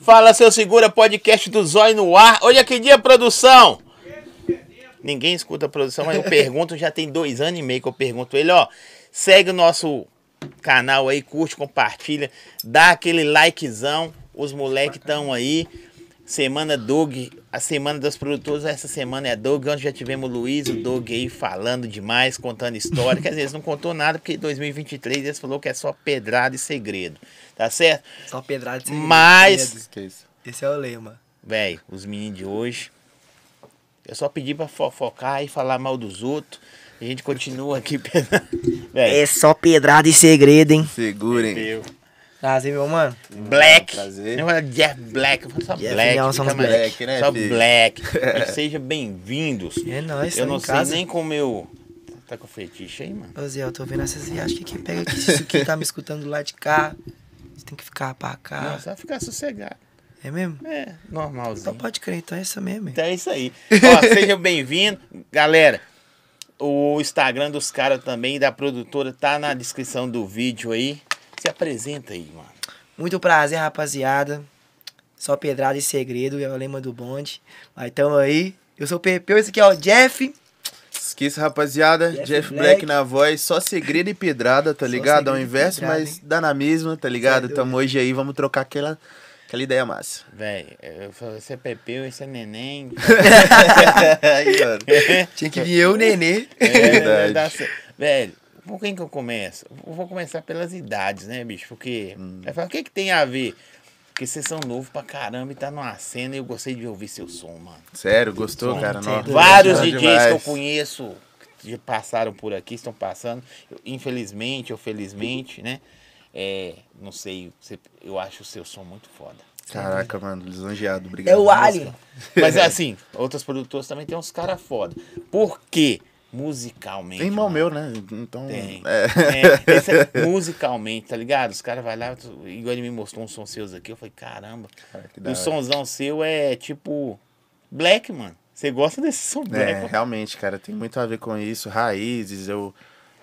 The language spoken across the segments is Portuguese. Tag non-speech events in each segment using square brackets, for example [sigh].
Fala, seu segura, podcast do Zóio no ar. Hoje é que dia, produção? Ninguém escuta a produção, mas eu pergunto, já tem dois anos e meio que eu pergunto ele, ó. Segue o nosso canal aí, curte, compartilha, dá aquele likezão. Os moleques estão aí. Semana Doug, a semana das produtoras, essa semana é Doug, onde já tivemos o Luiz, o Doug aí falando demais, contando história, que às vezes não contou nada, porque em 2023 eles falou que é só pedrada e segredo, tá certo? Só pedrada de segredo. Mas, Esse é o lema. velho, os meninos de hoje, eu só pedi pra fofocar e falar mal dos outros, a gente continua aqui [laughs] pedrada. Véi, É só pedrada e segredo, hein? Segurem. meu. Prazer, meu mano. Black. Prazer. Não é Jeff Black, eu falo só Jeff, Black. não, somos mais- Black, né, Só filho? Black. [laughs] Mas Sejam bem-vindos. É nóis, Eu não sei casa. nem como eu. Tá com fetiche aí, mano? Ô Zé, eu tô vendo essas viagens que quem pega aqui, se isso aqui tá me escutando do lado de cá, você tem que ficar pra Não, cá. só ficar sossegado. É mesmo? É, Então normalzinho. pode crer, então é isso mesmo. hein? Então é isso aí. Ó, [laughs] sejam bem-vindos. Galera, o Instagram dos caras também, da produtora, tá na descrição do vídeo aí. Se apresenta aí, mano. Muito prazer, rapaziada. Só pedrada e segredo, é o lema do bonde. Mas tamo aí. Eu sou o Pepeu, esse aqui é o Jeff. Esqueça, rapaziada. Jeff Jeff, Black. Black. na voz, só segredo e pedrada, tá ligado? Ao inverso, pedrada, mas hein? dá na mesma, tá ligado? Cê é Tamo hoje aí, vamos trocar aquela, aquela ideia massa. Velho, eu falo, você é Pepeu, esse é neném. [laughs] [laughs] aí, mano. Tinha que vir eu, Nenê. É, Verdade. dá certo. Velho, por quem que eu começo? Eu vou começar pelas idades, né, bicho? Porque. Vai falar, o que, que tem a ver? Porque vocês são novos pra caramba e tá numa cena e eu gostei de ouvir seu som, mano. Sério, gostou, Som. cara? É. Vários DJs demais. que eu conheço que já passaram por aqui, estão passando. Eu, infelizmente ou felizmente, né? É, não sei, eu acho o seu som muito foda. Caraca, mano, lisonjeado, obrigado. É o Alien. Mas [laughs] assim, outras produtoras também tem uns caras foda. Por quê? Musicalmente. Tem irmão mano. meu, né? Então. Tem. É. É, é [laughs] musicalmente, tá ligado? Os caras vai lá, igual ele me mostrou uns sons seus aqui, eu falei, caramba. Cara, o hora. somzão seu é tipo black, mano. Você gosta desse som black? É, realmente, cara, tem muito a ver com isso. Raízes, eu,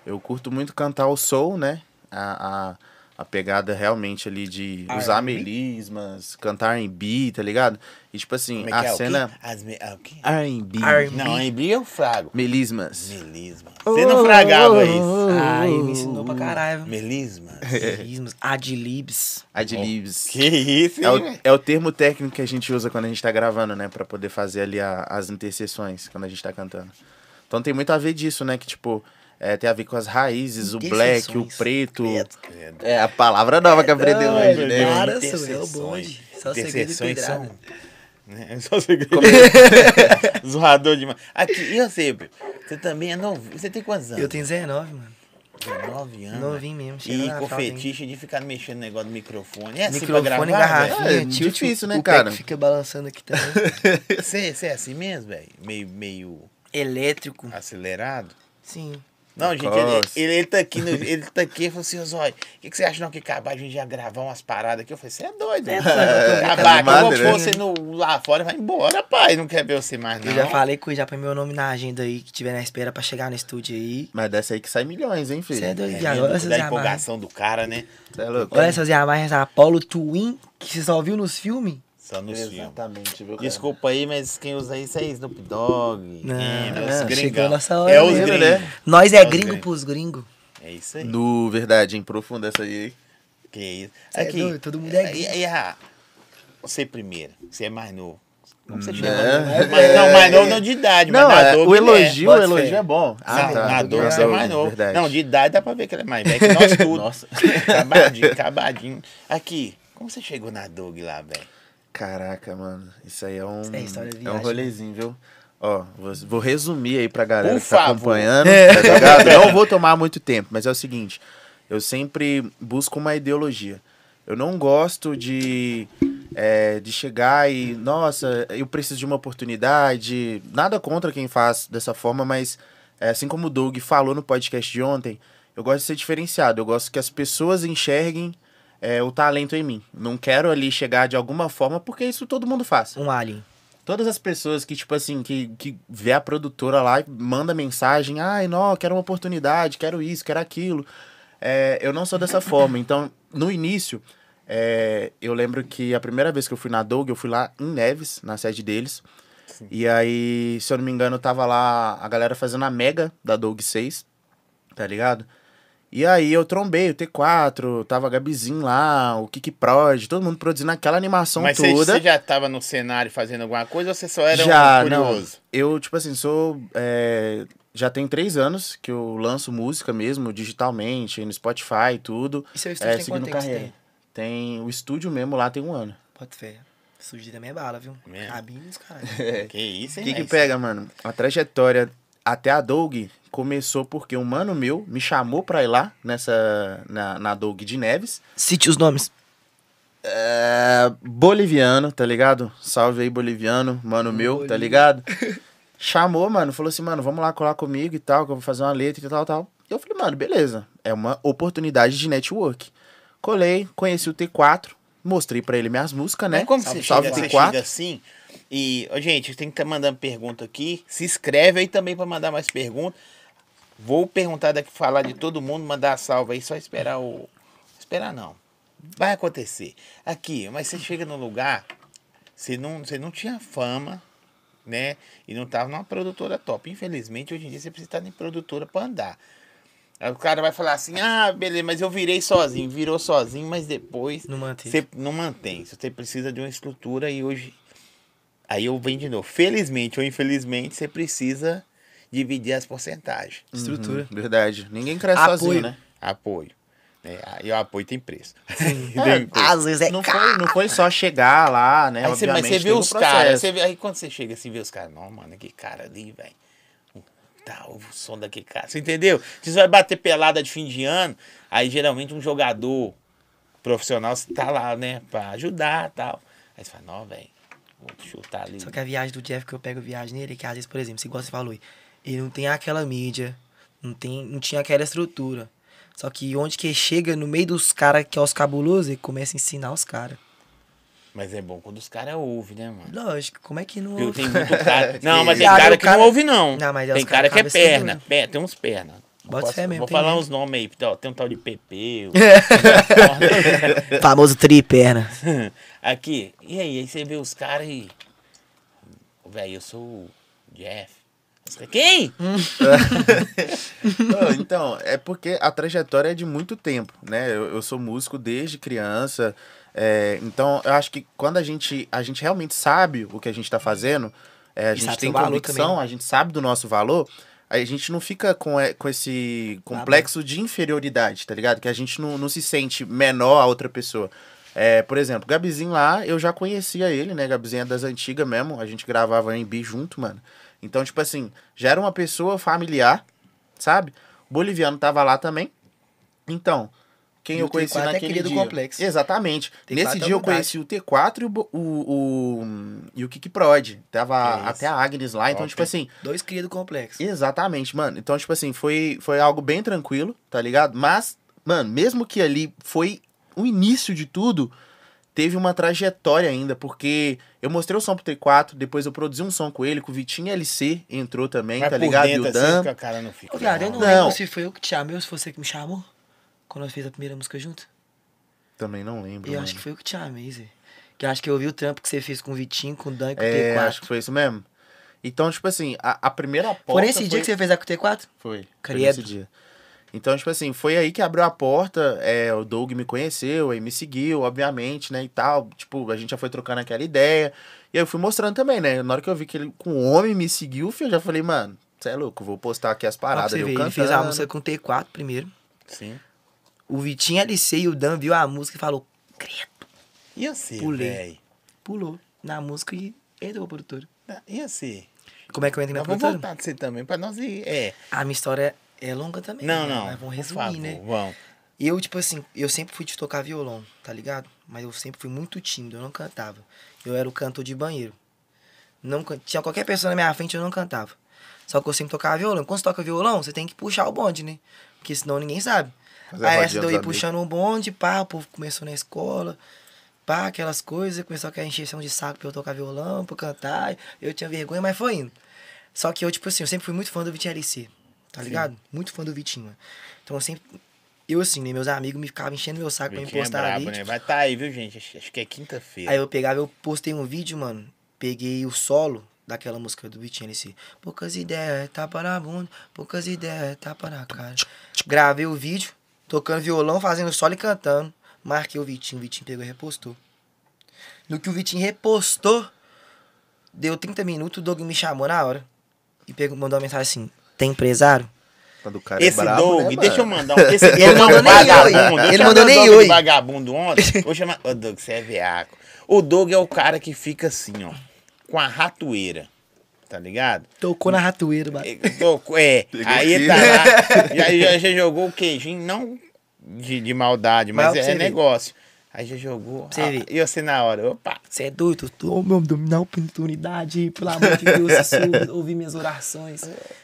eu curto muito cantar o soul, né? A, a, a pegada realmente ali de usar melismas, cantar R&B, tá ligado? E tipo assim, é a é? O cena... As me... ah, o? R&B. R&B. Não, R&B eu frago. Melismas. Melisma. Você não fragava isso. Ah, ele me ensinou pra caralho. Melisma? [laughs] Melismas, Adlibs. Adlibs. Que isso, É hein, o, velho? é o termo técnico que a gente usa quando a gente tá gravando, né? Pra poder fazer ali a- as interseções quando a gente tá cantando. Então tem muito a ver disso, né? Que tipo, é, tem a ver com as raízes, o black, o preto. Credo. É a palavra nova que aprendeu hoje, né? Interseções. sou eu, bonde. Só segredo são... Né? [laughs] Só segredo. [laughs] Zoador demais. Aqui, e você? Você também é novo. Você tem quantos anos? Eu tenho 19, mano. 19 anos. Novinho mesmo, E com fetiche de ficar mexendo no negócio do microfone. É assim Microfone, pra gravar, garrafinha? É tilt, difícil, né, o cara? fica balançando aqui também. você é assim mesmo, velho? Meio, meio Elétrico. acelerado? Sim. Não, gente, ele, ele, ele tá aqui, no- [laughs] ele tá aqui e falou assim, Zói, o que, que você acha não que acabar a gente já gravar umas paradas aqui? Eu falei, você é doido. É né? [laughs] doido, eu tô Acabar, que eu vou pôr né? você no, lá fora e vai embora, pai. Não quer ver você mais, não. Eu já falei com já põe meu nome na agenda aí, que tiver na espera pra chegar no estúdio aí. Mas dessa aí que sai milhões, hein, filho? Você é doido, É essas da empolgação do cara, né? Cê é louco. Olha essas imagens da Apollo Twin, que você só viu nos filmes. Só. Exatamente, viu, cara? Desculpa aí, mas quem usa isso é Snoop Dogg. Não, é, não, chegou nossa hora É os gringos. né? Nós É é gringo gringos. pros gringos. É isso aí. No verdade, hein? Profunda essa aí? Que isso. É Aqui, doido, todo mundo é gringo. e a- Você primeiro, você é mais novo. Como você chegou? É. Mas, [laughs] não, mais novo não de idade, Não, mas é, o elogio, o Bota elogio fé. é bom. É. Na, na Dog é você é mais novo. Verdade. Não, de idade dá pra ver que ele é mais velho que nós [laughs] tudo. Nossa. Acabadinho, acabadinho. Aqui, como você chegou na Dog lá, velho? Caraca, mano. Isso aí é um, é é um viagem. rolezinho, viu? Ó, vou, vou resumir aí pra galera Por que tá favor. acompanhando. Tá ligado? Não vou tomar muito tempo, mas é o seguinte. Eu sempre busco uma ideologia. Eu não gosto de, é, de chegar e, nossa, eu preciso de uma oportunidade. Nada contra quem faz dessa forma, mas é, assim como o Doug falou no podcast de ontem, eu gosto de ser diferenciado. Eu gosto que as pessoas enxerguem é, o talento em mim. Não quero ali chegar de alguma forma, porque isso todo mundo faz. Um alien. Todas as pessoas que, tipo assim, que, que vê a produtora lá e manda mensagem, ai, não, quero uma oportunidade, quero isso, quero aquilo. É, eu não sou dessa [laughs] forma. Então, no início, É, eu lembro que a primeira vez que eu fui na Doug, eu fui lá em Neves, na sede deles. E aí, se eu não me engano, tava lá a galera fazendo a mega da Doug 6, tá ligado? E aí eu trombei o T4, tava Gabizinho lá, o Kiki Prod, todo mundo produzindo aquela animação Mas você, toda. você já tava no cenário fazendo alguma coisa ou você só era já, um não. curioso? Eu, tipo assim, sou. é, já tem três anos que eu lanço música mesmo, digitalmente, no Spotify e tudo. E seu estúdio É, tem seguindo que carreira. tem? Tem o estúdio mesmo lá, tem um ano. Pode fé. Estúdio também é bala, viu? Cabines, caralho. [laughs] Que isso, O hein? que que mas- pega, mano? A trajetória até a Doug começou porque um mano meu me chamou pra ir lá nessa na, na Doug de Neves. Cite os nomes. É, boliviano, tá ligado? Salve aí, boliviano, mano meu, tá ligado? [laughs] Chamou, mano, falou assim, mano, vamos lá colar comigo e tal, que eu vou fazer uma letra e tal, tal. E eu falei, mano, beleza, é uma oportunidade de network. Colei, conheci o T4, mostrei pra ele minhas músicas, né? Mas como salve, você, salve chega, você T4. chega assim e, ô, gente, tem que estar mandando pergunta aqui. Se inscreve aí também pra mandar mais perguntas. Vou perguntar daqui, falar de todo mundo, mandar salve aí, só esperar o... Esperar não. Vai acontecer. Aqui, mas você chega no lugar, você não, você não tinha fama, né? E não tava numa produtora top. Infelizmente, hoje em dia você precisa estar em produtora pra andar. Aí o cara vai falar assim, ah, beleza, mas eu virei sozinho. Virou sozinho, mas depois... Não manteve. Você não mantém. Você precisa de uma estrutura e hoje. Aí eu venho de novo. Felizmente ou infelizmente, você precisa dividir as porcentagens. Estrutura. Uhum, verdade. Ninguém cresce Apoio. sozinho, né? Apoio. É, e o apoio [laughs] tem preço. Tem preço. Às vezes é Não caro. foi, não foi só chegar lá, né? Aí você, mas Obviamente, você vê os caras. processo. você vê- Aí quando você chega assim, vê os caras, não, mano, que cara ali, velho. Tá, o som daquele cara. Você entendeu? Você vai bater pelada de fim de ano, aí geralmente um jogador profissional tá lá, né, pra ajudar e tal. Aí você fala, não, velho, chutar ali. Só que a viagem do Jeff que eu pego viagem nele, que às vezes, por exemplo, se igual você falou, ele não tem aquela mídia, não, tem, não tinha aquela estrutura. Só que onde que chega no meio dos caras que é os cabulosos, ele começa a ensinar os caras. Mas é bom quando os caras ouvem, né, mano? Lógico, como é que não ouve? muito cara. [laughs] Não, mas tem cara o que cara- não ouve, não. Não, mas é tem cara cara que é perna. Pé, tem uns perna. Bota Posso- fé mesmo, Vou tem falar mesmo. uns nomes aí. Ó, Tem um tal de PP. [laughs] Famoso triperna. [laughs] Aqui. E aí? Aí você vê os caras e. Velho, eu sou o Jeff. Caras, Quem? [laughs] Não, então, é porque a trajetória é de muito tempo, né? Eu, eu sou músico desde criança. é, então, eu acho que quando a gente, a gente realmente sabe o que a gente está fazendo, é, a E gente tem convicção, também. a gente sabe do nosso valor, a gente não fica com, é, com esse complexo de inferioridade, tá ligado? Que a gente não, não se sente menor a outra pessoa. É, por exemplo, Gabizinho lá, eu já conhecia ele, né? Gabizinho é das antigas mesmo, a gente gravava em bi junto, mano. Então, tipo assim, já era uma pessoa familiar, sabe? O boliviano tava lá também. Então, quem E eu o conheci T4 é naquele querido dia... complexo. Exatamente. T4 Nesse é dia eu conheci o T4 e o, o, o, e o Kiki Prod. Tava Que isso. até a Agnes lá. Então, tipo assim, Dois cria do complexo. Exatamente, mano. Então, tipo assim, foi, foi algo bem tranquilo, tá ligado? Mas, mano, mesmo que ali foi o início de tudo, teve uma trajetória ainda, porque eu mostrei o som pro T4, depois eu produzi um som com ele, com o Vitinho LC entrou também, Mas tá por ligado? dentro, e o assim, Dan. que a cara não fica. Viado, eu não, Não. lembro se foi eu que te chamei ou se foi você que me chamou. Quando nós fez a primeira música junto. Também não lembro. Eu mano. acho que foi eu que te chamei, Zé. Que acho que eu vi o trampo que você fez com o Vitinho, com o Dan e com É, o T4. acho que foi isso mesmo. Então, tipo assim, a, a primeira porta. Foi nesse dia foi- que você fez a com o T4? Foi. Foi Credo. nesse dia. Então, tipo assim, foi aí que abriu a porta. É, o Doug me conheceu, aí me seguiu, obviamente, né? E tal. Tipo, a gente já foi trocando aquela ideia. E aí eu fui mostrando também, né? Na hora que eu vi que ele com um homem me seguiu, eu já falei, mano, você é louco, vou postar aqui as paradas. você eu ver, ele fez a música com o T4 primeiro. Sim. O Vitinho LC e o Dan viu a música e falou, credo, E assim, Pulei. velho? pulou na música e entrou pra produtora. E assim? Como é que eu entrei na Nós vamos produtora? voltar de você também, pra nós ir. É. A minha história é longa também. Não, né? não. Mas vamos resumir, favor, né? Vamos. Eu, tipo assim, eu sempre fui de tocar violão, tá ligado? Mas eu sempre fui muito tímido, eu não cantava. Eu era o cantor de banheiro. Não, tinha qualquer pessoa na minha frente, eu não cantava. Só que eu sempre tocava violão. Quando você toca violão, você tem que puxar o bonde, né? Porque senão ninguém sabe. Aí essa daí puxando um bonde, pá, o povo começou na escola, pá, aquelas coisas, começou a querer encheção de saco pra eu tocar violão, pra eu cantar. Eu tinha vergonha, mas foi indo. Só que eu, tipo assim, eu sempre fui muito fã do Vitinho LC, tá ligado? Muito fã do Vitinho. Então eu sempre. Eu assim, né? Meus amigos me ficavam enchendo meu saco pra me Vitinho é postar brabo, vídeo. né? Vai tá aí, viu, gente? Acho, que é quinta-feira. Aí eu pegava, eu postei um vídeo, mano. Peguei o solo daquela música do Vitinho, esse Poucas ideias, tapa na bunda, poucas ideias, tapa na cara. Gravei o vídeo, tocando violão, fazendo solo e cantando. Marquei o Vitinho, o Vitinho pegou e repostou. No que o Vitinho repostou, deu 30 minutos, o Doug me chamou na hora. E pegou, mandou uma mensagem assim: tem empresário? Quando o cara Esse é brabo, Doug, né, deixa eu mandar um. Esse Ele é mandou nem vagabundo. oi. Ele mandou nem oi. vagabundo ontem. Vou chamar. Ô, Doug, você é veaco. O Doug é o cara que fica assim, ó. Com a ratoeira. Tá ligado? Tocou na ratoeira, mano. É, [laughs] tô- É, aí tá lá. Já, já, já jogou o queijinho, não de, de maldade, mas Mas é ver. negócio. Aí já jogou. Você ah, e você na hora, opa. Você é doido? Tô, meu, me dá uma oportunidade, pelo amor de Deus, se eu ouvir minhas orações.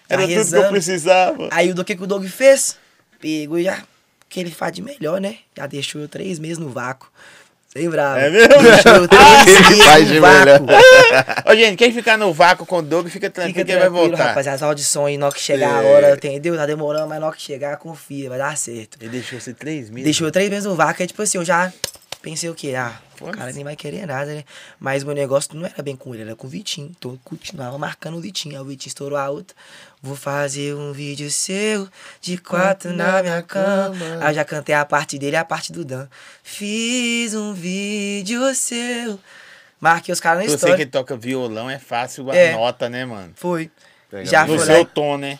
Era tudo que eu precisava. Aí o do que, que o Doug fez? Pegou e já. que ele faz de melhor, né? Já deixou eu três meses no vácuo. Sem bravo. É mesmo? Ele [laughs] faz meses de vácuo. Ô, gente, quem ficar no vácuo com o Doug, fica tranquilo Fica que ele vai voltar. rapaz. As audições, na que chegar a É. hora, entendeu? Tá demorando, mas na que chegar, confia, vai dar certo. Ele deixou você três meses. Deixou três meses no vácuo, aí tipo assim, eu já pensei o quê? Ah, o cara nem vai querer nada, né? Mas meu negócio não era bem com ele, era com o Vitinho. Então eu continuava marcando o Vitinho. Aí o Vitinho estourou a outra. Vou fazer um vídeo seu, de quatro na minha cama. Aí eu já cantei a parte dele e a parte do Dan. Fiz um vídeo seu. Marquei os caras na Você história. que toca violão é fácil a É. nota, né, mano? Foi. Já no foi seu lá. tom, né?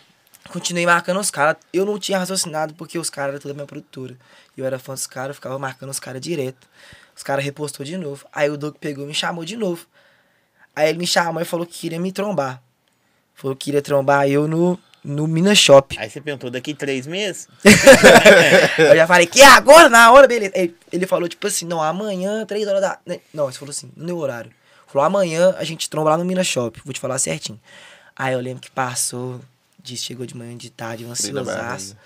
Continuei marcando os caras. Eu não tinha raciocinado porque os caras eram toda minha produtora. Eu era fã dos caras, eu ficava marcando os caras direto. Os caras repostou de novo. Aí o Doug pegou e me chamou de novo. Aí ele me chamou e falou que queria me trombar. Falou que queria trombar eu no, no Minas Shop. Aí você perguntou, daqui três meses? [laughs] eu já falei, que é agora, na hora, beleza. Ele, ele falou, tipo assim, não, amanhã, três horas da. né, Não, ele falou assim, no meu horário. Falou, amanhã a gente tromba lá no Minas Shop. Vou te falar certinho. Aí eu lembro que passou, disse, chegou de manhã de tarde, um ansiosaço.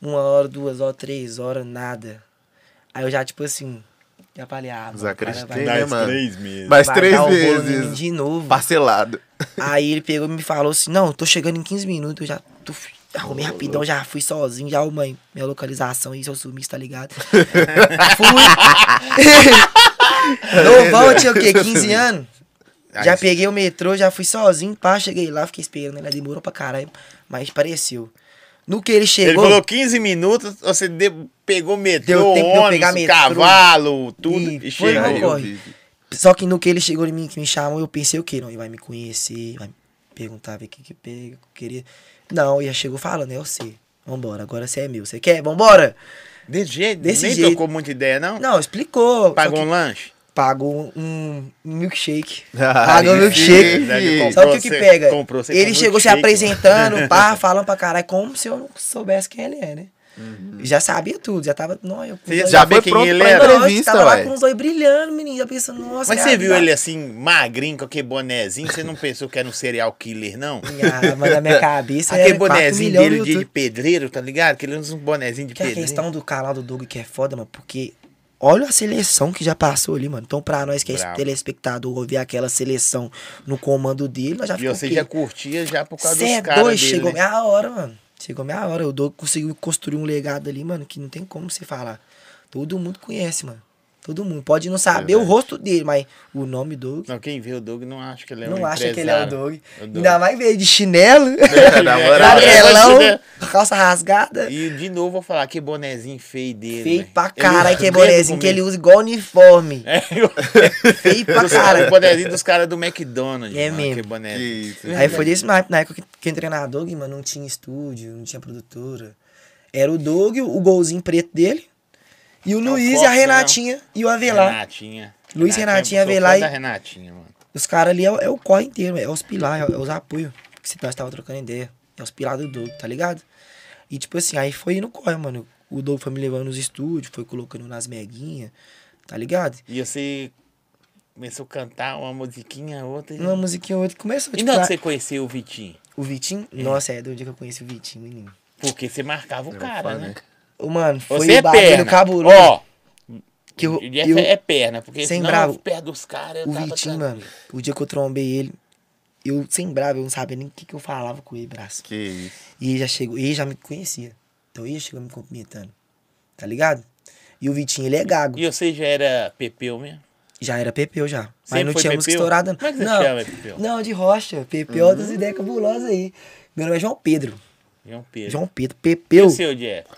Uma hora, duas horas, três horas, nada. Aí eu já, tipo assim, já falei, ah, mano, vai- né, mano? meses. Mais três vezes. de novo. Parcelado. Aí ele pegou e me falou assim, não, eu tô chegando em 15 minutos, eu já tô, arrumei rapidão, já fui sozinho, já arrumei minha localização aí, seu sumista, tá ligado? [laughs] fui. [laughs] Novão, tinha o quê? [laughs] 15 anos? Já peguei o metrô, já fui sozinho, pá, cheguei lá, fiquei esperando, ele demorou pra caralho, mas pareceu. No que ele Ele chegou... falou 15 minutos, você pegou metrô, Deu ônibus, pegar metrô. cavalo, tudo, E e, chegou. Só que no que ele chegou em mim, que me chamou, eu pensei o quê? Não, ele vai me conhecer, vai me perguntar, ver o que que pega, que queria. Não, ele já chegou falando, é você. Vambora, agora você é meu. Você quer? Vambora! Desse jeito, Desse nem jeito. tocou muita ideia, não? Não, explicou. Pagou Só um que lanche? Pagou um milkshake. [laughs] Pagou um milkshake. Comprou, que o que você pega? comprou, ele comprou chegou se milkshake, apresentando, pá, [laughs] falando pra caralho, como se eu não soubesse quem ele é, né? Uhum. Já sabia tudo, já tava. Não, eu, Você já Já sabia foi quem pronto ele pra era? entrevista. Nossa, entrevista, tava lá ué. com os olhos brilhando, menino. Já pensando, nossa. Mas cara, você viu tá- ele assim, magrinho, com aquele bonezinho, você não pensou que era um serial killer, não? [laughs] Ah, mas na minha cabeça Aquele era 4 bonezinho milhões dele de, pedreiro, tá ligado? Que ele usa um bonezinho de Que é a pedreiro. questão do canal do Doug que é foda, mano, porque olha a seleção que já passou ali, mano. Então, pra nós que é Bravo. telespectador, ouvir aquela seleção no comando dele, nós já E ficou você já curtia já por causa Cê dos é caras doido, dele, chegou né? minha hora, mano. Chegou minha hora. O Doug conseguiu construir um legado ali, mano, que não tem como você falar. Todo mundo conhece, mano. Todo mundo. Pode não saber o Verdade. rosto dele, mas o nome Doug. Não, quem vê o Doug não acha que ele é um não acha que ele é o. Doug. O Doug. Ainda mais veio de chinelo, [laughs] Na moral. cabelão, É, calça rasgada. E de novo vou falar, que bonezinho feio dele. Feio velho. pra caralho, que é bonezinho que ele usa igual uniforme. É, [laughs] Feio pra caras- o caralho. bonezinho dos caras do McDonald's. É mano, mesmo. Que isso. Aí foi desse na na época que, que eu entrei na Doug, mano, não tinha estúdio, não tinha produtora. Era o Doug, o golzinho preto dele, e o É o Luiz e Fox, a né, Renatinha e o Avelar. Renatinha. Luiz, Renatinha, eu sou fã Avelar e- da Renatinha, mano. Os caras ali é, o- é o corre inteiro, é os pilares, é os apoios. Que se nós tava trocando ideia. É os pilares do Doug, tá ligado? E tipo assim, aí foi indo corre, mano. O Doug foi me levando nos estúdios, foi colocando nas meguinhas, tá ligado? E você começou a cantar uma musiquinha, outra. E, Uma musiquinha ou outra começou, e tipo, não é na- que você conheceu o Vitinho? o Vitinho. Nossa, é do dia que eu conheci o Vitinho, menino. Porque você marcava o Era cara, fã, né? Mano, foi Você o é perna. cabuloso. Ó, que eu, é, eu- é perna, porque sem senão bravo. perto dos caras eu o tava Vitinho, mano, o dia que eu trombei ele, eu, sem bravo, eu não sabia nem o que, que eu falava com ele, braço. Que isso. E ele já chegou, ele já me conhecia. Então ele chegou me cumprimentando. tá ligado? E o Vitinho, ele é gago. E você já era Pepeu mesmo? Já era Pepeu já. Mas Sempre não foi tinha música estourada. Como é que você não. chama, Pepeu? Não, de rocha. Pepeu, outras ideias cabulosas aí. Meu nome é João Pedro. João Pedro. João Pedro. E Pepeu. o seu, Jeff?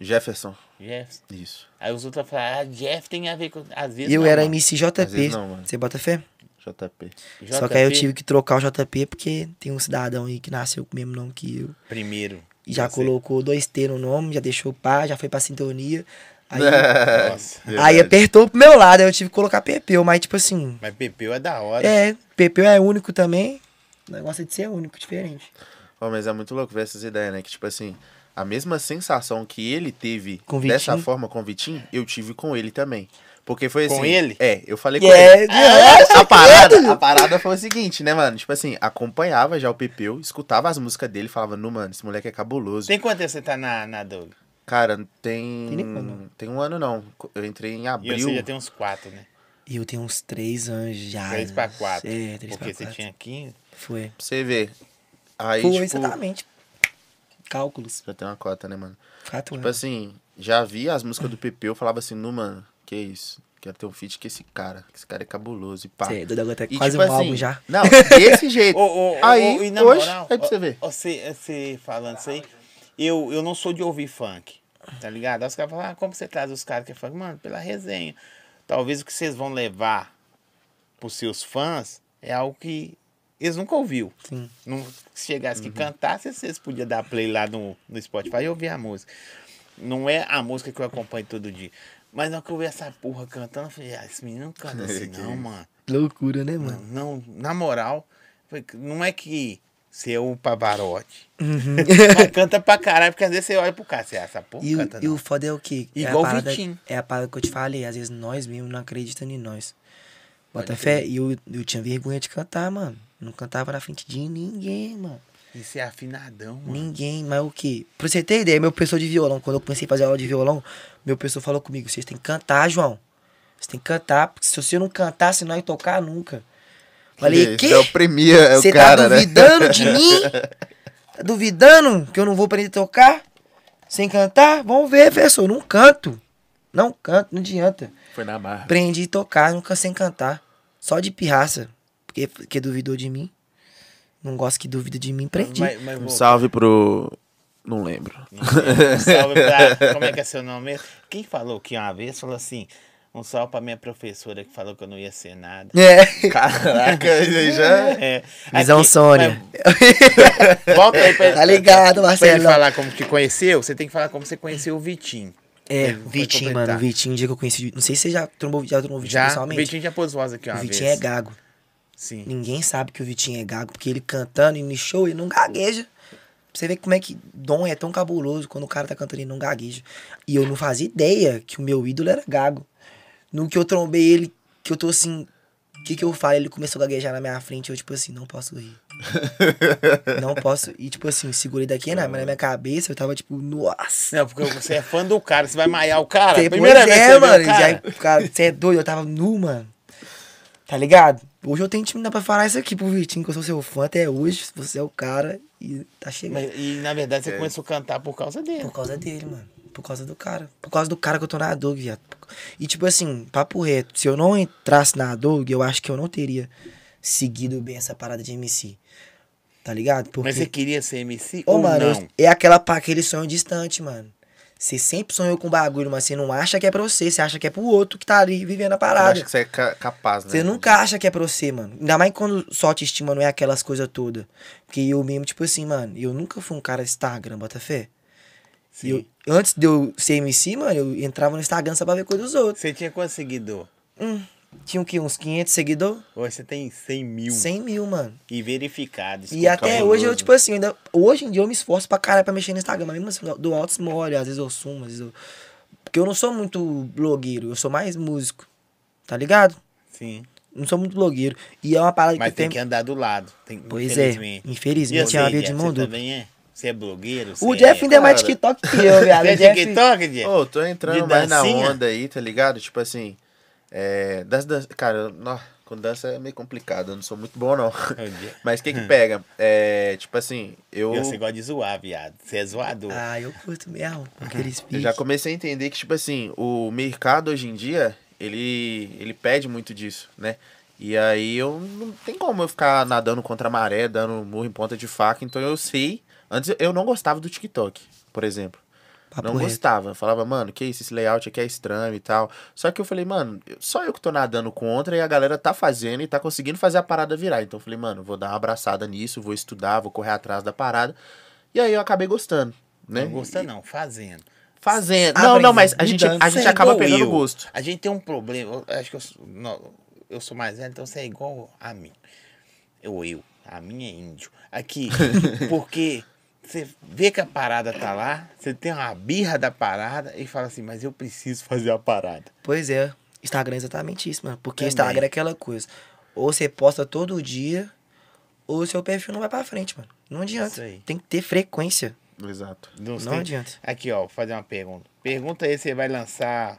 Jefferson. Jeff? Isso. Aí os outros falam, ah, Jeff tem a ver com... Às vezes Eu não, era mano. MC Às JP. vezes não, mano. Você bota fé? JP. Só que aí eu JP, tive que trocar o JP porque tem um cidadão aí que nasceu com o mesmo nome que eu. Primeiro. E já Você. colocou dois T no nome, já deixou pá, já foi pra sintonia. Aí, [laughs] Nossa. aí apertou pro meu lado, aí eu tive que colocar Pepeu, mas tipo assim. Mas Pepeu é da hora. É, Pepeu é único também. O negócio é de ser único, diferente. Pô, mas é muito louco ver essas ideias, né? Que, tipo assim, a mesma sensação que ele teve dessa forma com o Vitinho, eu tive com ele também. Porque foi assim. Com ele? É, eu falei com É, ele. é, A parada, a parada foi o seguinte, né, mano? Tipo assim, acompanhava já o Pepeu, escutava as músicas dele e falava, no, mano, esse moleque é cabuloso. Tem quanto tempo você tá na, na Doug? Cara, tem. Tem. Tem um ano não. Eu entrei em E abril. você já tem uns quatro, né? E eu tenho uns três anos já. Três pra quatro. É, três Porque pra você quatro. tinha 15. Foi. Pra você ver. Aí, Foi, tipo, exatamente. Cálculos. já tem uma cota, né, mano? Quatro Tipo anos. assim, já vi as músicas do Pepeu, eu falava assim, no, mano, que isso? Quero ter um feat com esse cara. que Esse cara é cabuloso e pá. Cê é doido, agora tá E, quase tipo um álbum assim, já. Não, desse [laughs] jeito. Ô, ô, aí, e na hoje, moral, aí pra você ver. Você, você falando isso aí, eu, eu não sou de ouvir funk, tá ligado? Aí os caras falam, ah, como você traz os caras que é funk? Mano, pela resenha. Talvez o que vocês vão levar pros seus fãs é algo que eles nunca ouviu. Sim. Não, se chegasse Uhum. que cantasse, vocês podiam dar play lá no, no Spotify e ouvir a música. Não é a música que eu acompanho todo dia. Mas na hora que eu vi essa porra cantando, eu falei, ah, esse menino não canta assim [laughs] Que não, isso. mano. Loucura, né, mano? Não, na moral, não é que você é o Pavarotti. Uhum. [laughs] Mas canta pra caralho, porque às vezes você olha pro cara, você acha, essa porra E, o- canta e não. o foda é o quê? É a Igual o parada- Vitinho. É a parada que eu te falei, às vezes nós mesmos não acreditamos em nós. Bota fé, e eu, eu tinha vergonha de cantar, mano. Não cantava na frente de ninguém, mano. Isso é afinadão, mano. Ninguém, mas o quê? Pra você ter ideia, meu professor de violão, quando eu comecei a fazer aula de violão, meu professor falou comigo, vocês têm que cantar, João. Você tem que cantar, porque se você não cantar, você não vai tocar nunca. Falei, que? É o premier, é Você o tá cara, né? duvidando de [laughs] mim? Tá duvidando que eu não vou aprender a tocar? Sem cantar? Vamos ver, professor. Eu Não canto. Não canto, não adianta. Foi na barra. Aprendi a tocar, nunca sem cantar. Só de pirraça. Porque, porque duvidou de mim. Não gosto que duvida de mim, aprendi. Mas, mas Um salve pro... Não lembro. Um salve pra. [laughs] Como é que é seu nome mesmo? Quem falou que uma vez falou assim. Um salve pra minha professora que falou que eu não ia ser nada. É. Caraca, isso aí já... É. Visão Aqui, Sônia. mas [laughs] Volta aí pra [laughs] Tá ligado, Pra ele Marcelo. falar como que conheceu, você tem que falar como você conheceu o Vitinho. É, Ele Vitinho, mano. O Vitinho, um dia que eu conheci. Não sei se você já trombou, já trombou o Vitinho Já, o pessoalmente. Vitinho já pôs voz aqui uma o vez. Vitinho é gago. Sim. Ninguém sabe que o Vitinho é gago, porque ele cantando e no show ele não gagueja. Você ver como é que Dom é tão cabuloso quando o cara tá cantando e não gagueja. E eu não fazia ideia que o meu ídolo era gago. No que eu trombei ele, que eu tô assim. O que que eu falo? Ele começou a gaguejar na minha frente. Eu, tipo assim, não posso rir. [laughs] não posso. E, tipo assim, segurei daqui, né? Mas na minha cabeça eu tava tipo, nossa. Não, porque você é fã do cara, você vai maiar o cara. Você- Primeira pois vez é, você mano. vê cara. Aí, cara, você é doido, eu tava nu, mano. Tá ligado? Hoje eu tenho intimidade pra falar isso aqui pro Vitinho, que eu sou seu fã até hoje. Você é o cara e tá chegando. Mas- e na verdade É. você começou a cantar por causa dele. Por causa dele, mano. Por causa do cara. Por causa do cara que eu tô na Dog, viado. E tipo assim, papo reto. Se eu não entrasse na Dog, eu acho que eu não teria seguido bem essa parada de MC. Tá ligado? Porque... Mas você queria ser MC Ô, ou mano, eu- não? é aquela, pa- aquele sonho distante, mano. Você sempre sonhou com bagulho, mas você não acha que é pra você. Você acha que é pro outro que tá ali vivendo a parada. acho que você é ca- capaz, né? Você nunca acha que é pra você, mano. Ainda mais quando sua autoestima não é aquelas coisas todas. Porque eu mesmo, tipo assim, mano, eu nunca fui um cara de Instagram, bota fé. E eu- antes de eu ser MC, mano, eu entrava no Instagram só pra ver coisa dos outros. Você tinha quantos seguidores? Hum, tinha o quê? Uns 500 seguidores? Hoje você tem 100 mil 100 mil, mano. e verificados. E até cabuloso. hoje eu, tipo assim, ainda, hoje em dia eu me esforço pra caralho pra mexer no Instagram. Mas mesmo assim, eu dou altos mole, às vezes eu sumo, às vezes eu. Porque eu não sou muito blogueiro, eu sou mais músico. Tá ligado? Sim. Não sou muito blogueiro. E é uma parada Mas que tem tem. que andar do lado. Tem, Pois é, infelizmente. infelizmente E é uma você, via de mão você dupla. também é? Você é blogueiro? O Jeff ainda é mais. TikTok que eu, viado. Você é TikTok, Jeff? Ô, tô entrando mais na onda aí, tá ligado? Tipo assim, É, das, das, cara, nó, com dança é meio complicado, eu não sou muito bom, não. [laughs] Mas o que que pega? É, tipo assim, eu, Eu, você gosta de zoar, viado. Você é zoador. Ah, eu curto mesmo. [laughs] Aquele eu já comecei a entender que, tipo assim, o mercado hoje em dia, ele, ele pede muito disso, né? E aí eu não tem como eu ficar nadando contra a maré, dando murro em ponta de faca, então eu sei. Antes eu não gostava do TikTok, por exemplo. Papo não reto. gostava. Eu falava, mano, que isso, esse layout aqui é estranho e tal. Só que eu falei, mano, só eu que tô nadando contra e a galera tá fazendo e tá conseguindo fazer a parada virar. Então eu falei, mano, vou dar uma abraçada nisso, vou estudar, vou correr atrás da parada. E aí eu acabei gostando, né? Não gosta não, fazendo. Fazendo. Não, não, mas a gente, a gente é acaba igual pegando eu. gosto. A gente tem um problema. Eu acho que eu sou, não, eu sou mais velho, então você é igual a mim. Eu, eu. A minha é índio. Aqui, [laughs] porque você vê que a parada tá lá, você tem uma birra da parada e fala assim, mas eu preciso fazer a parada. Pois é. Instagram é exatamente isso, mano. Porque Também. Instagram é aquela coisa. Ou você posta todo dia, ou o seu perfil não vai pra frente, mano. Não Isso adianta. aí. Tem que ter frequência. Exato. Não, Não tem- adianta. Aqui, ó, vou fazer uma pergunta. Pergunta aí, você vai lançar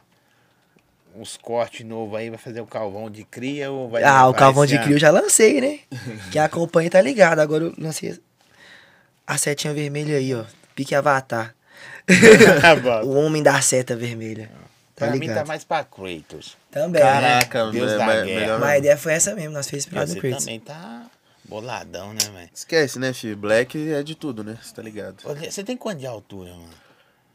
uns cortes novos aí, vai fazer o calvão de cria ou vai Ah, o Calvão de? Crio eu já lancei, né? [laughs] Quem acompanha tá ligado. Agora eu lancei a setinha vermelha aí, ó. Pique Avatar. [laughs] Bom, O homem da seta vermelha. Tá pra mim tá ligado? mais pra Kratos. Também. né? Caraca, Deus é da me- guerra. melhor Mas a não. ideia foi essa mesmo, nós fez no Você Kratos. também tá boladão, né, velho? Esquece, né, filho? Black é de tudo, né? Você tá ligado? Você tem quanto de altura, mano?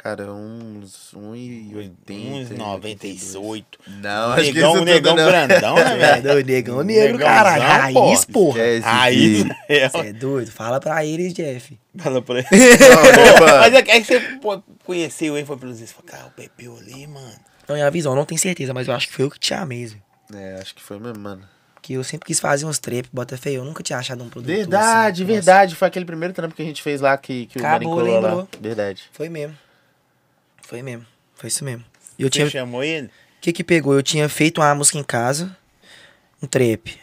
Cara, uns 1,80. Uns 98. Não, acho que negão, isso negão não. grandão, né, [laughs] É velho? doido, negão negro, caralho. Raiz, porra. Aí, filho. Você é doido? Fala pra eles, Jeff. fala pra [laughs] ele. Não, Pô, mano. Mas é que é que você conheceu ele, foi pelos isso. Falou, cara, o Pepeu ali, mano. Não, é a visão, não tenho certeza, mas eu acho que foi eu que te amei, Zé. É, acho que foi mesmo, mano. Que eu sempre quis fazer uns trap, bota feio. Eu nunca tinha achado um produtor. Verdade, assim. verdade. Foi aquele primeiro trampo que a gente fez lá que, que o Acabou, Marinho colou lá. lembrou. Verdade. Nossa, foi mesmo. Foi mesmo. Foi isso mesmo. E eu Você tinha. O chamou ele? que que pegou? Eu tinha feito uma música em casa, um trap.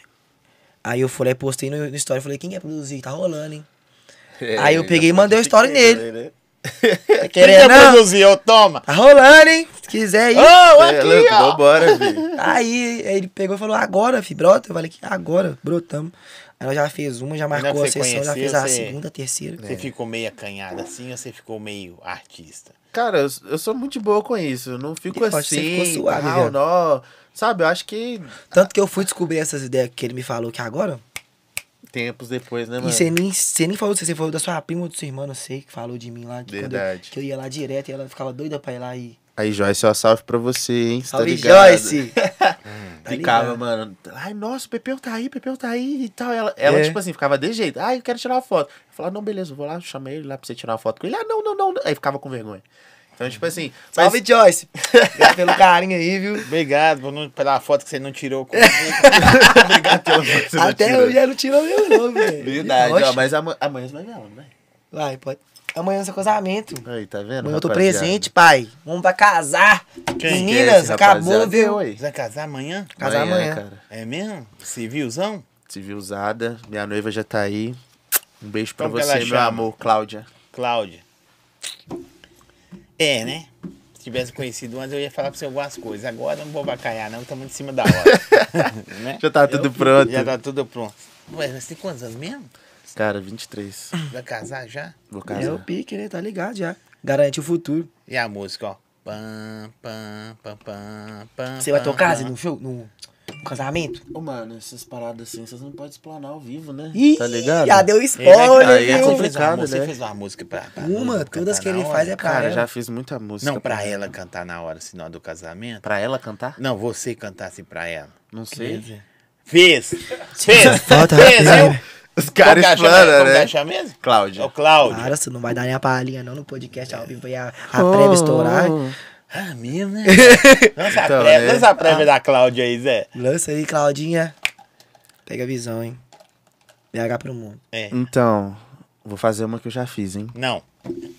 Aí eu falei, postei no, no story, falei, quem quer produzir? Tá rolando, hein? Aí eu peguei e mandei de story nele. né? Tá Quem quer querendo? não? produzir? Eu toma. Tá rolando, hein? Se quiser ir. Ô, É, aqui, louco, ó. vambora, filho. Aí ele pegou e falou, agora, fi, brota. Eu falei, que agora, brotamos. Nós já fez uma, já na marcou a sessão, já conheceu, fez a você- segunda, a terceira. Você ficou meio acanhado assim ou você ficou meio artista? Cara, eu, eu sou muito de boa com isso. Eu não fico que você assim. ficou suave, tal, não. Sabe, eu acho que Tanto que eu fui descobrir essas ideias que ele me falou que agora. tempos depois, né, mano? E você nem, você nem falou, você falou da sua prima ou do seu irmão, não sei, que falou de mim lá. Que quando eu- Verdade. que eu ia lá direto e ela ficava doida pra ir lá e. Aí, Joyce, ó, salve pra você, hein? Tá Salve, [laughs] Tá ficava, ligado? mano. Ai, nossa, o Pepeu tá aí, Pepeu tá aí e tal. Ela, ela É. tipo assim, ficava de jeito. Ai, eu quero tirar uma foto. Eu falava, não, beleza, eu vou lá, chamei ele lá pra você tirar uma foto com ele. Ah, não, não, não. não. Aí ficava com vergonha. Então, tipo assim. mas- Salve, Joyce! [laughs] Obrigado pelo carinho aí, viu? Obrigado por não- pela foto que você não tirou comigo. [laughs] Obrigado pela foto que você não Até tirou. hoje ela não tirou meu não, velho. Verdade, ó, mas ama- amanhã você vai ver ela, não vai? Vai, pode. Amanhã é seu casamento. Aí, tá vendo? Amanhã eu tô rapaziada? presente, pai. Vamos pra casar. Quem? Meninas, Esquece, acabou, viu? Oi. Você vai casar amanhã? Casar amanhã. cara. É mesmo? Civilzão? Civilzada. Minha noiva já tá aí. Um beijo pra Como você, meu chama? amor, Cláudia. Cláudia. É, né? Se tivesse conhecido antes, eu ia falar pra você algumas coisas. Agora eu não vou bacalhar, não, estamos em cima da hora. [laughs] né? Já tá tudo pronto. Já tá tudo pronto. Ué, mas tem quantos anos mesmo? Cara, 23. Vai casar já? Vou É o casar. pique, né? Tá ligado já. Garante o futuro. E a música, ó. Pam, pam, pam, pam, pam, Você vai tocar assim, no show? No, no casamento? Ô, mano, essas paradas assim, vocês não podem explanar ao vivo, né? Ih, tá ligado? Já deu spoiler, Aí é fez uma complicado, música- né? Você fez uma música pra. pra Uma, todas que ele faz é pra Cara, ela. já fiz muita música. Não, pra ela cantar na hora, sinal do casamento. Pra ela cantar? Não, você cantasse pra ela. Não sei. Fez! Fez! Falta Fez! A. Os Como caras explanam, Como que né? mesmo? É Cláudia. o Cláudio. Para, você não vai dar nem a palhinha não no podcast ao vivo aí a, a prévia estourar. Ah, mesmo, né? [laughs] Lança a Então, prévia, né? lança a prévia da Cláudia aí, Zé. Lança aí, Claudinha. Pega a visão, hein? BH pro mundo. É. Então, vou fazer uma que eu já fiz, hein? Não.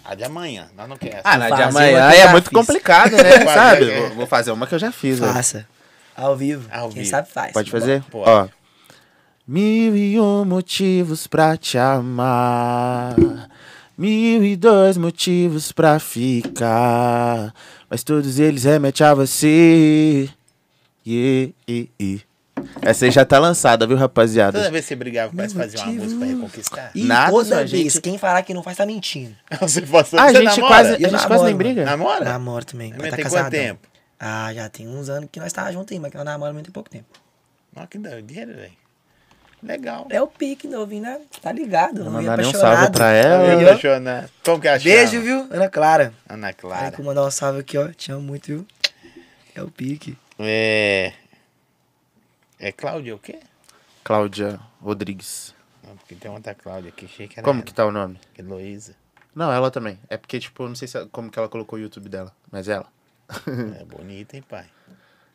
A de amanhã. Nós não queremos. Ah, na de amanhã é muito fiz. complicado, né? [laughs] Sabe? é. Vou, fazer uma que eu já fiz. ó. Faça. Ao vivo. Ao Quem vivo. sabe faz. Pode fazer? Pode. Ó. Mil e um motivos pra te amar. Mil e dois motivos pra ficar. Mas todos eles remetem a você. Yeah, e, e. Essa aí já tá lançada, viu, rapaziada? Toda vez que você brigava pra fazer uma música pra reconquistar. E Nada, toda a vez, gente- quem falar que não faz tá mentindo. [laughs] Você, você, Ah, a você gente namora? quase, a gente quase nem briga. Namora? Namoro também. Mas tá tem casado. quanto tempo? Ah, já tem uns anos que nós tá juntos aí, mas que nós namoramos tem pouco tempo. Nossa, que doideira, velho. Legal. É o pique novinho, né? Tá ligado. Vou novinho mandar nem um apaixonado. salve pra ela. me apaixonando. Como que achava? Beijo, viu? Ana Clara. Ana Clara. que eu mandar um salve aqui, ó. Te amo muito, viu? É o pique. É... É Cláudia o quê? Cláudia Rodrigues. Não, porque tem outra Cláudia aqui. Achei que era Como ela. que tá o nome? Heloísa. Não, ela também. É porque, tipo, eu não sei se, como que ela colocou o YouTube dela, mas ela. É bonita, hein, pai?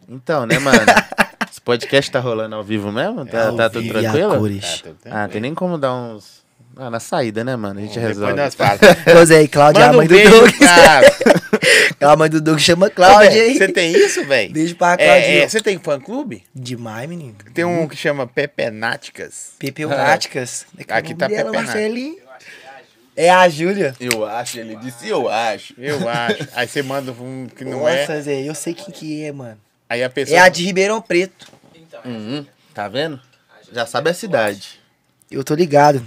Então, né, mano? [laughs] Esse podcast tá rolando ao vivo mesmo? Tá, Ao tá tudo a tranquilo? Tá, tudo Ah, tem nem como dar uns. Ah, na saída, né, mano? A gente Depois resolve. nós falamos. [laughs] Ô, Zé, Cláudia, a Manda um mãe do beijo, Doug. cara. [laughs] A mãe do Doug chama Cláudia, hein? Você tem isso, velho? Beijo pra É, Cláudia. é, você tem fã-clube? Demais, menino. Tem um que chama Pepenáticas. Pepeunáticas. Aqui tá Dela, Pepenática. Marcelinho. É a Júlia. Eu acho, ele disse eu acho. Eu acho. Aí você manda um que não é. Nossa, Zé, eu sei quem que é, mano. Aí a pessoa. É a de Ribeirão Preto. Uhum, tá vendo? Já sabe a cidade. Eu tô ligado.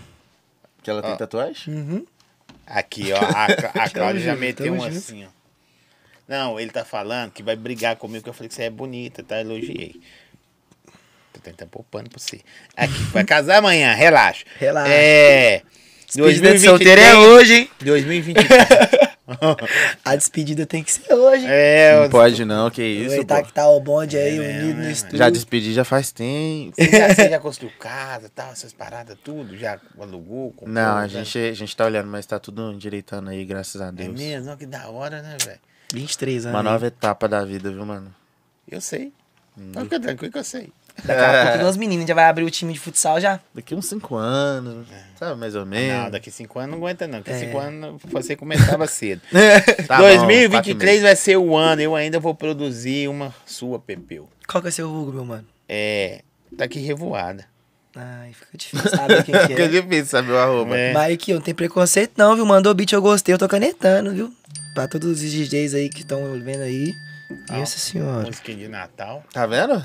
Que ela tem tatuagem? Uhum. Aqui, ó. [laughs] A, a Cláudia já meteu um junto. assim, ó. Não, ele tá falando que vai brigar comigo, que eu falei que você é bonita, tá? Elogiei. Tô tentando pôr pano pra você. Aqui, vai casar amanhã, relaxa. Relaxa. É. Despedida de solteiro é hoje, hein? 2023. [laughs] [laughs] A despedida tem que ser hoje. é, Não pode não, que isso, Aproveitar que tá o bonde aí, É, unido né, no estúdio. Já despedi já faz tempo. Você já, você já construiu casa, tal, essas paradas, tudo? Já alugou? comprou, Não, a né? gente, a gente tá olhando, mas tá tudo endireitando aí, graças a É Deus. mesmo? Ó, Que da hora, né, velho? 23 anos. Uma nova etapa da vida, viu, mano? Eu sei. Hum. Fica tranquilo que eu sei. Daqui a pouco nós meninos já vai abrir o time de futsal já. Daqui uns cinco anos, sabe, mais ou menos. É. Não, daqui cinco anos não aguenta, não. Daqui É. cinco anos você começava cedo. [laughs] Tá bom, 2023 vai ser o ano. Eu ainda vou produzir uma sua, Pepeu. Qual que é seu vulgo, meu mano? É. Tá aqui revoada. Ai, fica difícil saber quem que [laughs] Fica é. difícil saber o arroba. É. Mas aqui, eu não tem preconceito não, viu? Mandou beat, eu gostei, eu tô canetando, viu? Pra todos os DJs aí que estão vendo aí. Ah, Nossa senhora. Música de Natal. Tá vendo?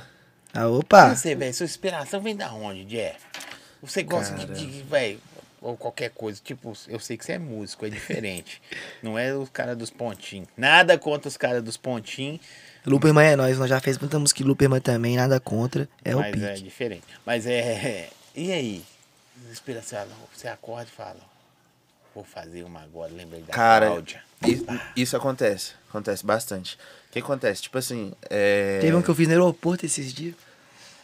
Ah, opa. Você, velho, sua inspiração vem da onde, Jeff? Você gosta de, Cara. de velho, ou qualquer coisa. Tipo, eu sei que você é músico, é diferente. [laughs] não é os caras dos pontinhos. Nada contra os caras dos pontinhos, Luperman é nós, nós já fez muita música de Luperman também, nada contra. É o mas é pique. diferente. Mas é. E aí? Inspiração, você acorda e fala. Vou fazer uma agora, lembrei da Cara, Cláudia. Isso, isso acontece. Acontece bastante. O que acontece? Tipo assim, é... Teve um que eu fiz no aeroporto esses dias.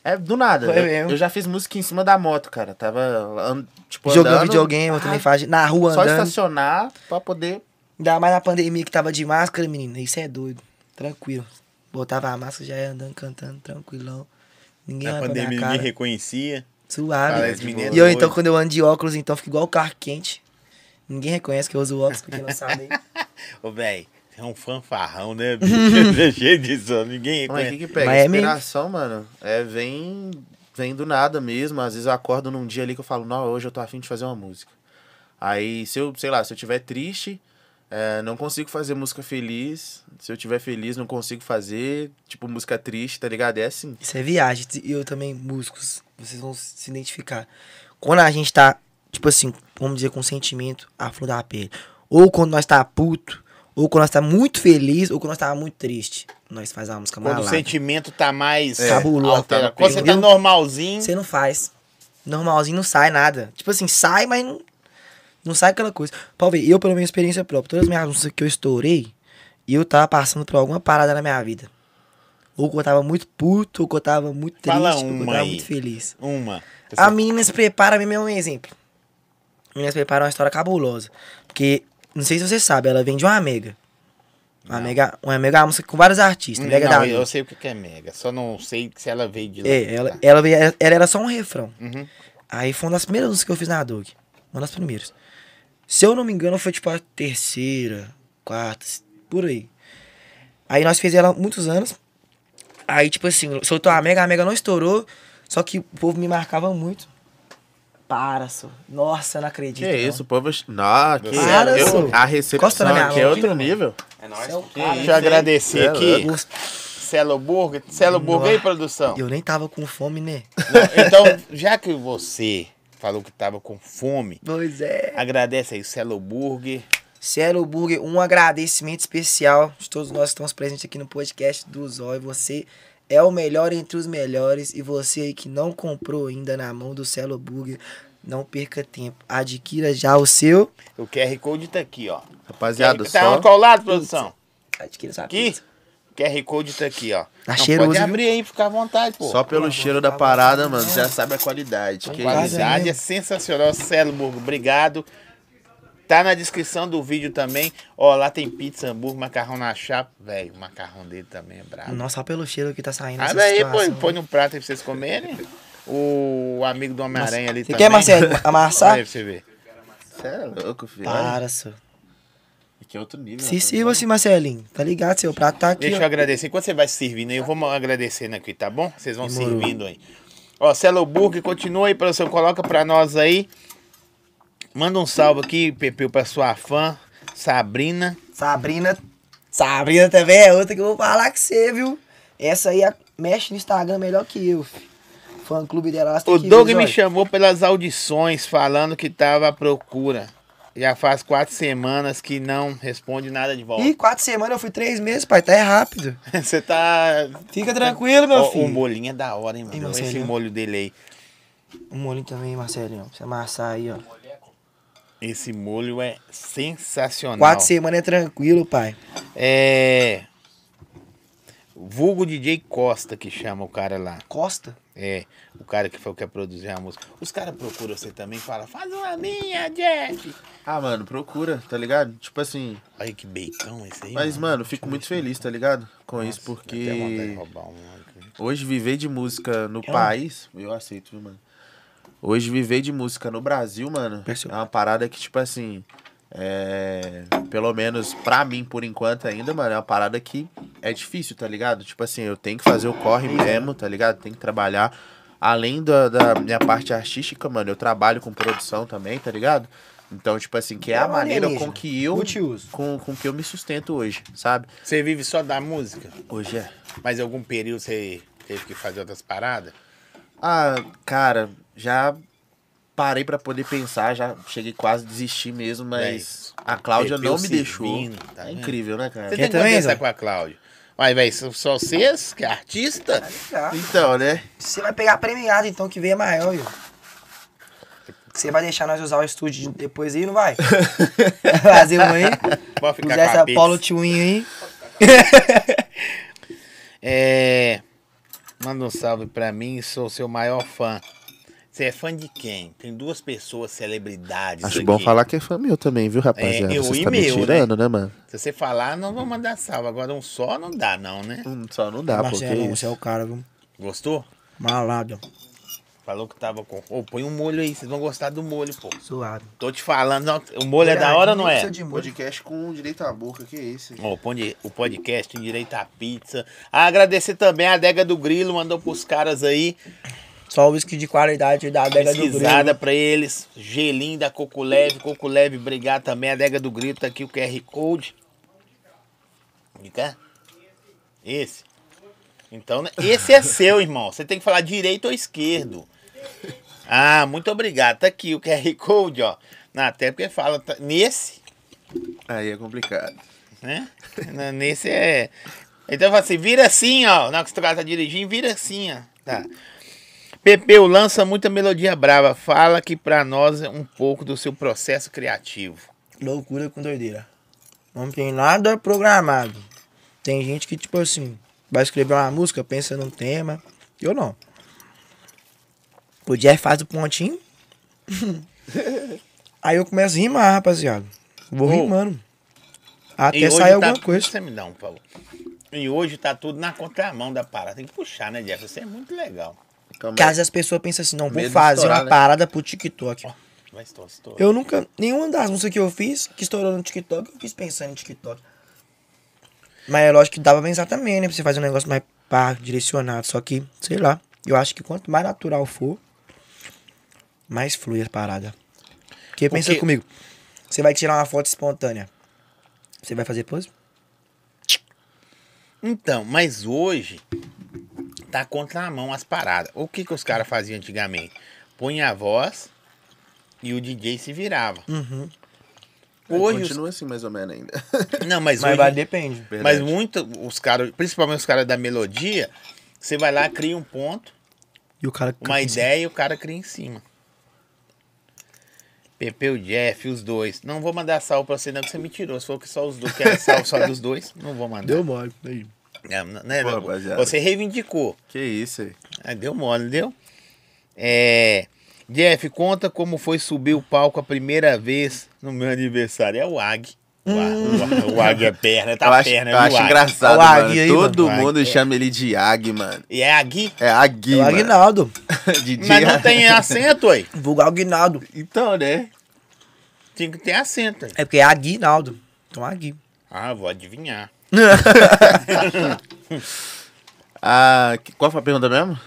É do nada. Foi Eu, mesmo. eu já fiz música em cima da moto, cara. Tava, and- tipo, Jogando andando, videogame, eu também faz na rua Só andando. estacionar pra poder... Ainda mais na pandemia que tava de máscara, menino. Isso é doido. Tranquilo. Botava a máscara, já ia andando, cantando, tranquilão. Ninguém Na pandemia ninguém reconhecia. Suave. E eu, então, quando eu ando de óculos, então, fico igual o carro quente. Ninguém reconhece que eu uso óculos, porque não sabe. [laughs] Ô, velho, é um fanfarrão, né, [laughs] bicho? [laughs] É cheio disso, ninguém Mas o que que pega? Mas é. Inspiração, mano, é, vem, vem do nada mesmo. Às vezes eu acordo num dia ali que eu falo, não, hoje eu tô afim de fazer uma música. Aí, se eu, sei lá, se eu tiver triste, é, não consigo fazer música feliz. Se eu tiver feliz, não consigo fazer, tipo, música triste, tá ligado? É assim. Isso é viagem. E eu também, músicos, vocês vão se identificar. Quando a gente tá, tipo assim, vamos dizer, com sentimento à flor da pele. Ou quando nós tá puto, ou quando nós tá muito feliz, ou quando nós tá muito triste. Nós faz a música Quando o malada. sentimento tá mais É. Cabuloso. Tá Quando você tá normalzinho, Você não faz. Normalzinho não sai nada. Tipo assim, sai, mas não, não sai aquela coisa. Pode ver, eu, pela minha experiência própria, todas as minhas músicas que eu estourei, eu tava passando por alguma parada na minha vida. Ou que eu tava muito puto, ou que eu tava muito triste, Fala ou que eu uma tava aí. muito feliz. uma. A menina se prepara, mesmo é um exemplo. A menina se prepara é uma história cabulosa. Porque, não sei se você sabe, ela vem de uma Mega. Uma Não. Mega, uma Mega é uma música com vários artistas. Mega não, da eu sei o que é mega, só não sei se ela veio de lá. É, ela, Tá. ela, veio- ela era só um refrão. Uhum. Aí foi uma das primeiras músicas que eu fiz na Dog. Uma das primeiras. Se eu não me engano, foi tipo a terceira, quarta, por aí. Aí nós fizemos ela muitos anos. Aí, tipo assim, soltou a Mega, a Mega não estourou. Só que o povo me marcava muito. Para, só. Nossa, eu não acredito. Que não. isso, o povo... Não, que Para, eu, sou. a recepção aqui é outro nível. É o Que cara. Deixa eu agradecer É aqui. Celo Burger. Celo Burger aí, produção. Eu nem tava com fome, né? Não, então, já que você falou que tava com fome, Pois é. agradece aí, Celo Burger. Cielo Burger, um agradecimento especial de todos nós que estamos presentes aqui no podcast do Zóio. Você é o melhor entre os melhores. E você aí que não comprou ainda na mão do Cielo Burger, não perca tempo. Adquira já o seu. O QR Code tá aqui, ó. Rapaziada, tá só. onde qual lado, produção? Adquira sua Aqui? pizza. O QR Code tá aqui, ó. Tá Não, cheiroso, Pode viu? abrir aí, fica à vontade, pô. Só pelo cheiro da parada, mano, já sabe a qualidade. Que isso. Qualidade mesmo. é sensacional. Celo Burger, obrigado. Tá na descrição do vídeo também. Ó, lá tem pizza, hambúrguer, macarrão na chapa. Velho, o macarrão dele também é brabo. Nossa, só pelo cheiro que tá saindo. Ah, daí, põe, põe no prato aí pra vocês comerem. O amigo do Homem-Aranha ali Você também. quer, [laughs] Marcelo, Olha amassar? aí pra você ver. Você é louco, filho. Para, senhor. Aqui é outro nível. Se rapaz. sirva-se, Marcelinho. Tá ligado? Seu prato tá aqui. Deixa eu ó. agradecer. Enquanto você vai servindo aí, eu vou agradecendo aqui, tá bom? Vocês vão Demorou. servindo aí. Ó, Celo Burger, continua aí, produção. Coloca pra nós aí. Manda um salve aqui, Pepeu, pra sua fã, Sabrina. Sabrina. Sabrina também é outra que eu vou falar com você, viu? Essa aí a- mexe no Instagram melhor que eu, filho. Fã clube dela. O Doug ver, me chamou pelas audições, falando que tava à procura. Já faz quatro semanas que não responde nada de volta. Ih, quatro semanas, eu fui três meses, pai. Tá é rápido. [laughs] Você tá. Fica tranquilo, meu filho. o molhinho é da hora, hein, mano? Ei, Esse molho dele aí. Um molhinho também, Marcelinho. Pra você amassar aí, ó. Esse molho é sensacional. Quatro semanas é tranquilo, pai. É. Vulgo DJ Costa que chama o cara lá. Costa? É, o cara que foi o que produziu a música. Os caras procuram você também e falam, faz uma minha, Jeff. Ah, mano, procura, tá ligado? Tipo assim. Olha que bacon esse aí. Mas, mano, fico muito feliz, tá ligado? Com isso, Nossa, vontade de porque roubar um aqui. hoje viver de música no país, eu aceito, viu, mano? Hoje viver de música no Brasil, mano, Percebo. é uma parada que, tipo assim, é. Pelo menos pra mim, por enquanto ainda, mano, é uma parada que é difícil, tá ligado? Tipo assim, eu tenho que fazer o corre mesmo, tá ligado? Tenho que trabalhar. Além da, da minha parte artística, mano, eu trabalho com produção também, tá ligado? Então, tipo assim, que é a Trabalho maneira com que eu. Multiuso. Com, com que eu me sustento hoje, sabe? Você vive só da música? Hoje é. Mas em algum período você teve que fazer outras paradas? Ah, cara, já parei pra poder pensar, já cheguei quase a desistir mesmo, mas a Cláudia Pepeu não me deixou. servindo, tá é incrível, né, cara? Você Quer tem que conversar com a Cláudia. Mas, velho, só só vocês, que é artista? Tá. Então, né? Você vai pegar premiado, então, que veio maior, viu? Você vai deixar nós usar o estúdio depois aí, não vai? [laughs] Fazer um aí. Pode ficar Usar essa. Polo Twin aí. [laughs] É. Manda um salve pra mim, sou seu maior fã. Você é fã de quem? Tem duas pessoas, celebridades. Acho aqui. bom falar que é fã meu também, viu, rapaziada? É, eu Vocês e tá me meu, tirando, né, mano? Se você falar, não vou mandar salve. Agora um só não dá, não, né? Hum, Só não dá, porque Marcelo, isso. você é o cara, viu? Gostou? Malado. Falou que tava com. Ô, põe um molho aí, vocês vão gostar do molho, pô. Suado. Tô te falando, não, o molho é da hora ou não é? De molho. Podcast com direito à boca, que é esse? Ó, o pod- o podcast direito à pizza. Ah, agradecer também a adega do Grilo, mandou pros caras aí. Só o whisky de qualidade da adega do Pesquisada Grilo. pra eles. Gelinho da Coco Leve. Coco Leve, obrigado também. Adega do Grilo, tá aqui o QR Code. De cá? Esse. Então, né, esse é seu, irmão. Você tem que falar direito ou esquerdo. Ah, muito obrigado. Tá aqui o QR Code, ó. Na até porque fala tá- nesse, Aí é complicado. né? Na- Nesse é. Então assim, vira assim, ó. Na hora que você tá dirigindo, vira assim, ó. Tá. Pepeu lança muita melodia brava. Fala aqui pra nós um pouco do seu processo criativo. Loucura com doideira. Não tem nada programado. Tem gente que, tipo assim, vai escrever uma música, pensa num tema. Eu não. O Jeff faz o pontinho. [laughs] Aí eu começo a rimar, rapaziada. Vou Ô, rimando. Até sair tá- alguma coisa. Você me dá um favor. E hoje tá tudo na contramão da parada. Tem que puxar, né, Jeff? Isso é muito legal. Porque aí. às vezes as pessoas pensam assim, não, vou Medo fazer estourar, uma né? parada pro TikTok. Vai estourar, estoura. Eu nunca, nenhuma das músicas que eu fiz, que estourou no TikTok, eu fiz pensando em TikTok. Mas é lógico que dava pra pensar também, né? Pra você fazer um negócio mais pá, direcionado. Só que, sei lá, eu acho que quanto mais natural for, mais flui a parada. Porque pensa Porque- comigo, você vai tirar uma foto espontânea. Você vai fazer pose? Então, mas hoje tá contra a mão as paradas. O que que os caras faziam antigamente? Punha a voz e o DJ se virava. Uhum. Hoje os- Continua assim, mais ou menos, ainda. [laughs] Não, mas, Mas hoje... vai, depende. Mas Verdade. muito, os caras, principalmente os caras da melodia, você vai lá, cria um ponto, E o cara... uma ideia e o cara cria em cima. Pepe, o Jeff, os dois. Não vou mandar salve pra você, não, que você me tirou. Se for que só os dois, quer salve só dos dois, não vou mandar. Deu mole. Aí. É, né, Pô, não, rapaziada. você reivindicou. Que isso aí. Ah, deu mole, deu? É. Jeff, conta como foi subir o palco a primeira vez no meu aniversário. É o Ag. O, Ag- o Ag é perna, tá eu acho, perna, eu acho Ag? engraçado, O mano. Aí, Todo mano. mundo Agui. chama ele de Ag, mano. E é Agui? É Agui, É o. Aguinaldo. [laughs] Mas não tem acento aí. Vulgar Aguinaldo. Então, né? Tinha que ter acento aí. É porque é Aguinaldo. Então Agui. Ah, vou adivinhar. [laughs] Ah, que- qual foi a pergunta mesmo?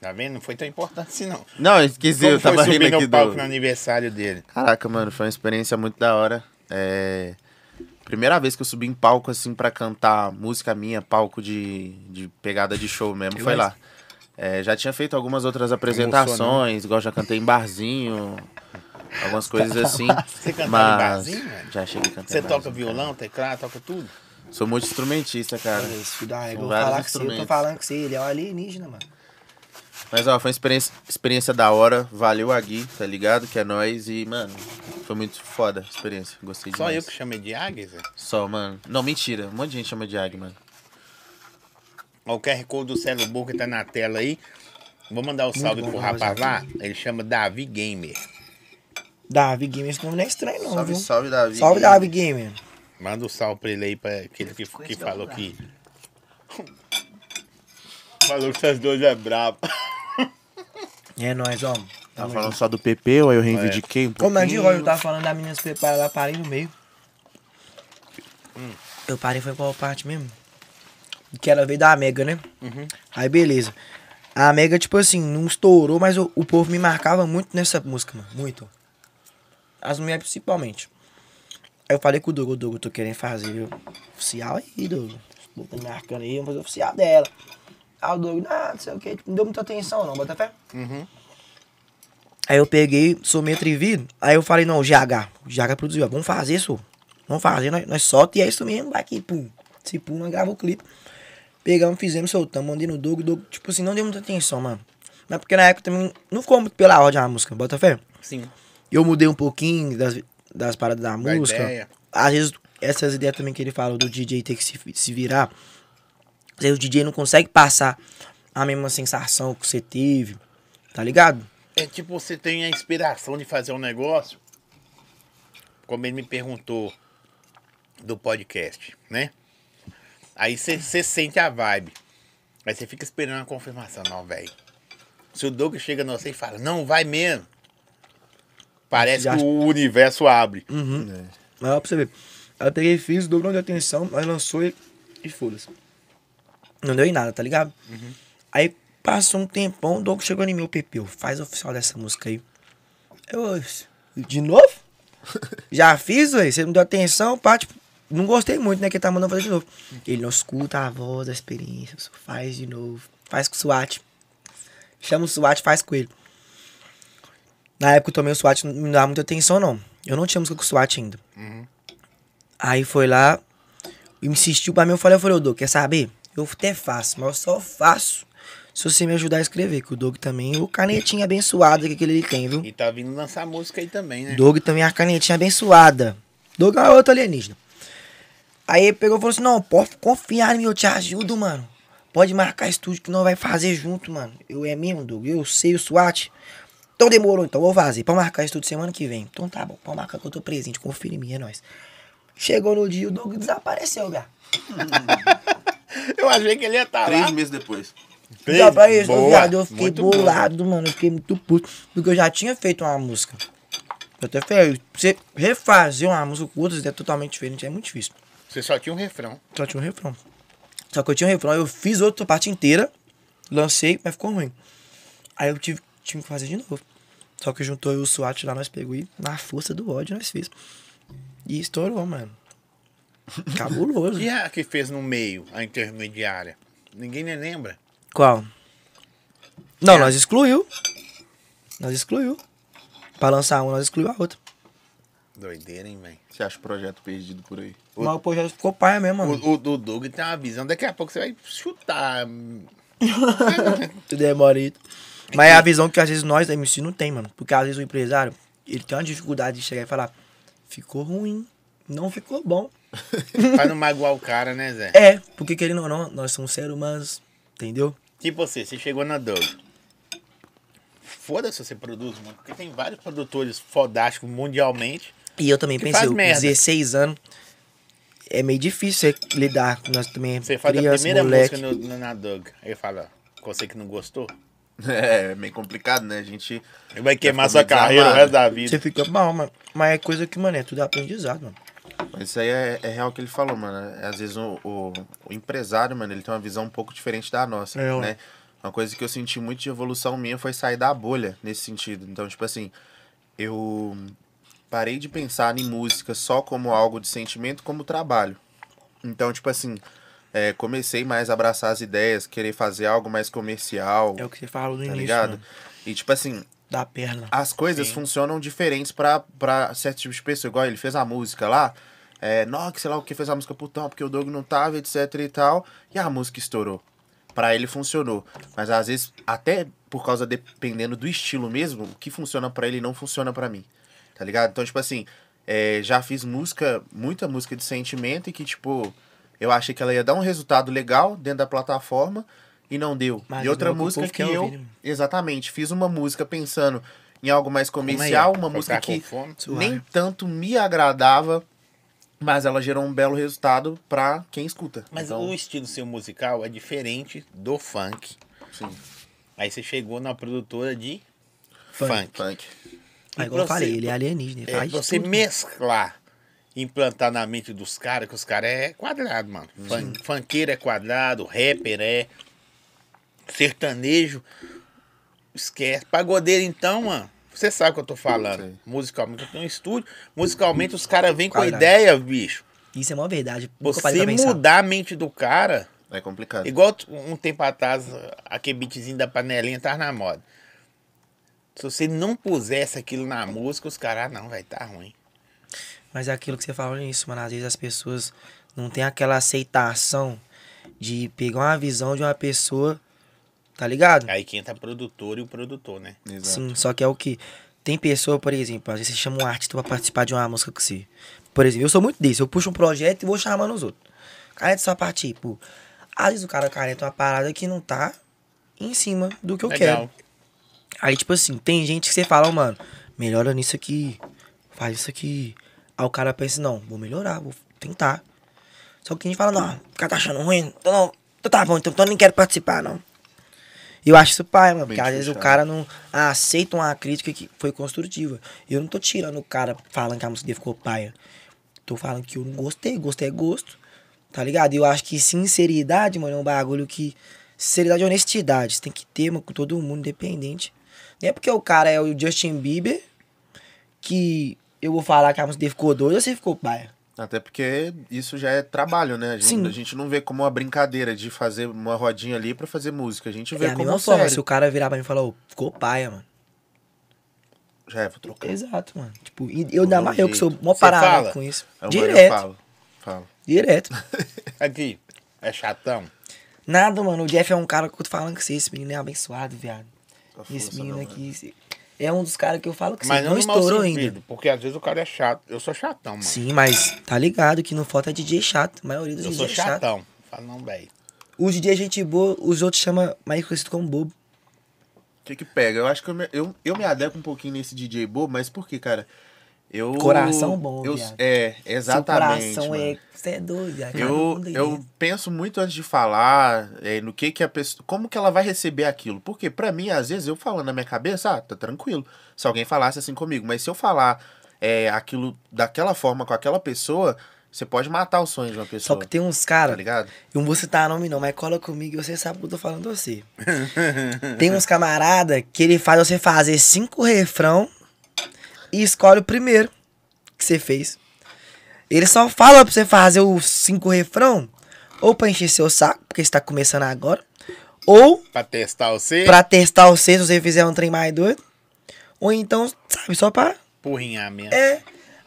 Tá vendo? Não foi tão importante assim, não. Não, esqueci, Como eu tava rindo aqui no palco do... no aniversário dele? Caraca, mano, foi uma experiência muito da hora. É... Primeira vez que eu subi em palco, assim, pra cantar música minha, palco de, de pegada de show mesmo, Eu foi acho. lá. É, já tinha feito algumas outras apresentações, igual já cantei em barzinho, algumas coisas assim. Você cantava em mas barzinho, velho? Já cheguei a cantar Você em toca barzinho, violão, teclado, toca tudo? Sou muito instrumentista, cara. Olha esse filho da Eu vou falar com você. Eu tô falando com você. Ele é um alienígena, mano. Mas, ó, foi uma experiência, experiência da hora. Valeu a Gui, tá ligado? Que é nóis. E, mano, foi muito foda a experiência. Gostei Só demais. eu que chamei de Águia, Zé? Só, mano. Não, mentira. Um monte de gente chama de Ag, mano. Ó, O QR Code do Celo Boca tá na tela aí. Vou mandar um salve bom, pro rapaz lá. Ele chama Davi Gamer. Davi Gamer, esse nome não é estranho, não, Salve, viu? salve, Davi. Salve, Davi Gamer. Manda um salve pra ele aí, pra aquele que, que falou o que. falou que essas duas é brabo. É nóis, ó. Tá falando só do PP, ou aí eu reivindiquei um Como é de pouquinho? hoje, eu tava falando das meninas preparadas lá, parei no meio. Eu parei, foi qual parte mesmo? Que ela veio da Mega, né? Aí beleza. A Mega, tipo assim, não estourou, mas o, o povo me marcava muito nessa música, mano. Muito. As mulheres principalmente. Aí eu falei com o Douglas, eu tô querendo fazer oficial aí, Douglas. O povo me marcando aí, vamos fazer oficial dela. Aí o Douglas, ah, não sei o que, não deu muita atenção não, bota fé. Uhum. Aí eu peguei, sou meio atrevido. Aí eu falei, não, o GH. O GH produziu, ó, vamos fazer isso. Vamos fazer, nós, nós solta e é isso mesmo, vai aqui, pum. Se pum, nós gravamos o clipe. Pegamos, fizemos, soltamos, mandei no Doug, Doug, tipo assim, não deu muita atenção, mano. Mas porque na época também não ficou muito pela ordem a música, bota fé. Sim. Eu mudei um pouquinho das, das paradas da Da música. ideia. Às vezes, essas ideias também que ele falou do DJ ter que se, se virar. Às vezes o DJ não consegue passar a mesma sensação que você teve, tá ligado? É tipo, você tem a inspiração de fazer um negócio. Como ele me perguntou do podcast, né? Aí você sente a vibe. Aí você fica esperando a confirmação, não, velho. Se o Douglas chega no você e fala, não, vai mesmo. Parece Já- que o universo abre. Uhum. É. Mas ó, pra você ver. Aí eu peguei, fiz, não deu atenção, mas lançou e, e foda-se. Não deu em nada, tá ligado? Aí passou um tempão, o Douglas chegou em mim, o Pepeu, faz oficial dessa música aí. Eu, de novo? [laughs] Já fiz, ué, você não deu atenção, pá, tipo, não gostei muito, né, que ele tá mandando fazer de novo. Ele não escuta a voz, a experiência, faz de novo. Faz com o SWAT. Chama o SWAT, faz com ele. Na época também o SWAT não me dava muita atenção, não. Eu não tinha música com o SWAT ainda. Aí foi lá, insistiu pra mim, eu falei, eu falei, ô Doug, quer saber? Eu até faço, mas eu só faço se você me ajudar a escrever. Que o Doug também, o canetinha abençoada que aquele ele tem, viu? E tá vindo lançar música aí também, né? Doug também é a canetinha abençoada. Doug é outro alienígena. Aí ele pegou e falou assim: Não, pode confiar em mim, eu te ajudo, mano. Pode marcar estúdio que nós vai fazer junto, mano. Eu é mesmo, Doug. Eu sei o SWAT. Então demorou, então vou fazer. Pode marcar estúdio semana que vem. Então tá bom, pode marcar que eu tô presente. Confira em mim, é nóis. Chegou no dia, o Doug desapareceu, velho. [laughs] Eu achei que ele ia estar lá. Três meses depois. Desapareceu, viado. Eu fiquei muito bom. bolado, mano. Eu fiquei muito puto. Porque eu já tinha feito uma música. Eu até falei, você refazer uma música com outras ideias totalmente diferentes é muito difícil. Você só tinha um refrão. Só tinha um refrão. Só que eu tinha um refrão, eu fiz outra parte inteira, lancei, mas ficou ruim. Aí eu tive, tive que fazer de novo. Só que juntou e o SWAT lá, nós pegou e na força do ódio nós fez. E estourou, mano. [laughs] Cabuloso. E a que fez no meio, a intermediária? Ninguém nem lembra. Qual? Não, É. nós excluiu. Nós excluiu. Pra lançar uma, nós excluiu a outra. Doideira, hein, velho? Você acha o projeto perdido por aí? O- Mas o projeto ficou pai mesmo, mano. O, o, o Doug tem uma visão. Daqui a pouco você vai chutar. [laughs] Tudo é bonito. Mas é a visão que às vezes nós da MC não tem, mano. Porque às vezes o empresário, ele tem uma dificuldade de chegar e falar, ficou ruim, não ficou bom. [laughs] pra não magoar o cara, né, Zé? É, porque querendo ou não, nós somos seres humanos, entendeu? Tipo você, você chegou na Doug. Foda-se você produz, mano. Porque tem vários produtores fodásticos mundialmente. E eu também pensei, eu, com merda. 16 anos, é meio difícil você lidar com nós também. Você faz a primeira moleque. música no, no- na Doug. Aí fala, você que não gostou. [laughs] É, meio complicado, né? A gente. Ele vai queimar sua carreira o resto da vida. Você fica mal, mano. Mas é coisa que, mano, é tudo aprendizado, mano. Mas isso aí é, é real que ele falou, mano. É, Às vezes o, o, o empresário, mano, ele tem uma visão um pouco diferente da nossa, É, né? Uma coisa que eu senti muito de evolução minha foi sair da bolha nesse sentido. Então, tipo assim, eu parei de pensar em música só como algo de sentimento, como trabalho. Então, tipo assim, é, comecei mais a abraçar as ideias, querer fazer algo mais comercial, É o que você falou no tá início, ligado? mano. E, tipo assim, Da perna. as coisas Sim. funcionam diferentes pra, pra certo tipo de pessoa. Igual ele fez a música lá. É, que sei lá o que fez a música putão, porque o Doug não tava, etc e tal. E a música estourou. Pra ele funcionou. Mas às vezes, até por causa, dependendo do estilo mesmo, o que funciona pra ele não funciona pra mim. Tá ligado? Então, tipo assim, é, já fiz música, muita música de sentimento e que, tipo, eu achei que ela ia dar um resultado legal dentro da plataforma e não deu. Mas e outra é que música povo que quer eu. ouvir, né? Exatamente, fiz uma música pensando em algo mais comercial, uma música que fome. Nem tanto me agradava, mas ela gerou um belo resultado pra quem escuta. Mas então, o estilo seu musical é diferente do funk. sim, Aí você chegou na produtora de Funk. funk. funk. Aí, igual eu falei, ele é alienígena, ele É, você tudo. mesclar, implantar na mente dos caras, que os caras é quadrado, mano. Fun, funkeiro é quadrado, rapper é. Sertanejo. Esquece. Pagodeiro, então, mano. Você sabe o que eu tô falando. Sei. Musicalmente, eu tenho um estúdio. Musicalmente, os caras vêm com a ideia, bicho. Isso é uma verdade. Nunca Você mudar a mente do cara. É complicado. Igual um tempo atrás, aquele beatzinho da panelinha tava na moda. Se você não pusesse aquilo na música, os caras, ah, não, vai tá ruim. Mas é aquilo que você falou nisso, mano. Às vezes as pessoas não têm aquela aceitação de pegar uma visão de uma pessoa, tá ligado? Aí quem tá produtor e o produtor, né? Exato. Sim, só que é o que. Tem pessoa, por exemplo, às vezes você chama um artista pra participar de uma música com você. Por exemplo, eu sou muito desse, eu puxo um projeto e vou chamando os outros. Careta só partir, pô. Às vezes o cara careta uma parada que não tá em cima do que eu quero. Aí, tipo assim, tem gente que você fala, "Ó, mano, melhora nisso aqui, faz isso aqui. Aí o cara pensa, não, vou melhorar, vou tentar. Só que a gente fala, não, o cara tá achando ruim, então não, então tá bom, então, então eu nem quero participar, não. E eu acho isso pai, mano, porque às vezes o cara não aceita uma crítica que foi construtiva. E eu não tô tirando o cara falando que a música dele ficou paia. Tô falando que eu não gostei, gostei é gosto, tá ligado? E eu acho que sinceridade, mano, é um bagulho que. Sinceridade e honestidade. Você tem que ter, mano, com todo mundo, independente. Não é porque o cara é o Justin Bieber que eu vou falar que a música dele ficou doida ou você ficou paia. Até porque isso já é trabalho, né? A gente, Sim. a gente não vê como uma brincadeira de fazer uma rodinha ali pra fazer música. A gente vê É a como mesma sério. forma, se o cara virar pra mim e falar, ô, ficou paia, mano. Já é, vou trocar. Exato, mano. Tipo, e eu ainda mais eu que sou mó fala? com isso. É Eu Direto, falo, falo. direto. [laughs] Aqui, é chatão. Nada, mano. O Jeff é um cara que eu tô falando que você, esse menino é abençoado, viado. Esse menino não, aqui esse- é um dos caras que eu falo que Mas você não, não estourou ainda. sentido, porque às vezes o cara é chato. Eu sou chatão, mano. Sim, mas tá ligado que não falta DJ chato. A maioria dos eu DJ sou é chato. chatão. Fala não, velho. Os DJ é gente boa, os outros chamam mais conhecido como bobo. O que que pega? Eu acho que eu me, eu, eu me adequo um pouquinho nesse DJ bobo, mas por quê, cara? Eu, Coração bom, eu, viado. É, exatamente. Seu coração mano. é. Você é doido, viado. Eu, eu penso muito antes de falar é, no que que a pessoa. Como que ela vai receber aquilo. Porque pra mim, às vezes, eu falando na minha cabeça, ah, tá tranquilo. Se alguém falasse assim comigo. Mas se eu falar é, aquilo daquela forma com aquela pessoa, você pode matar os sonhos de uma Só pessoa. que tem uns Tá caras. ligado? Eu não vou citar nome não, mas cola comigo e você sabe o que eu tô falando de você. [laughs] Tem uns camarada que ele faz você fazer cinco refrão e escolhe o primeiro que você fez. Ele só fala pra você fazer os cinco refrão, ou pra encher seu saco, porque você tá começando agora, ou Pra testar você, pra testar você se você fizer um trem mais doido, ou então, sabe, só pra porrinhar mesmo. É.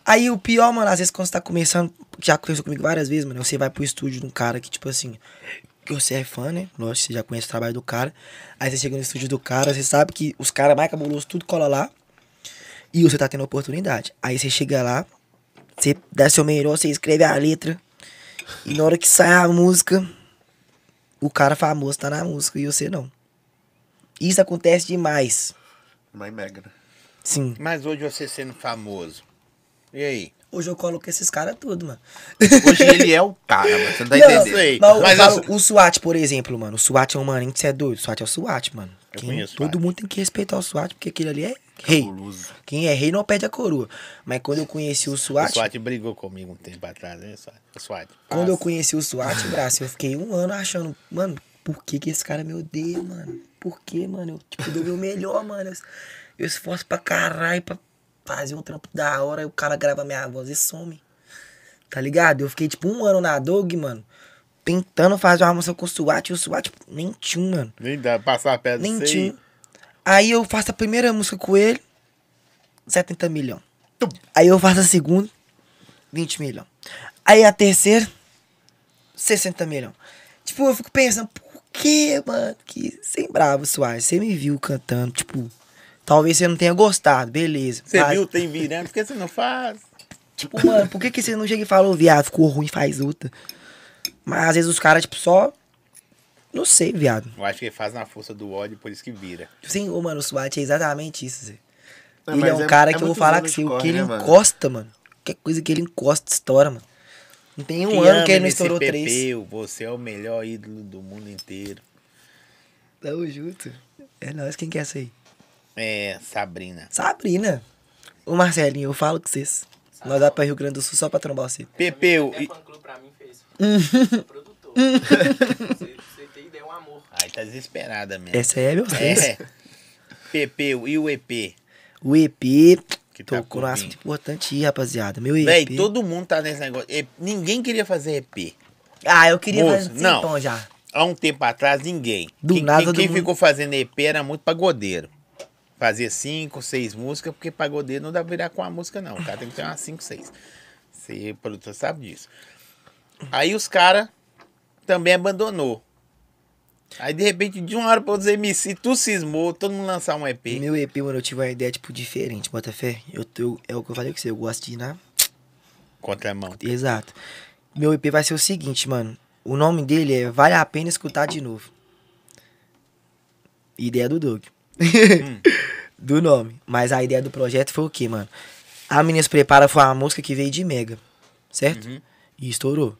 Aí o pior, mano, às vezes quando você tá começando, já aconteceu comigo várias vezes, mano, você vai pro estúdio de um cara que, tipo assim, que você é fã, né? Lógico, você já conhece o trabalho do cara. Aí você chega no estúdio do cara, você sabe que os caras mais cabulosos tudo cola lá. E você tá tendo oportunidade. Aí você chega lá, você dá seu melhor, você escreve a letra. E na hora que sai a música, o cara famoso tá na música e você não. Isso acontece demais. Mas mega, né? Sim. Mas hoje você sendo famoso. E aí? Hoje eu coloco esses caras tudo, mano. Hoje ele é o cara, mano. Você não tá Não, entendendo. sei. Mas, Mas eu falo, eu- o SWAT, por exemplo, mano. O SWAT é um maninho que você é doido. O SWAT é o SWAT, mano. Eu Quem- todo SWAT. mundo tem que respeitar o SWAT, porque aquele ali é rei. Cabuloso. Quem é rei não perde a coroa. Mas quando eu conheci o SWAT, O SWAT brigou comigo um tempo atrás, né, SWAT? O SWAT. quando eu conheci o SWAT, braço, eu fiquei um ano achando, mano, por que que esse cara me odeia, mano? Por que, mano? Eu, tipo, dou meu melhor, mano. Eu, eu esforço pra caralho pra fazer um trampo da hora, e o cara grava minha voz e some. Tá ligado? Eu fiquei, tipo, um ano na Dog, mano, tentando fazer uma música com o SWAT, e o SWAT tipo, nem tinha, mano. Nem dá passar perto Nem disso tinha. Aí. Eu faço a primeira música com ele, 70 milhões. Aí eu faço a segunda, 20 milhões. Aí a terceira, 60 milhões. Tipo, eu fico pensando, por que, mano? Que sem bravo, Soares. Você me viu cantando, tipo, talvez você não tenha gostado, beleza. Você Mas, viu, tem virando, por que você não faz? Tipo, mano, por que, que você não chega e fala, ô, viado, ficou ruim, faz outra? Mas às vezes os caras, tipo, só. Não sei, viado. Eu acho que ele faz na força do ódio, por isso que vira. Assim, ô, mano, o SWAT é exatamente isso, Zé. É, ele é um é- cara é que eu vou falar que de o que ele né, encosta, mano. Qualquer coisa que ele encosta, estoura, mano. Não tem um Te ano que ele não estourou três. Pepeu, Você é o melhor ídolo do mundo inteiro. Tamo junto. É nóis, quem quer essa aí? É, Sabrina. Sabrina. Ô Marcelinho, eu falo com vocês. Nós vamos pra Rio Grande do Sul só pra trombar você. Pepeu. Até E... pra mim fez. [laughs] Sou produtor. [laughs] você, você tem ideia, é um amor. Ai, tá desesperada mesmo. Essa é meu. É. [laughs] Pepeu, e o EP? O EP Que tá tocou vir. assunto importante aí, rapaziada. Meu EP. Véi, todo mundo tá nesse negócio. E- Ninguém queria fazer EP. Ah, eu queria Moço, fazer não. tempão já. Há um tempo atrás, ninguém. Do quem nada, quem, quem mundo- ficou fazendo EP era muito pagodeiro. Fazia cinco, seis músicas, porque pagodeiro não dá pra virar com a música, não. O cara tem que ter umas cinco, seis. Você, produtor, sabe disso. Aí os caras também abandonou. Aí, de repente, de uma hora pra outra, MC, tu cismou, todo mundo lançar um EP. Meu EP, mano, eu tive uma ideia, tipo, diferente, bota fé. Eu, eu, é o que eu falei com você, eu gosto de ir na Contramão. Exato. Meu EP vai ser o seguinte, mano. O nome dele é Vale a Pena Escutar de Novo. Ideia do Doug. [laughs] do nome. Mas a ideia do projeto foi o quê, mano? A Menina Se Prepara foi uma música que veio de Mega. Certo? E estourou.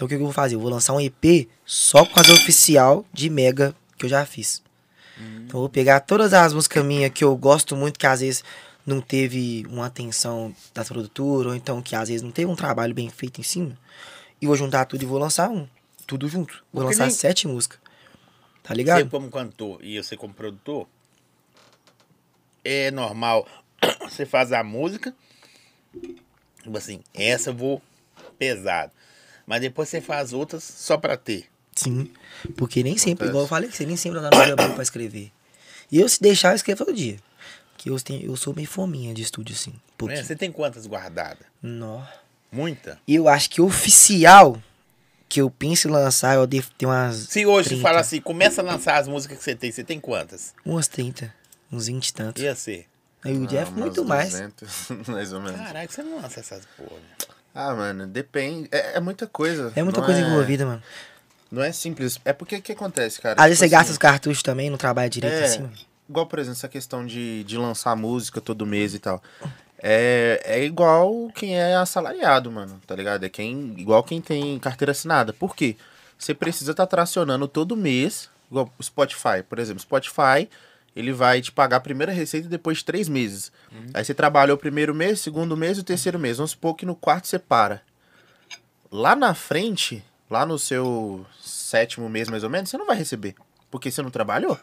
Então o que, que eu vou fazer? Eu vou lançar um EP só com as oficial de Mega que eu já fiz. Então eu vou pegar todas as músicas minhas que eu gosto muito, que às vezes não teve uma atenção das produtoras, ou então que às vezes não teve um trabalho bem feito em cima. E vou juntar tudo e vou lançar um. Tudo junto. Vou Porque lançar nem- sete músicas. Tá Você ligado? como cantor e você como produtor, é normal. [coughs] Você faz a música, tipo assim, essa eu vou pesado. Mas depois você faz outras só pra ter. Sim. Porque nem sempre, igual eu falei, que você nem sempre dá dia bom pra escrever. E eu, se deixar, eu escrevo todo dia. Que eu, tenho, eu sou meio fominha de estúdio, assim. Né? Pouquinho. Você tem quantas guardadas? Nó. Muita? E eu acho que oficial que eu penso em lançar, eu devo ter umas. Se hoje você 30. fala assim, começa a lançar as músicas que você tem, você tem quantas? Umas 30. Uns 20 e tantos. Ia ser. Aí o Jeff, Ah, muito umas mais. 200, [laughs] mais ou menos. Caralho, você não lança essas porra. Ah, mano, depende. É, é muita coisa. É muita Não coisa é- envolvida, mano. Não é simples. É porque o que acontece, cara? Às vezes Tipo você gasta assim, os cartuchos também, não trabalha direito É, assim, igual, por exemplo, essa questão de, de lançar música todo mês e tal. É, é igual quem é assalariado, mano, tá ligado? É quem, igual quem tem carteira assinada. Por quê? Você precisa estar tracionando todo mês, igual o Spotify, por exemplo. Spotify, ele vai te pagar a primeira receita depois de três meses. Aí você trabalha o primeiro mês, segundo mês e o terceiro mês. Vamos supor que no quarto você para. Lá na frente, lá no seu sétimo mês mais ou menos, você não vai receber. Porque você não trabalhou.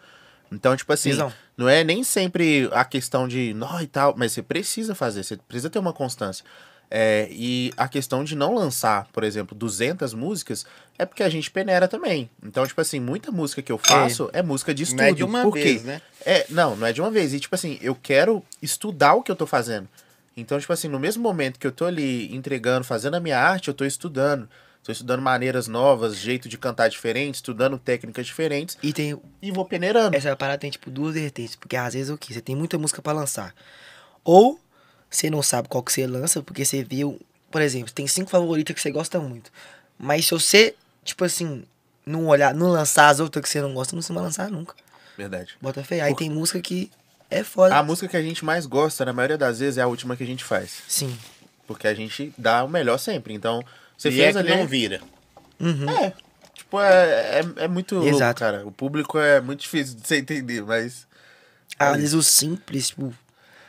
Então, tipo assim, Visão. não é nem sempre a questão de nó e tal, mas você precisa fazer, você precisa ter uma constância. É, e a questão de não lançar, por exemplo, 200 músicas é porque a gente peneira também. Então, tipo assim, muita música que eu faço é, música de Não é de uma vez, né? É, não, não é de uma vez. E, tipo assim, eu quero estudar o que eu tô fazendo. Então, tipo assim, no mesmo momento que eu tô ali entregando, fazendo a minha arte, eu tô estudando. Tô estudando maneiras novas, jeito de cantar diferente, estudando técnicas diferentes E tem. e vou peneirando. Essa parada tem, tipo, duas vertentes. Porque às vezes o quê? Você tem muita música pra lançar. Ou você não sabe qual que você lança, porque você viu. Por exemplo, tem cinco favoritas que você gosta muito. Mas se você, tipo assim, não olhar, não lançar as outras que você não gosta, não se vai lançar nunca. Verdade. Bota fé. Aí tem música que é foda. A música que a gente mais gosta, na maioria das vezes, é a última que a gente faz. Sim. Porque a gente dá o melhor sempre. Então, você e fez é que ali. não vira. Uhum. É. Tipo, é, é, é muito louco, Exato. cara. O público é muito difícil de você entender, mas Às vezes o simples, tipo.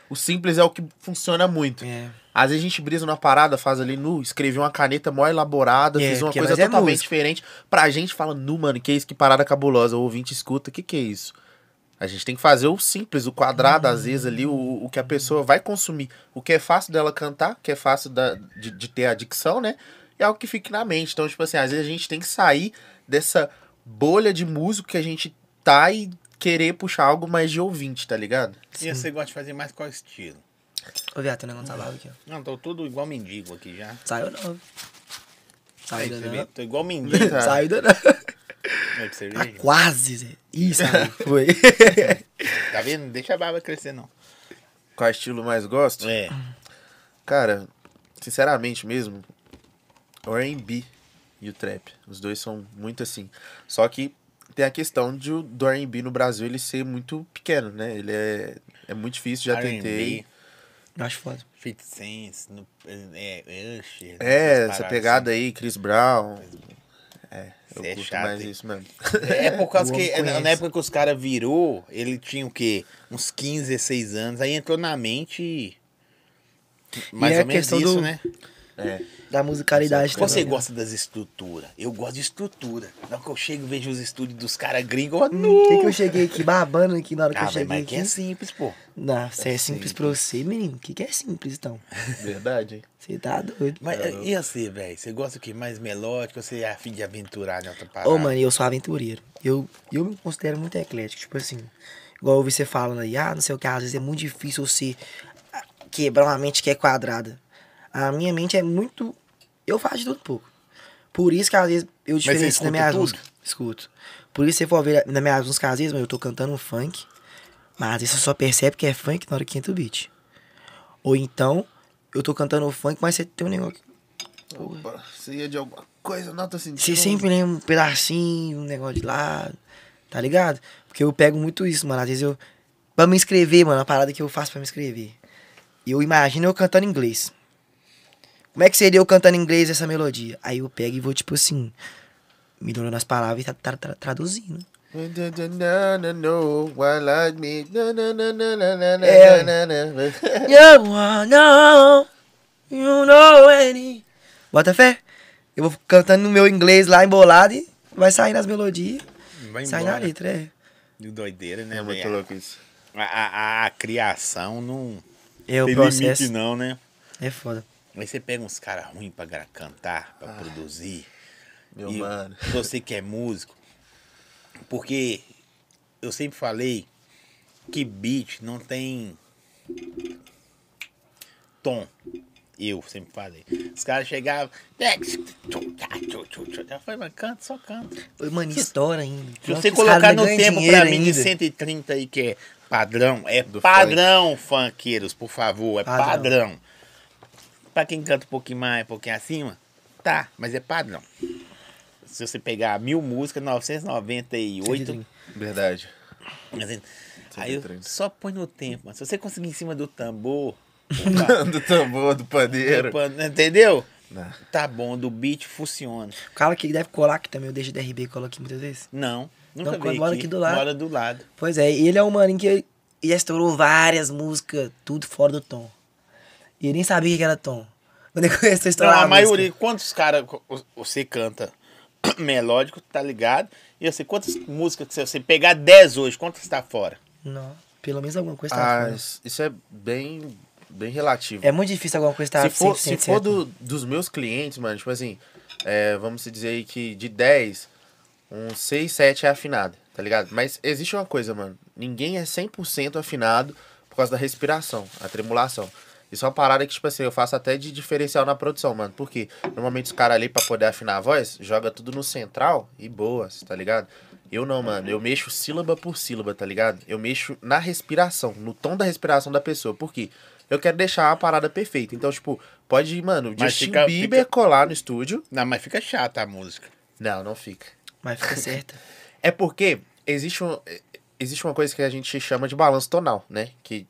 O simples é o que funciona muito. É. Às vezes a gente brisa numa parada, faz ali nu, escrevi uma caneta mó elaborada, É, fiz uma coisa é totalmente músico. diferente. Pra gente fala, nu, mano, que isso, que parada cabulosa. O ouvinte escuta, que que é isso? A gente tem que fazer o simples, o quadrado, às vezes, ali, o, o que a pessoa vai consumir. O que é fácil dela cantar, o que é fácil da, de, de ter a dicção, né? E algo que fique na mente. Então, tipo assim, às vezes a gente tem que sair dessa bolha de músico que a gente tá e querer puxar algo mais de ouvinte, tá ligado? E você gosta de fazer mais qual estilo? Ô, viado, tem um negócio salado aqui, ó. Não, tô tudo igual mendigo aqui já. Saiu não. Aí, Saiu você ainda vê, não. tô igual mendigo. [laughs] Tá. Saiu não. Aí, pra você Tá ver. quase, Zé. Ih, saiu. [laughs] Foi. [laughs] Tá vendo? Não deixa a barba crescer, não. Qual estilo mais gosto? É. Cara, sinceramente mesmo, o R&B e o trap, os dois são muito assim. Só que tem a questão de, o- do R&B no Brasil ele ser muito pequeno, né? Ele é, é muito difícil, já tentei. Eu acho foda. 50 Cents, no, é, é, Usher. É, essa paradas pegada aí, Chris Brown. É, eu é curto mais isso mesmo. assim. É por causa [laughs] que homem na- na conhece. época que os caras virou, ele tinha o quê? Uns 15, 16 anos. Aí entrou na mente mais é ou a menos isso, do- né? É. [laughs] Da musicalidade Você também. gosta das estruturas? Eu gosto de estrutura. Na hora que eu chego e vejo os estúdios dos caras gringos, eu Hum, que que eu cheguei aqui babando aqui na hora que Ah, eu velho, cheguei mas aqui? que é simples, pô. Não, você é simples pra você, menino. O que, que é simples, então? [laughs] Verdade, hein? Você tá doido. Mas É, e você, velho? Você gosta o que? Mais melódico? Você é afim de aventurar em outra parada? Ô, mano, eu sou aventureiro. Eu, eu me considero muito eclético. Tipo assim, igual eu ouvi você falando aí, ah, não sei o que, às vezes é muito difícil você ah, quebrar uma mente que é quadrada. A minha mente é muito. Eu faço de tudo um pouco. Por isso que às vezes eu diferencio minhas tudo? músicas. Escuto. Por isso, se você for ver nas minhas músicas, às vezes, mano, eu tô cantando um funk, mas às vezes você só percebe que é funk na hora que entra o beat. Ou então, eu tô cantando funk, mas você tem um negócio. Opa, você ia de alguma coisa, não tô sentindo. Você sempre lembra um pedacinho, um negócio de lado, tá ligado? Porque eu pego muito isso, mano. Às vezes eu. Pra me inscrever, mano, a parada que eu faço pra me inscrever. Eu imagino eu cantando inglês. Como é que seria eu cantando em inglês essa melodia? Aí eu pego e vou, tipo assim, melhorando as palavras e tá, tá- tá traduzindo. Know, you know any. Bota fé. Eu vou cantando no meu inglês lá embolado e vai sair nas melodias. Vai Sai na letra, é. De doideira, né, É muito louco isso. A, a- a criação não É o tem processo. limite, não, né? É foda. Aí você pega uns caras ruins pra cantar, pra produzir. Meu e mano. [laughs] você que é músico. Porque eu sempre falei que beat não tem tom. Eu sempre falei. Os caras chegavam. Eu falei, mas canta, só canta. Ô, Mano, estoura ainda. Se você colocar no tempo pra mim de ainda. 130 aí, que é padrão, é Do padrão, funkeiros, por favor, é Padrão. padrão. Pra quem canta um pouquinho mais, um pouquinho acima, tá, mas é padrão. Se você pegar mil músicas, 998, Verdade. assim, aí eu 130. só põe no tempo, mas se você conseguir em cima do tambor, [laughs] do tambor, do padeiro. entendeu? Não. Tá bom, do beat funciona. O cara que deve colar aqui também, eu deixo de RB e colo aqui muitas vezes. Não, nunca Então, mora aqui, do lado. mora do lado. Pois é, ele é um maninho que já estourou várias músicas, tudo fora do tom. E ele nem sabia o que era tom. Quando ele [laughs] começou a Não, estourar a maioria, música. quantos caras você canta [clears throat] melódico, tá ligado? E você, quantas músicas que você, você pegar 10 hoje, quantas tá fora? Não, pelo menos alguma coisa tá Ah, fora. isso isso é bem bem relativo. É muito difícil alguma coisa estar se for, 100% se for do, dos meus clientes, mano, tipo assim, é, vamos dizer aí que de 10, uns 6, 7 é afinado, tá ligado? Mas existe uma coisa, mano. Ninguém é 100% afinado por causa da respiração, a tremulação. Isso é uma parada que, tipo assim, eu faço até de diferencial na produção, mano. Porque normalmente os caras ali, pra poder afinar a voz, joga tudo no central e boas, tá ligado? Eu não, mano. Eu mexo sílaba por sílaba, tá ligado? Eu mexo na respiração, no tom da respiração da pessoa. Por quê? Eu quero deixar a parada perfeita. Então, tipo, pode, mano, Mas Justin fica- Bieber fica- colar no estúdio. Não, mas fica chata a música. Não, não fica. Mas fica certa. [laughs] É porque existe, um, existe uma coisa que a gente chama de balanço tonal, né? Que,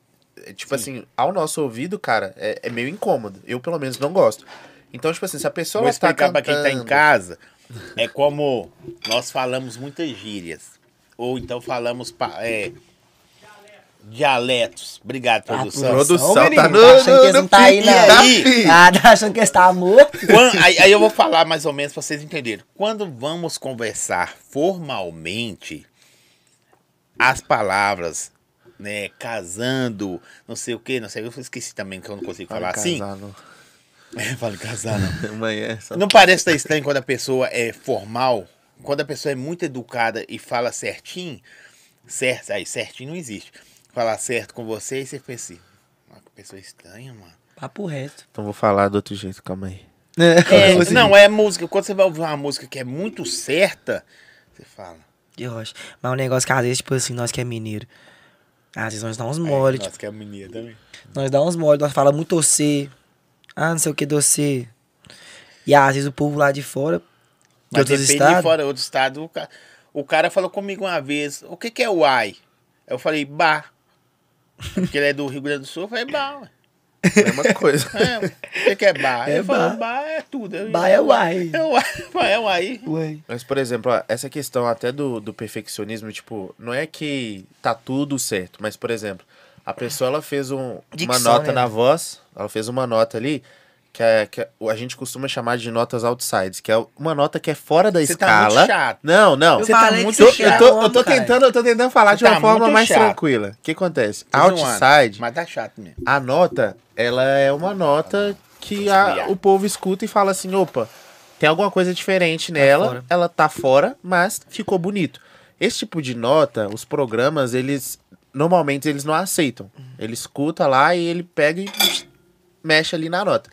é, tipo assim, ao nosso ouvido, cara, é, é meio incômodo. Eu, pelo menos, não gosto. Então, tipo assim, se a pessoa Vou ela tá explicar pra quem tá em cantando- casa. É como nós falamos muitas gírias. Ou então falamos pa- é, dialetos. Obrigado, produção. produção menino, tá no- achando que no- eles não tá aí, não. tá? Ah, tá achando que eles tá morto? Aí, aí eu vou falar mais ou menos pra vocês entenderem. Quando vamos conversar formalmente, as palavras, né, casando, não sei o que, não sei, eu esqueci também que eu não consigo falar assim. Casar, não. [laughs] [laughs] É, não. Amanhã, só- Não parece tão estranho quando a pessoa é formal? Quando a pessoa é muito educada e fala certinho, certo, aí certinho não existe. Falar certo com você e você pensa assim, "Ah, que pessoa estranha, mano. Papo reto. Então vou falar do outro jeito, calma aí. É, [laughs] não, é música. Quando você vai ouvir uma música que é muito certa, você fala. Eu acho. Mas é um negócio que às vezes, tipo assim, nós que é mineiro. Às vezes nós dá uns mole, é, tipo, Nós que é também. nós dá uns mole, nós fala muito você. Ah, não sei o que doce. E às vezes o povo lá de fora, de Mas outros depende estados. de fora, outro estado. O cara, o cara falou comigo uma vez, o que, que é uai? Eu falei, bah. Porque ele é do Rio Grande do Sul, eu falei, bah. Mesma coisa. [laughs] É, o que, é bar? É falou, bar. bar é tudo. Eu- Bar é uai. [laughs] É uai. É uai. Ué. Mas, por exemplo, ó, essa questão até do, do perfeccionismo, tipo, não é que tá tudo certo, mas, por exemplo, a pessoa ela fez um- uma nota né? na voz, ela fez uma nota ali, que, é, que é- a gente costuma chamar de notas outsides, que é uma nota que é fora da Você tá escala. muito chato. Não, não. Eu Você tá muito você chato. eu tô, eu tô tentando, eu tô tentando falar de Você uma tá forma mais chato. tranquila. O que acontece? Tô zoando, Outside, Mas tá chato mesmo. a nota, ela é uma nota que a- o povo escuta e fala assim, opa, tem alguma coisa diferente nela, fora. ela tá fora, mas ficou bonito. Esse tipo de nota, os programas, eles normalmente eles não aceitam. Ele escuta lá e ele pega e mexe ali na nota.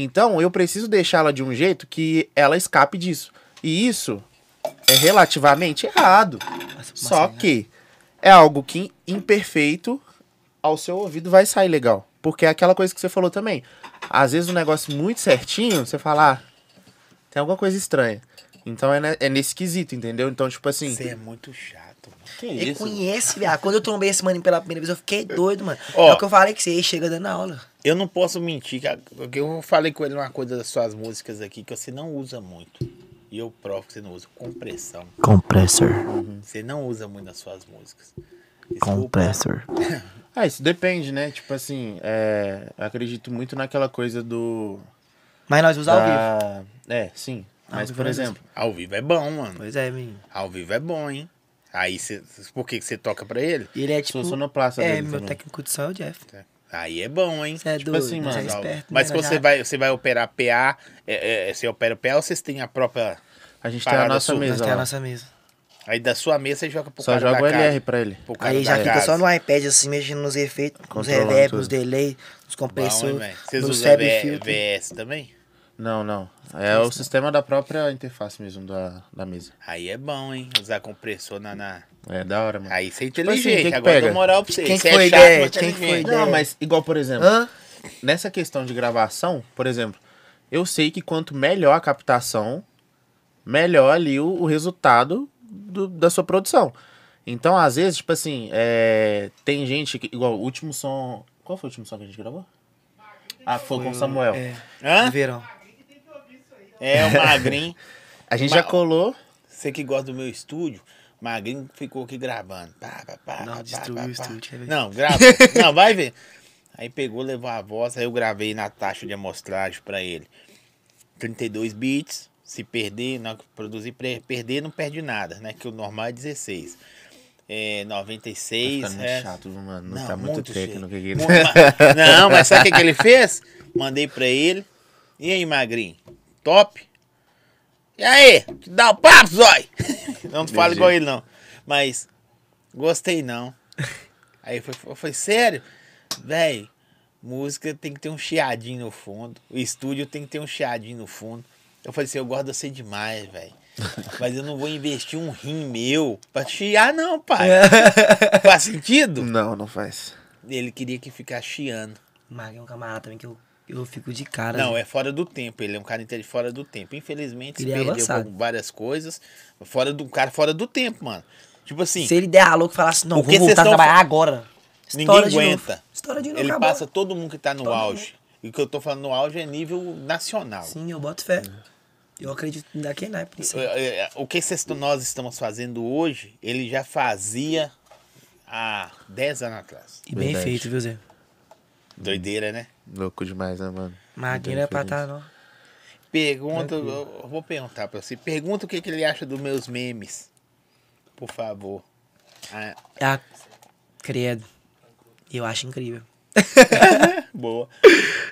Então, eu preciso deixá-la de um jeito que ela escape disso. E isso é relativamente errado. Só que é algo que imperfeito ao seu ouvido vai sair legal. Porque é aquela coisa que você falou também. Às vezes um negócio muito certinho, você fala, ah, tem alguma coisa estranha. Então é, ne- é nesse quesito, entendeu? Então, tipo assim. Você é muito chato, mano. Que Ele isso? conhece, viado. Quando eu trombei esse mano pela primeira vez, eu fiquei doido, mano. Ó. é o que eu falei que você chega dando aula. Eu não posso mentir, que porque eu falei com ele uma coisa das suas músicas aqui que você não usa muito. E eu provo que você não usa. Compressão. Compressor. Você não usa muito nas suas músicas. Desculpa. Compressor. [laughs] Ah, isso depende, né? Tipo assim, é, eu acredito muito naquela coisa do. Mas nós usamos ao vivo. da- É, sim. Mas, por exemplo, Ao vivo é bom, mano. Pois é, menino. Ao vivo é bom, hein? Aí você. Por que que você toca pra ele? E ele é sou tipo. sonoplasta É, dele meu também. técnico de som é o Jeff. Aí é bom, hein? Você é Tipo doido, assim, você é mano, esperto. Mas né? quando você Já- vai, você vai operar PA, é, é, você opera o PA ou vocês têm a própria. A gente tem a nossa sua, mesa tem a nossa mesa. Aí da sua mesa você joga pro Só cara joga da o LR casa. pra ele. Pro cara Aí já fica casa. só no iPad, assim, mexendo nos efeitos, nos reverb, nos delay, nos Bom, hein, compressores? Vocês nos usam V-. VS também? Não, não. É o sistema da própria interface mesmo da, da mesa. Aí é bom, hein? Usar compressor na. na- É da hora, mano. Aí você é Tipo inteligente. assim, quem que Agora eu pega? dou moral pra você. Quem você que foi é chato, ideia? mas Quem que foi ideia? Não, mas igual, por exemplo, Hã? nessa questão de gravação, por exemplo, eu sei que quanto melhor a captação, melhor ali o, o resultado do- da sua produção. Então, às vezes, tipo assim, é, tem gente que, igual, o último som. Qual foi o último som que a gente gravou? Ah, foi, com o Samuel. É, Hã? verão. É, o Magrinho. [laughs] A gente Mas- já colou. Você que gosta do meu estúdio, Magrinho ficou aqui gravando. Pá, pá, pá, Não, pá, destruiu pá, o pá. estúdio? Não, grava. [laughs] Não, vai ver. Aí pegou, levou a voz, aí eu gravei na taxa de amostragem pra ele. 32 bits, se perder, não produzir, perder não perde nada, né? Que o normal é 16. é, Tá 96. ficando muito é. chato, mano. Não, Não, tá muito, muito técnico cheio. aqui. Ma- [laughs] Não, mas sabe o que, que ele fez? Mandei pra ele. E aí, magrinho? Top? E aí? Te dá o papo, zói! [laughs] Não fala igual ele, não. Mas, gostei não. [laughs] Aí foi, foi, foi sério? Véi, música tem que ter um chiadinho no fundo. O estúdio tem que ter um chiadinho no fundo. Eu falei assim, eu gosto de você demais, velho. [laughs] Mas eu não vou investir um rim meu pra chiar, não, pai. Faz sentido? Não, não faz. Ele queria que ficasse chiando. Mag é um camarada também que eu, eu fico de cara. Não, é fora do tempo. Ele é um cara fora do tempo. Infelizmente, se Ele é perdeu avançado. várias coisas. Fora do um cara fora do tempo, mano. Tipo assim, Se ele der a louco e falar assim, não, vou voltar a trabalhar agora. ninguém Estoura de novo. aguenta. Estoura de novo, Ele acabou. passa todo mundo que tá no Todo auge. E o que eu tô falando no auge é nível nacional. Sim, eu boto fé. Eu acredito daquele naipe nisso. aí. É, é, O que cês- nós estamos fazendo hoje, ele já fazia há 10 anos atrás. E bem Verdade. feito, viu, Zé? Doideira, né? Louco demais, né, mano? Maguinho não é pra estar, não. Pergunta, eu eu vou perguntar pra você. Pergunta o que, que ele acha dos meus memes. Por favor. Ah, Ah, credo. Eu acho incrível. [laughs] boa.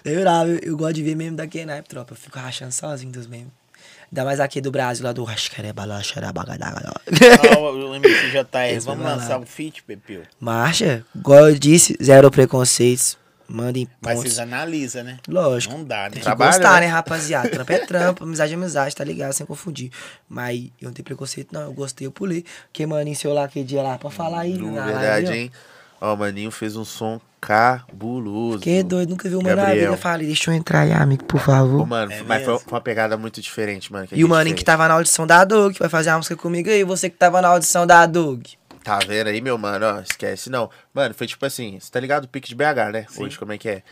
Eu, não, eu, eu gosto de ver meme daquele naipe, tropa. Eu fico rachando sozinho dos memes. Ainda mais aqui do Brasil, lá do Rascarebalacharabagadagada. Ó, o MCJR, Esse vamos vai lá. lançar um feat, Pepeu. Marcha, igual eu disse, zero preconceitos. Mandem Mas pontos. vocês analisam, né? Lógico. Não dá, né? Tem que Trabalho, gostar, né? né, rapaziada? Trampo é trampo, amizade é amizade, tá ligado? Sem confundir. Mas eu não tenho preconceito, não. Eu gostei, eu pulei. Porque, mano, seu lá aquele dia lá, pra falar aí. Na verdade, live, hein? Ó, o Maninho fez um som cabuloso. Que doido, nunca viu o mano na vida. Falei, deixa eu entrar aí, amigo, por favor. Ô, mano, É mas foi, foi uma pegada muito diferente, mano. que E o maninho que fez. tava na audição da Doug, que vai fazer a música comigo aí. Você que tava na audição da Doug. Tá vendo aí, meu mano? Ó, esquece. Não, mano, foi tipo assim, você tá ligado o pique de BH, né? Sim. Hoje, como é que é?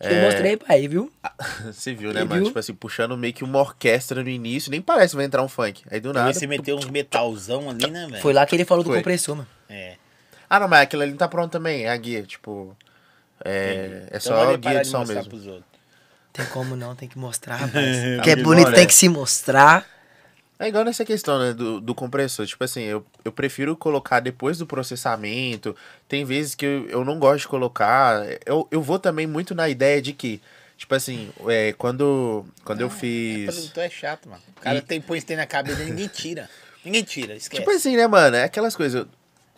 Eu mostrei pra ele, viu? [laughs] Você viu, né, Você mano? viu? Tipo assim, puxando meio que uma orquestra no início, nem parece que vai entrar um funk. Aí do nada. Aí você meteu uns metalzão ali, né, velho? Foi lá que ele falou do Foi. compressor, mano. É. Ah, não, mas aquilo ali não tá pronto também, é a guia, tipo. É, é Então só a guia de som mesmo. Tem como não, tem que mostrar, [laughs] rapaz. Tá que é bonito, tem que se mostrar. É igual nessa questão, né, do, do compressor. Tipo assim, eu, eu prefiro colocar depois do processamento. Tem vezes que eu, eu não gosto de colocar. Eu, eu vou também muito na ideia de que, tipo assim, é, quando, quando eu É, fiz. produtor é chato, mano. O cara E- tem, põe isso tem na cabeça, ninguém tira. Ninguém tira, esquece. Tipo assim, né, mano? É aquelas coisas.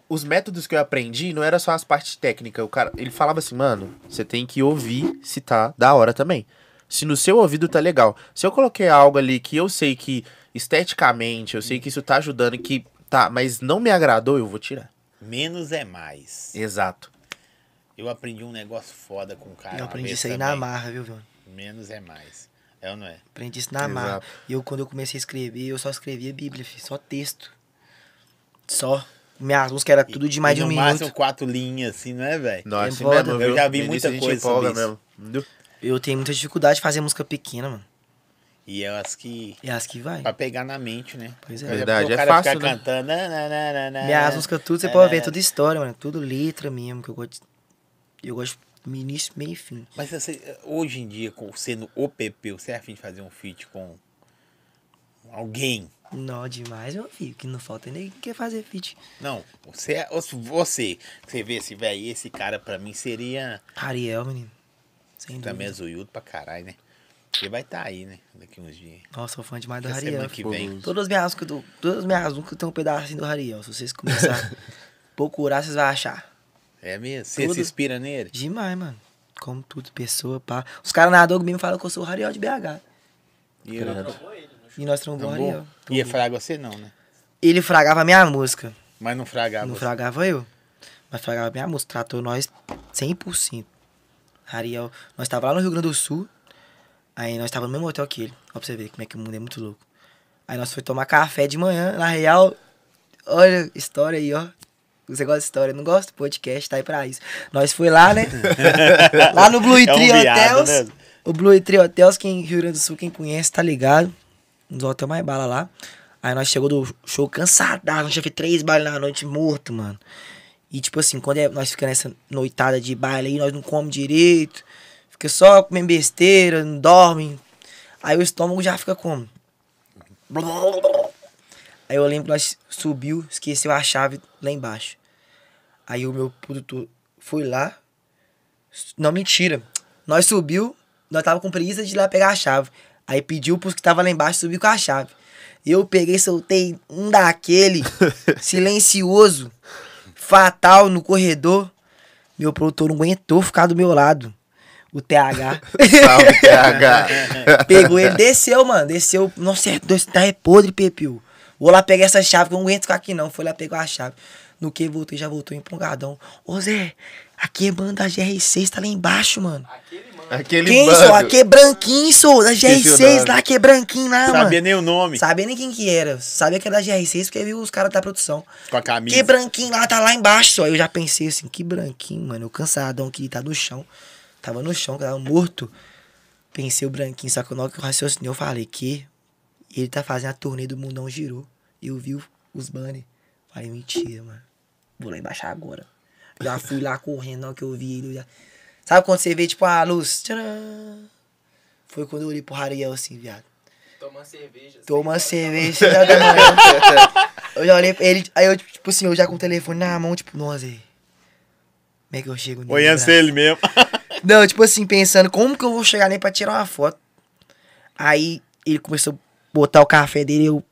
Os métodos que eu aprendi não era só as partes técnicas. O cara, ele falava assim, mano, você tem que ouvir se tá da hora também. Se no seu ouvido tá legal. Se eu coloquei algo ali que eu sei que esteticamente, eu sei que isso tá ajudando, que tá, mas não me agradou, eu vou tirar. Menos é mais. Exato. Eu aprendi um negócio foda com o cara. eu aprendi isso aí também. na marra, viu, viu? Menos é mais. É ou não é? Aprendi isso na Exato. marra. E eu, quando eu comecei a escrever, eu só escrevia Bíblia, filho, só texto. Só. Minhas músicas era tudo de mais E de um no minuto. máximo quatro linhas, assim, não é, velho? Nossa, É foda. mesmo, Eu já vi No muita coisa sobre isso. mesmo. Eu tenho muita dificuldade de fazer música pequena, mano. E é as que. E as que vai. Pra pegar na mente, né? Pois é. Verdade, o é cara fácil, ficar né? cantando. na, na, na, na, Minhas músicas tudo, você pode ver, tudo história, mano. Tudo letra mesmo, que eu gosto. Eu gosto início, meio e fim. Mas você, hoje em dia, sendo o PP, você é afim de fazer um feat com alguém? Não, demais, meu filho. Que não falta nem quer fazer feat. Não, você, é- você, você vê esse velho, esse cara pra mim seria Ariel, menino. Sem dúvida. também é zoiudo pra caralho, né? Ele vai estar aí, né? Daqui uns dias. Nossa, sou fã demais do Acho que Ariel. semana que vem. Todas as minhas músicas, do- todas as minhas músicas tem um pedacinho do Ariel. Se vocês começarem a [laughs] procurar, vocês vão achar. É mesmo? Você Tudo. se inspira nele? Demais, mano. Como tudo, pessoa, pá. Os caras na Doug me falam que eu sou o Ariel de BH. E eu, E nós trombamos o Trombou? Ariel. Ia fragar você não, né? Ele fragava a minha música. Mas não fragava não você. fragava eu. Mas fragava a minha música. Tratou nós 100%. Ariel, nós tava lá no Rio Grande do Sul. Aí nós tava no mesmo hotel que ele. Ó pra você ver como é que o mundo é muito louco. Aí nós foi tomar café de manhã. Na real, olha, história aí, ó. Você gosta de história, não gosta? Podcast tá aí pra isso. Nós foi lá, né? [laughs] lá no Blue É um Tree viado, Hotels. né? O Blue Tree Hotels, quem Rio Grande do Sul, quem conhece, tá ligado? Um dos hotéis mais bala lá. Aí nós chegou do show cansadaço, nós já fez três bailes na noite morto, mano. E tipo assim, quando é- nós ficamos nessa noitada de baile aí, nós não comemos direito. Fica só comendo besteira, não dorme. Aí o estômago já fica como? Aí eu lembro que nós subiu, esqueceu a chave lá embaixo. Aí o meu produtor foi lá. Não, mentira. Nós subiu, nós tava com preguiça de ir lá pegar a chave. Aí pediu pros que tava lá embaixo subir com a chave. Eu peguei, soltei um daquele, [laughs] silencioso, fatal no corredor. Meu produtor não aguentou ficar do meu lado. O TH. Salve, TH. [laughs] Pegou ele, desceu, mano. Desceu. Nossa, é dois, tá é podre, Pepil. Vou lá pegar essa chave, que eu não aguento ficar aqui não. Foi lá pegar a chave. No que voltei, já voltou empolgadão. Ô Zé, aqui é banda da GR6, tá lá embaixo, mano. Aquele mano. Aquele Quem, bando. sou? Aqui é branquinho, sou. Da Esqueci o GR6, nome. lá que é branquinho lá, Sabia mano. nem o nome. Sabia nem quem que era. Sabia que era da GR6 porque viu os caras da produção. Com a camisa. Que branquinho lá, tá lá embaixo. Só. Eu já pensei assim, que branquinho, mano. Eu cansadão aqui, tá no chão. Tava no chão, tava morto. Pensei o branquinho, só que na hora que eu raciocinei, eu falei que ele tá fazendo a turnê do Mundão Girou. Eu vi os banners. Falei, mentira, mano. Vou lá embaixo agora. Já fui lá correndo, na hora que eu vi ele. eu já- Sabe quando você vê, tipo, a luz? Tcharam! Foi quando eu olhei pro Rariel assim, viado. Toma cerveja. Toma cerveja, da [laughs] manhã. Eu já olhei pra ele, aí eu, tipo assim, eu já com o telefone na mão, tipo, nossa, aí. Como é que eu chego nele? Olhando ele mesmo. [laughs] Não, tipo assim, pensando, como que eu vou chegar nele pra tirar uma foto? Aí ele começou a botar o café dele, eu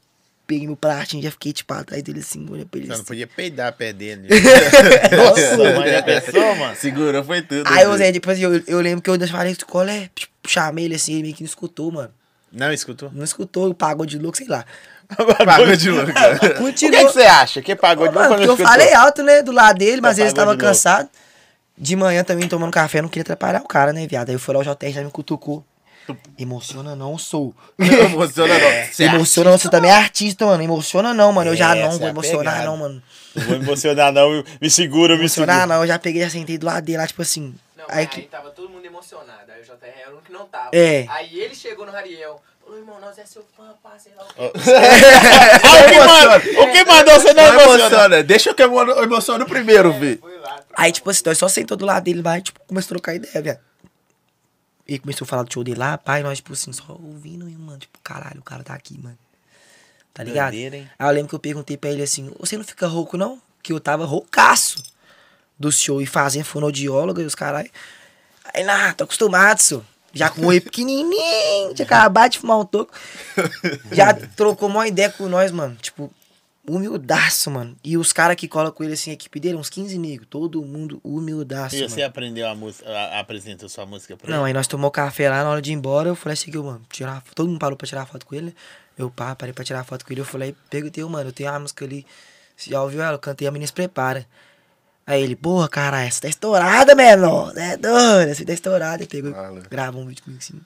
peguei meu pratinho, já fiquei, tipo, atrás dele assim, olhando pra ele Você não assim. podia peidar perto dele. [laughs] Nossa, mano, já pensou, mano? Segurou, foi tudo. Aí eu, filho. Zé, assim, eu, eu lembro que eu falei, qual é? Tipo, chamei ele assim, ele meio que não escutou, mano. Não escutou? Não escutou, pagou de louco, sei lá. [laughs] Pagou de louco. [laughs] O que, você acha? Que pagou de Mano, porque quando eu falei alto, né, do lado dele, mas ele estava cansado. De manhã também tomando café, não queria atrapalhar o cara, né, viado? Aí eu fui lá, o JR já me cutucou. Emociona não, sou. Não [laughs] emociona, não. Você acha? Emociona não, você também é artista, mano. Emociona não, mano. Eu já É, não vou é emocionar, pegada. não, mano. Não vou emocionar, não. Me segura, me Emocionar segura. não, eu já peguei, já sentei do lado dele lá, tipo assim. Não, aí aí, que. tava todo mundo emocionado. Aí o JR era o único que não tava. É. Aí ele chegou no Rariel. Falou, irmão, nós é seu fã, pá, sei lá o que mandou, o que mandou você não emociona? Deixa eu que eu emo- emociono primeiro, vi. Aí, tipo assim, nós só sentou do lado dele lá e, tipo, começou a trocar ideia, viado. Ele começou a falar do show dele lá, pai, nós, tipo assim, só ouvindo, e, mano, tipo, caralho, o cara tá aqui, mano. Tá ligado? Hein? Aí eu lembro que eu perguntei pra ele assim, você não fica rouco, não? Que eu tava roucaço do show e fazendo fonoaudióloga e os caralho. Aí, nah, tô acostumado, senhor. Já com o olho pequenininho, tinha acabado de fumar um toco. [laughs] Já trocou uma ideia com nós, mano. Tipo, humildaço, mano. E os caras que colam com ele, assim, a equipe dele, uns 15 negros. Todo mundo humildaço, E mano. você aprendeu a música, a- apresentou sua música pra Não, ele? aí nós tomamos café lá na hora de ir embora. Eu falei assim, que, mano, tirar, todo mundo parou pra tirar foto com ele. né? Eu pá, parei pra tirar foto com ele. Eu falei, perguntei, mano, eu tenho uma música ali. Você já ouviu ela? Eu cantei, a menina se prepara. Aí ele, porra, cara, essa tá estourada, menor. É doido, essa tá estourada. Ele pegou, Fala. gravou um vídeo comigo assim.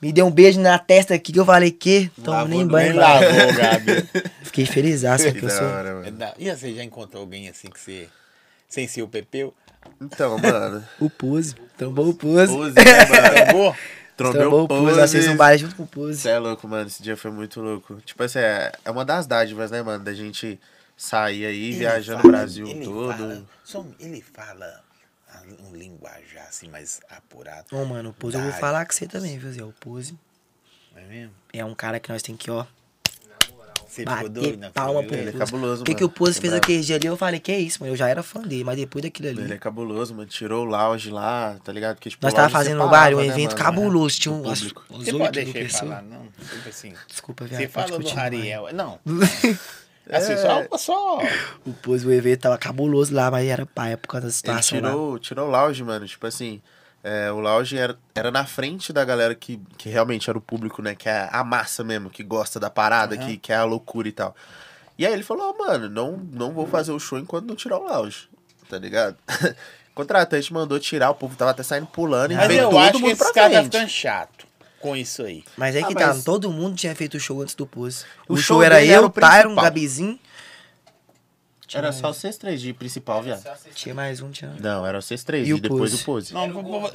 Me deu um beijo na testa aqui que eu falei, que? Toma Lavou nem banho. Nem lavou, [laughs] Gabi. Fiquei feliz, Que que eu sou. hora, É E você já encontrou alguém assim que você. Sem ser o Pepeu? Então, mano. [laughs] O Pose. Trombou o Pose. Pose, né, mano? Trombou? Trombeu Trombou o Pose. Nós fizemos um baile junto com o Pose. Você é louco, mano. Esse dia foi muito louco. Tipo assim, é, é uma das dádivas, né, mano? Da gente sair aí, Ele viajando fala- o Brasil ele todo. Fala, só- ele fala um linguajar assim mais apurado. Ô, mano, o Pose eu vou falar com você também, viu, Zé? O Pose é mesmo? é um cara que nós tem que, ó, Você ficou bater doido na palma pro Ele é cabuloso, O que, mano. que o Pose É fez aquele dia ali, eu falei, que é isso, mano. Eu já era fã dele, mas depois daquilo ali. Ele é cabuloso, mano. Tirou o lounge lá, tá ligado? Porque, tipo, Nós tava fazendo no baile um né, evento cabuloso. Tinha um, Você pode deixar ele pessoas. falar, não? Tipo assim. Desculpa, viado. Você falou do. Rariel. Não. [laughs] Assim, só, só. O Pose, o evento tava cabuloso lá, mas era paia por causa da Ele situação lá. tirou, tirou o lounge, mano. Tipo assim, é, o lounge era, era na frente da galera que, que realmente era o público, né? Que é a massa mesmo, que gosta da parada, Aham. que, que é a loucura e tal. E aí ele falou, "Ó, mano, não, não vou fazer o show enquanto não tirar o lounge, tá ligado? [laughs] O contratante mandou tirar, o povo tava até saindo pulando e Mas veio eu todo acho que esse cara tá ficando chato com isso aí. Mas aí Ah, que tá, mas- todo mundo tinha feito o show antes do Pose. O, O show, show era eu, Tyron. Gabizinho. Era só vocês três de principal, viado. Tinha mais um, tinha. Não, era vocês três E e, depois o pose. Não,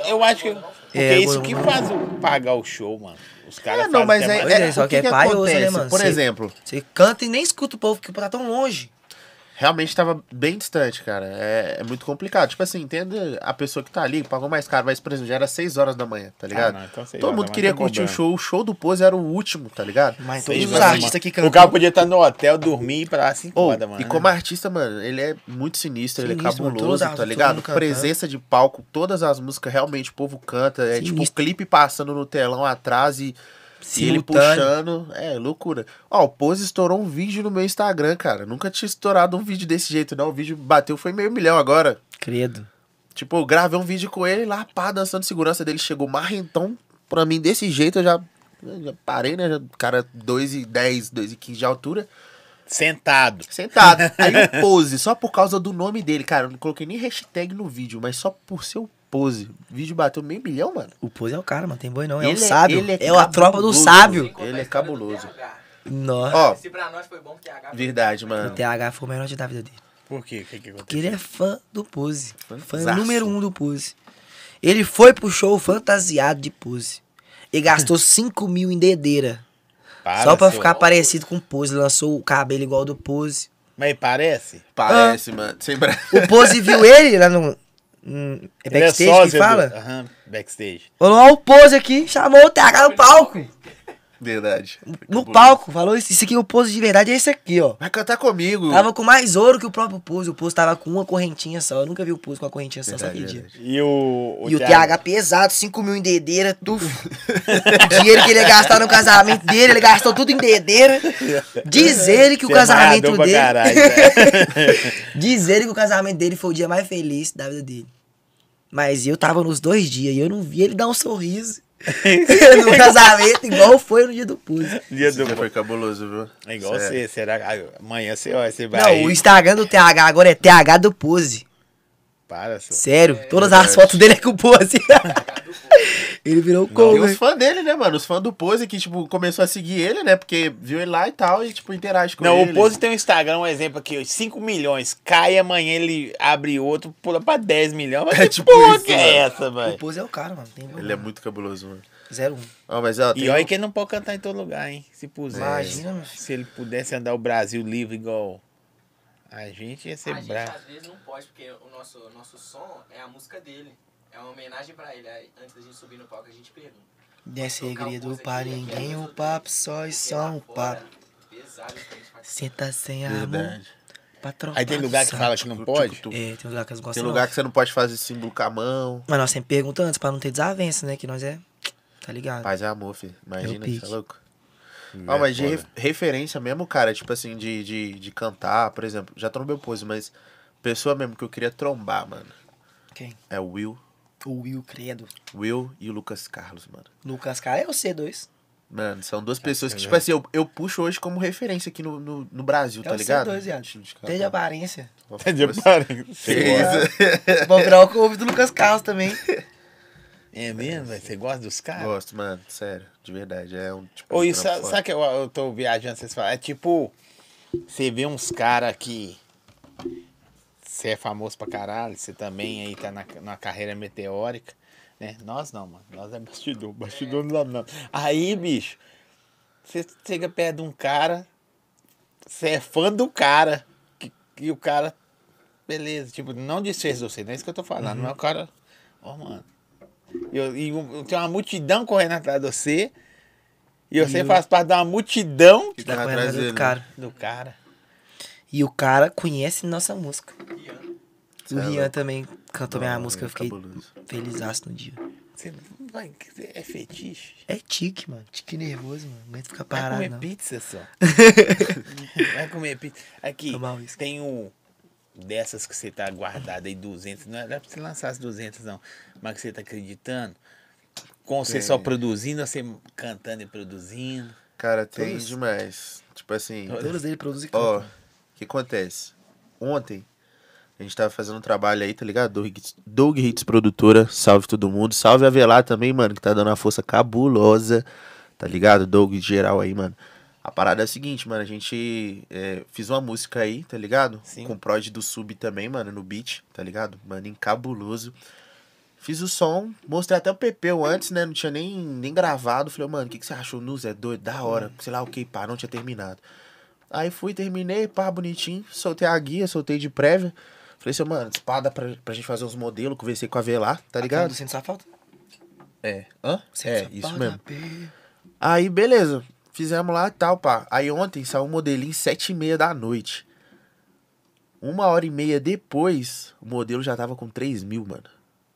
eu- acho que. Porque É, é isso que faz o pagar o show, mano. Os caras É, não, mas é, mais- é, é, só o que é que, que paioso, né, acontece? mano? Por Cê- exemplo, Você canta e nem escuta o povo, porque tá tão longe. Realmente tava bem distante, cara. É, é muito complicado. Tipo assim, entenda a pessoa que tá ali, pagou mais caro, mas, por exemplo, já era 6 horas da manhã, tá ligado? Ah, não, então Todo horas mundo queria curtir o problema. show. O show do Pose era o último, tá ligado? Mas todos os artistas que O cara cantam. podia estar no hotel, dormir e ir pra lá 5 Ô, horas da manhã. e como artista, mano, ele é muito sinistro, ele é Sinistro, mano. cabuloso, tá ligado? Presença de palco, todas as músicas realmente o povo canta. É tipo o Sinistro. clipe passando no telão atrás e, e ele puxando. É, loucura. Ó, o Pose estourou um vídeo no meu Instagram, cara. Nunca tinha estourado um vídeo desse jeito, não. O vídeo bateu, foi meio milhão agora. Credo. Tipo, eu gravei um vídeo com ele lá, pá, dançando segurança dele. Chegou marrentão pra mim desse jeito, eu já, eu já parei, né? Já, cara, 2,10, 2,15 de altura. Sentado. Sentado. Aí o [laughs] pose, só por causa do nome dele, cara. Eu não coloquei nem hashtag no vídeo, mas só por ser o pose. O vídeo bateu meio milhão, mano. O Pose é o cara, mano. Tem boi não. É Ele o sábio. ele É, a tropa do sábio. Ele é cabuloso. Nossa. Ó, Se pra nós foi bom, que TH verdade, O mano. TH foi o melhor dia da vida dele. Por quê? O que, que aconteceu? Porque ele é fã do Pose. Fã número um do Pose. Ele foi pro show fantasiado de Pose. E gastou [laughs] 5 mil em dedeira. Para, só pra seu- ficar parecido com o Pose. Lançou o cabelo igual do Pose. Mas parece? Parece, mano. Sem bra... O Pose viu ele lá no. Hum, é Ele backstage que sósia do- fala? Aham, backstage. Falou, ó, o Pose aqui, chamou o TH no palco. Verdade. No palco, falou isso. Isso aqui, o Pose de verdade é esse aqui, ó. Vai cantar comigo. Tava com mais ouro que o próprio Pose. O Pose tava com uma correntinha só. Eu nunca vi o Pose com uma correntinha só, só Verdade, aquele dia. verdade. E o. E o TH pesado, 5 mil em dedeira, tufo. [laughs] o dinheiro que ele ia gastar no casamento dele, ele gastou tudo em dedeira. Diz ele que o Você é casamento dele. caralho, [laughs] né? Diz ele que o casamento dele foi o dia mais feliz da vida dele. Mas eu tava nos dois dias e eu não vi ele dar um sorriso [laughs] no casamento, igual foi no dia do Pose. Dia Esse do... dia foi cabuloso, viu? É igual Sério. você. Será que amanhã você, você vai. Não, o Instagram do TH agora é TH do Pose. Para, só. Sério, todas verdade. as fotos dele é com o Pose. [laughs] ele virou Tem cover. os fãs dele, né, mano? Os fãs do Pose que, tipo, começou a seguir ele, né? Porque viu ele lá e tal e, tipo, interage com Não, ele. o Pose tem um Instagram, um exemplo aqui, 5 milhões, cai amanhã ele abre outro, pula pra 10 milhões. Mas É que tipo porra isso, que é mano. essa, O velho? Pose é o cara, mano. Tem Ele é muito cabuloso, mano. 01. Ó, mas, ó, E tem olha um- que ele não pode cantar em todo lugar, hein? Se puser. Imagina, filho. Se ele pudesse andar o Brasil livre igual a gente, ia ser A gente bravo. às vezes não pode, porque o nosso, nosso som é a música dele. É uma homenagem pra ele. Aí, antes da gente subir no palco, a gente pergunta. Não é segredo pra ninguém, o papo só e só um papo. A. Senta sem amor, Verdade. pra trocar Aí tem lugar que fala que não pode? É, tem lugar que eles gostam Tem lugar que você não pode fazer símbolo com a mão. Mas nós sempre perguntamos antes pra não ter desavença, né? Que nós é. Tá ligado? Paz é amor, filho. Imagina, É você é louco. É Ah, mas de foda. ref- referência mesmo, cara, tipo assim, de, de, de cantar, por exemplo, já trombei o pose, mas pessoa mesmo que eu queria trombar, mano, Quem? é o Will. O Will Credo. Will e o Lucas Carlos, mano. Lucas Cara é o C2. Mano, são duas pessoas que, é tipo assim, eu, eu puxo hoje como referência aqui no, no, no Brasil, É tá o ligado? C2, viado. Tem de aparência. Tá de aparência. Que isso? [laughs] Vou virar o cover do Lucas Carlos também. [laughs] É mesmo, velho? Você gosta dos caras? Gosto, mano, sério, de verdade. É um tipo. Ou isso, sabe, sabe que eu, eu tô viajando, vocês falam? É tipo, você vê uns caras que. Você é famoso pra caralho, você também aí tá na, na carreira meteórica, né? Nós não, mano. Nós é bastidor. Bastidor não dá não. Aí, bicho, você chega perto de um cara, você é fã do cara, que, e o cara. Beleza, tipo, não desfez você, não é isso que eu tô falando, Uhum. mas o cara. Ó, mano. E, eu- tem uma multidão correndo atrás de você. E você E faz parte uma multidão Que Tá tá correndo atrás do né? cara. do cara. E o cara conhece nossa música. O é Rian também cantou minha música, é eu fiquei cabuloso. feliz no dia. Você vai, é fetiche. É tique, mano. Tique nervoso, mano. Não aguento ficar Vai parado, comer não. pizza só. [laughs] vai comer pizza. Aqui, Tomar uísque. tem o. Dessas que você tá guardado aí, 200. Não era pra você lançar as 200, não. Mas que você tá acreditando. Com você Tem. só produzindo, você cantando e produzindo. Cara, tem Todos- demais. Tipo assim. Todos ele produzem Ó, o que acontece? Ontem, a gente tava fazendo um trabalho aí, tá ligado? Doug Hits, Doug Hits Produtora, salve todo mundo. Salve a Velar também, mano, que tá dando uma força cabulosa, tá ligado? Doug geral aí, mano. A parada é a seguinte, mano, a gente é, fiz uma música aí, tá ligado? Sim. Com prod do Sub também, mano, no beat, tá ligado? Mano, em cabuloso. Fiz o som, mostrei até o Pepeu antes, né? Não tinha nem, nem gravado. Falei, mano, o que, que você achou? Nuz é doido, da hora. Sei lá o que, pá, não tinha terminado. Aí fui, terminei, pá, bonitinho. Soltei a guia, soltei de prévia. Falei assim, mano, espada pra, pra gente fazer uns modelos. Conversei com a Velar, tá ligado? Do centro. É. Hã? É, Centro isso Só mesmo. Aí, beleza. Fizemos lá e tal, pá. Aí ontem saiu um modelinho sete e meia da noite. Uma hora e meia depois, o modelo já tava com 3 mil, mano,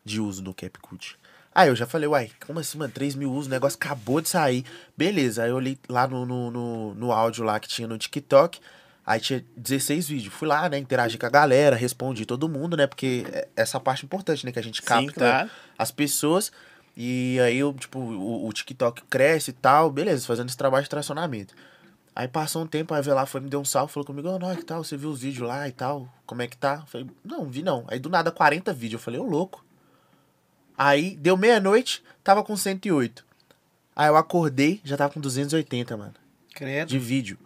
de uso no CapCut. Aí eu já falei, uai, como assim, mano? 3 mil usos, o negócio acabou de sair. Beleza, aí eu olhei lá no, no, no, no áudio lá que tinha no TikTok. Aí tinha 16 vídeos. Fui lá, né, interagi com a galera, respondi todo mundo, né? Porque é essa parte importante, né? Que a gente capta Sim, claro. as pessoas. E aí, eu, tipo, o, o TikTok cresce e tal, beleza, fazendo esse trabalho de tracionamento. Aí passou um tempo, a Avelar foi, me deu um salve, falou comigo, ô, oh, que tal, você viu os vídeos lá e tal, como é que tá? Eu falei, não, vi não. Aí do nada, 40 vídeos, eu falei, ô, louco. Aí, deu meia-noite, tava com 108. Aí eu acordei, já tava com 280, mano, Credo. de vídeo.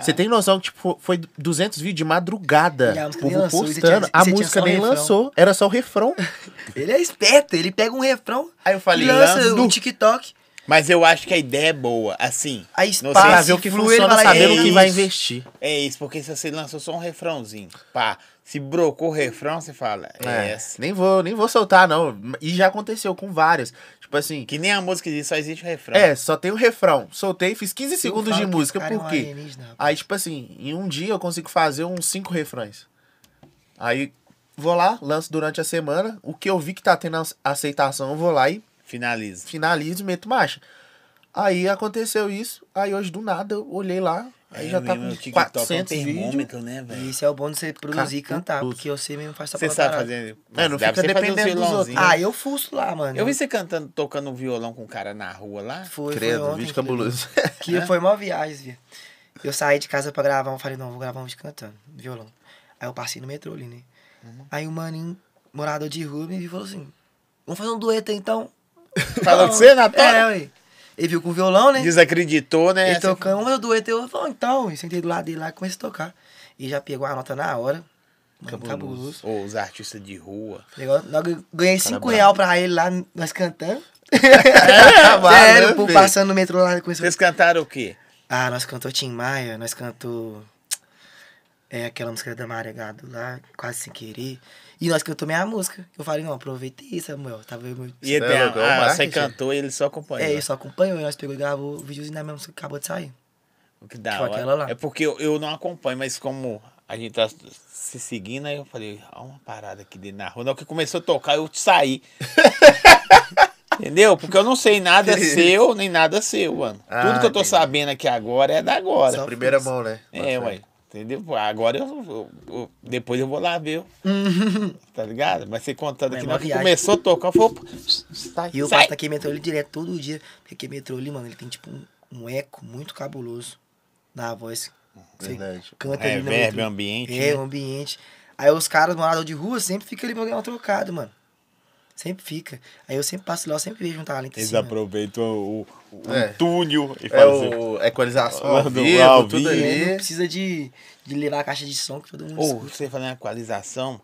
Você tem noção que, tipo, foi 200 vídeos de madrugada, E a o música povo nem lançou, você postando, tinha- a música nem lançou, era só o refrão. [laughs] Ele é esperto, ele pega um refrão Aí eu falei, lança lança o TikTok. Mas eu acho que a ideia é boa. Assim, Pra se ver o que flui, funciona, sabendo "É o que vai isso". investir. é isso, porque se você lançou só um refrãozinho, pá, se brocou o refrão, você fala, é, É, essa. nem vou, nem vou soltar, não. E já aconteceu com várias. Tipo assim, Que nem a música diz, só existe o refrão. é, só tem o refrão. Soltei, fiz 15 segundos de música, é por quê? rapaz. Aí, tipo assim, em um dia eu consigo fazer uns cinco refrões. Aí, vou lá, lanço durante a semana. O que eu vi que tá tendo ace- aceitação, eu vou lá e Finaliza. finalizo e meto marcha. Aí aconteceu isso. Aí hoje, do nada, eu olhei lá. Aí É, já tá com TikTok 400 é um vídeos. termômetro, né, E velho? esse é o bom de você produzir e cantar, porque você mesmo faz sua Você sabe fazer. É, não fica dependendo dos outros. Ah, eu fuço lá, mano. Eu vi você cantando, tocando violão com um cara na rua lá. Foi, Credo, foi ontem. vídeo cabuloso. [laughs] Que foi uma viagem, viu? Eu saí de casa pra gravar, eu falei, não, vou gravar um vídeo cantando, violão. Aí eu passei no metrô ali, né? Uhum. Aí o maninho, morador de rua, me viu e falou assim, vamos fazer um dueto aí, então? [laughs] Falou com você, na tora? É, ué. Ele viu com o violão, né? Desacreditou, né? Ele tocando, fazer um dueto. Eu falei, então, eu sentei do lado dele lá e comecei a tocar. E já pegou a nota na hora. Mano, Cabuloso. Ô, os artistas de rua. Legal, ganhei 5 brabo. reais pra ele lá, nós cantando. [laughs] [laughs] povo filho? passando no metrô lá. Começou... Vocês cantaram o quê? Ah, nós cantou Tim Maia, nós cantou. É aquela música da Maria Gado lá, quase sem querer. E nós cantou minha música. Eu falei, não, aproveita isso, Samuel. Tava eu, meu... E ele é louco, é o ah, você cantou e ele só acompanhou. É, ele só acompanhou, e nós pegou e gravou o videozinho da minha música que acabou de sair. O que da Tipo hora. aquela lá. É porque eu, eu não acompanho, mas como a gente tá se seguindo, aí eu falei, há uma parada aqui dentro na rua. Na hora que começou a tocar, eu saí. [laughs] Entendeu? Porque eu não sei nada seu, nem nada seu, mano. Ah, Tudo que eu tô entendi. sabendo aqui agora é da agora. Só Primeira mão, né? É, ué. Entendeu? Agora eu, eu- eu- Depois eu vou lá ver. tá ligado? Mas você contando É aqui, uma viagem. começou a tocar, eu falei, opa, sai, E eu passo naquele metrô ali direto todo dia. Porque aquele metrô ali, mano, ele tem tipo um, um eco muito cabuloso na voz. Você Verdade. canta É, ali no verbo, metrô. ambiente. É, né? ambiente. Aí os caras moradores de rua sempre ficam ali pra ganhar um trocado, mano. Sempre fica. Aí eu sempre passo lá, eu sempre vejo um talento Eles assim. mano. aproveitam o, o É. túnel e É fazem. o equalização Ao ao vivo, vivo, ao tudo. Ele não ali. precisa de, de levar a caixa de som que todo mundo Ou escuta. você falando em equalização,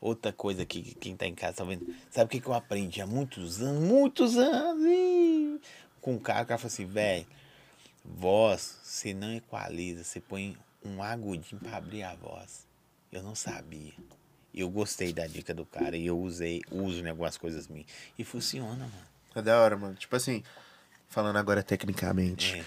outra coisa aqui que quem tá em casa tá vendo. Sabe o que, que eu aprendi há muitos anos? Muitos anos! ih, Com um cara, o cara falou assim, velho, voz, você não equaliza, você põe um agudinho pra abrir a voz. Eu não sabia. Eu gostei da dica do cara e eu usei, uso em algumas coisas minhas. E funciona, mano. É da hora, mano. Tipo assim, falando agora tecnicamente. É.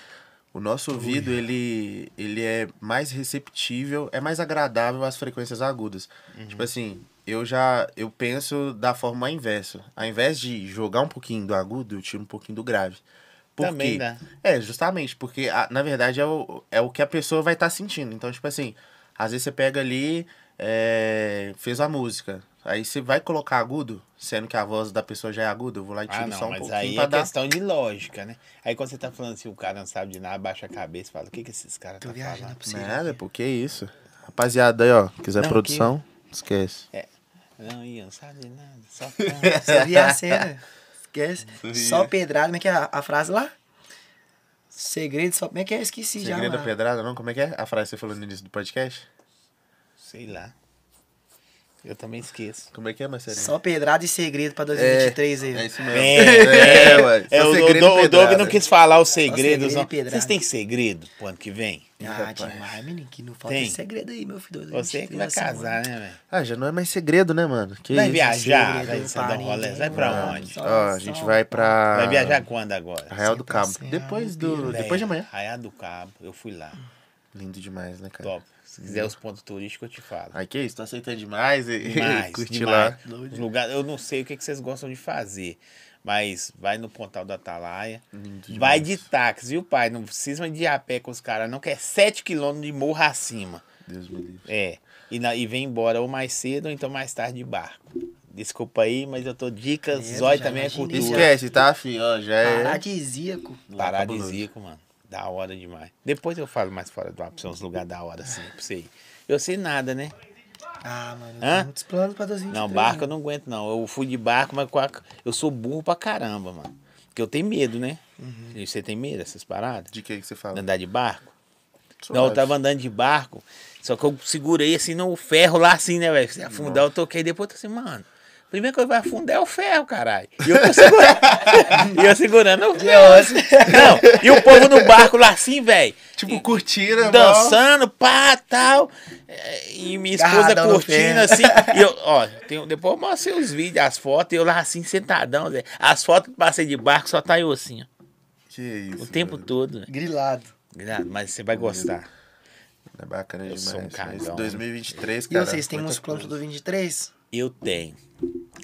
O nosso ouvido, ele, ele é mais receptível, é mais agradável às frequências agudas. Uhum. Tipo assim, eu já eu penso da forma inversa. Ao invés de jogar um pouquinho do agudo, eu tiro um pouquinho do grave. Por Também quê? dá. É, justamente, porque a- na verdade é o, é o que a pessoa vai estar sentindo. Então, tipo assim, às vezes você pega ali, é, fez a música. Aí você vai colocar agudo, sendo que a voz da pessoa já é aguda, eu vou lá e tiro Ah, só não, um mas pouquinho aí pra é dar. questão de lógica, né? Aí quando você tá falando assim, o cara não sabe de nada, abaixa a cabeça e fala, o que que esses caras tá viajando falando? pra você. Nada, pô, que isso. Rapaziada aí, ó, quiser Não, produção, esquece. Não, Ian, não sabe de nada, só [laughs] Você viu a cena? Esquece. Só pedrada, como é que é a, a frase lá? Segredo só. Como é que é? Esqueci já. Segredo da mano. pedrada, não? Como é que é a frase que você falou no início do podcast? Sei lá. Eu também esqueço. Como é que é, Marcelinho? Só pedrada e segredo pra 2023 aí. É isso mesmo. É, É, ué. É, Só o, segredo o, Doug- o Doug não quis falar os segredos. segredo não. Vocês têm segredo pro ano que vem? Ah, rapaz. demais, menino, que não falta Tem. segredo aí, meu filho. Você é que vai 2023, casar, né, velho? Ah, já não é mais segredo, né, mano? Que Vai isso? viajar, segredo vai pra rolê. Vai pra mano. onde? Só- Ó, a gente vai pra... Vai viajar quando agora? Arraial do Cabo. Depois do... pira. Depois de amanhã. Arraial do Cabo, eu fui lá. Lindo demais, né, cara? Top. Se quiser os pontos turísticos, eu te falo. Ai, que isso? Tô aceitando demais e [laughs] Demais, curtir demais. lá. Os lugares, eu não sei o que, que vocês gostam de fazer, mas vai no Pontal do Atalaia. Lindo demais. Vai de táxi, viu, pai? Não precisa de ir a pé com os caras, não, que é 7 km de morro acima. Deus me livre. É. E, na- e vem embora ou mais cedo ou então mais tarde de barco. Desculpa aí, mas eu tô dicas. É, Zói já também é cultura. Esquece, tá, filho? Ó, já é... Paradisíaco. Paradisíaco, mano. Da hora demais. Depois eu falo mais fora do ar, pra você uns lugares da hora assim, pra você ir. Eu sei nada, né? Ah, mano, Hã? muitos planos pra 2023. Não, barco eu né? não aguento, não. Eu fui de barco, mas com a- eu sou burro pra caramba, mano. Porque eu tenho medo, né? Uhum. E você tem medo dessas paradas? De que que você De fala? andar de barco? Suave. Não, eu tava andando de barco, só que eu segurei assim no ferro lá, assim, né, velho? Se afundar, eu toquei. Depois eu tô assim, mano. Primeiro que eu vai afundar é o ferro, caralho. E eu tô segurando. [laughs] e eu segurando o ferro. Não, e o povo no barco lá assim, velho. Tipo, curtindo, mó- dançando, pá, tal. É, E minha esposa no curtindo assim. E eu, ó, tem, depois eu mostrei os vídeos, as fotos, e eu lá assim, sentadão, Zé. As fotos que passei de barco só tá eu assim, ó. Que isso, O tempo mano. todo. velho. Grilado. Mas você vai gostar. É bacana Eu demais. sou um cagão. 2023, E cara. vocês têm uns planos coisa. pro 23? Eu tenho.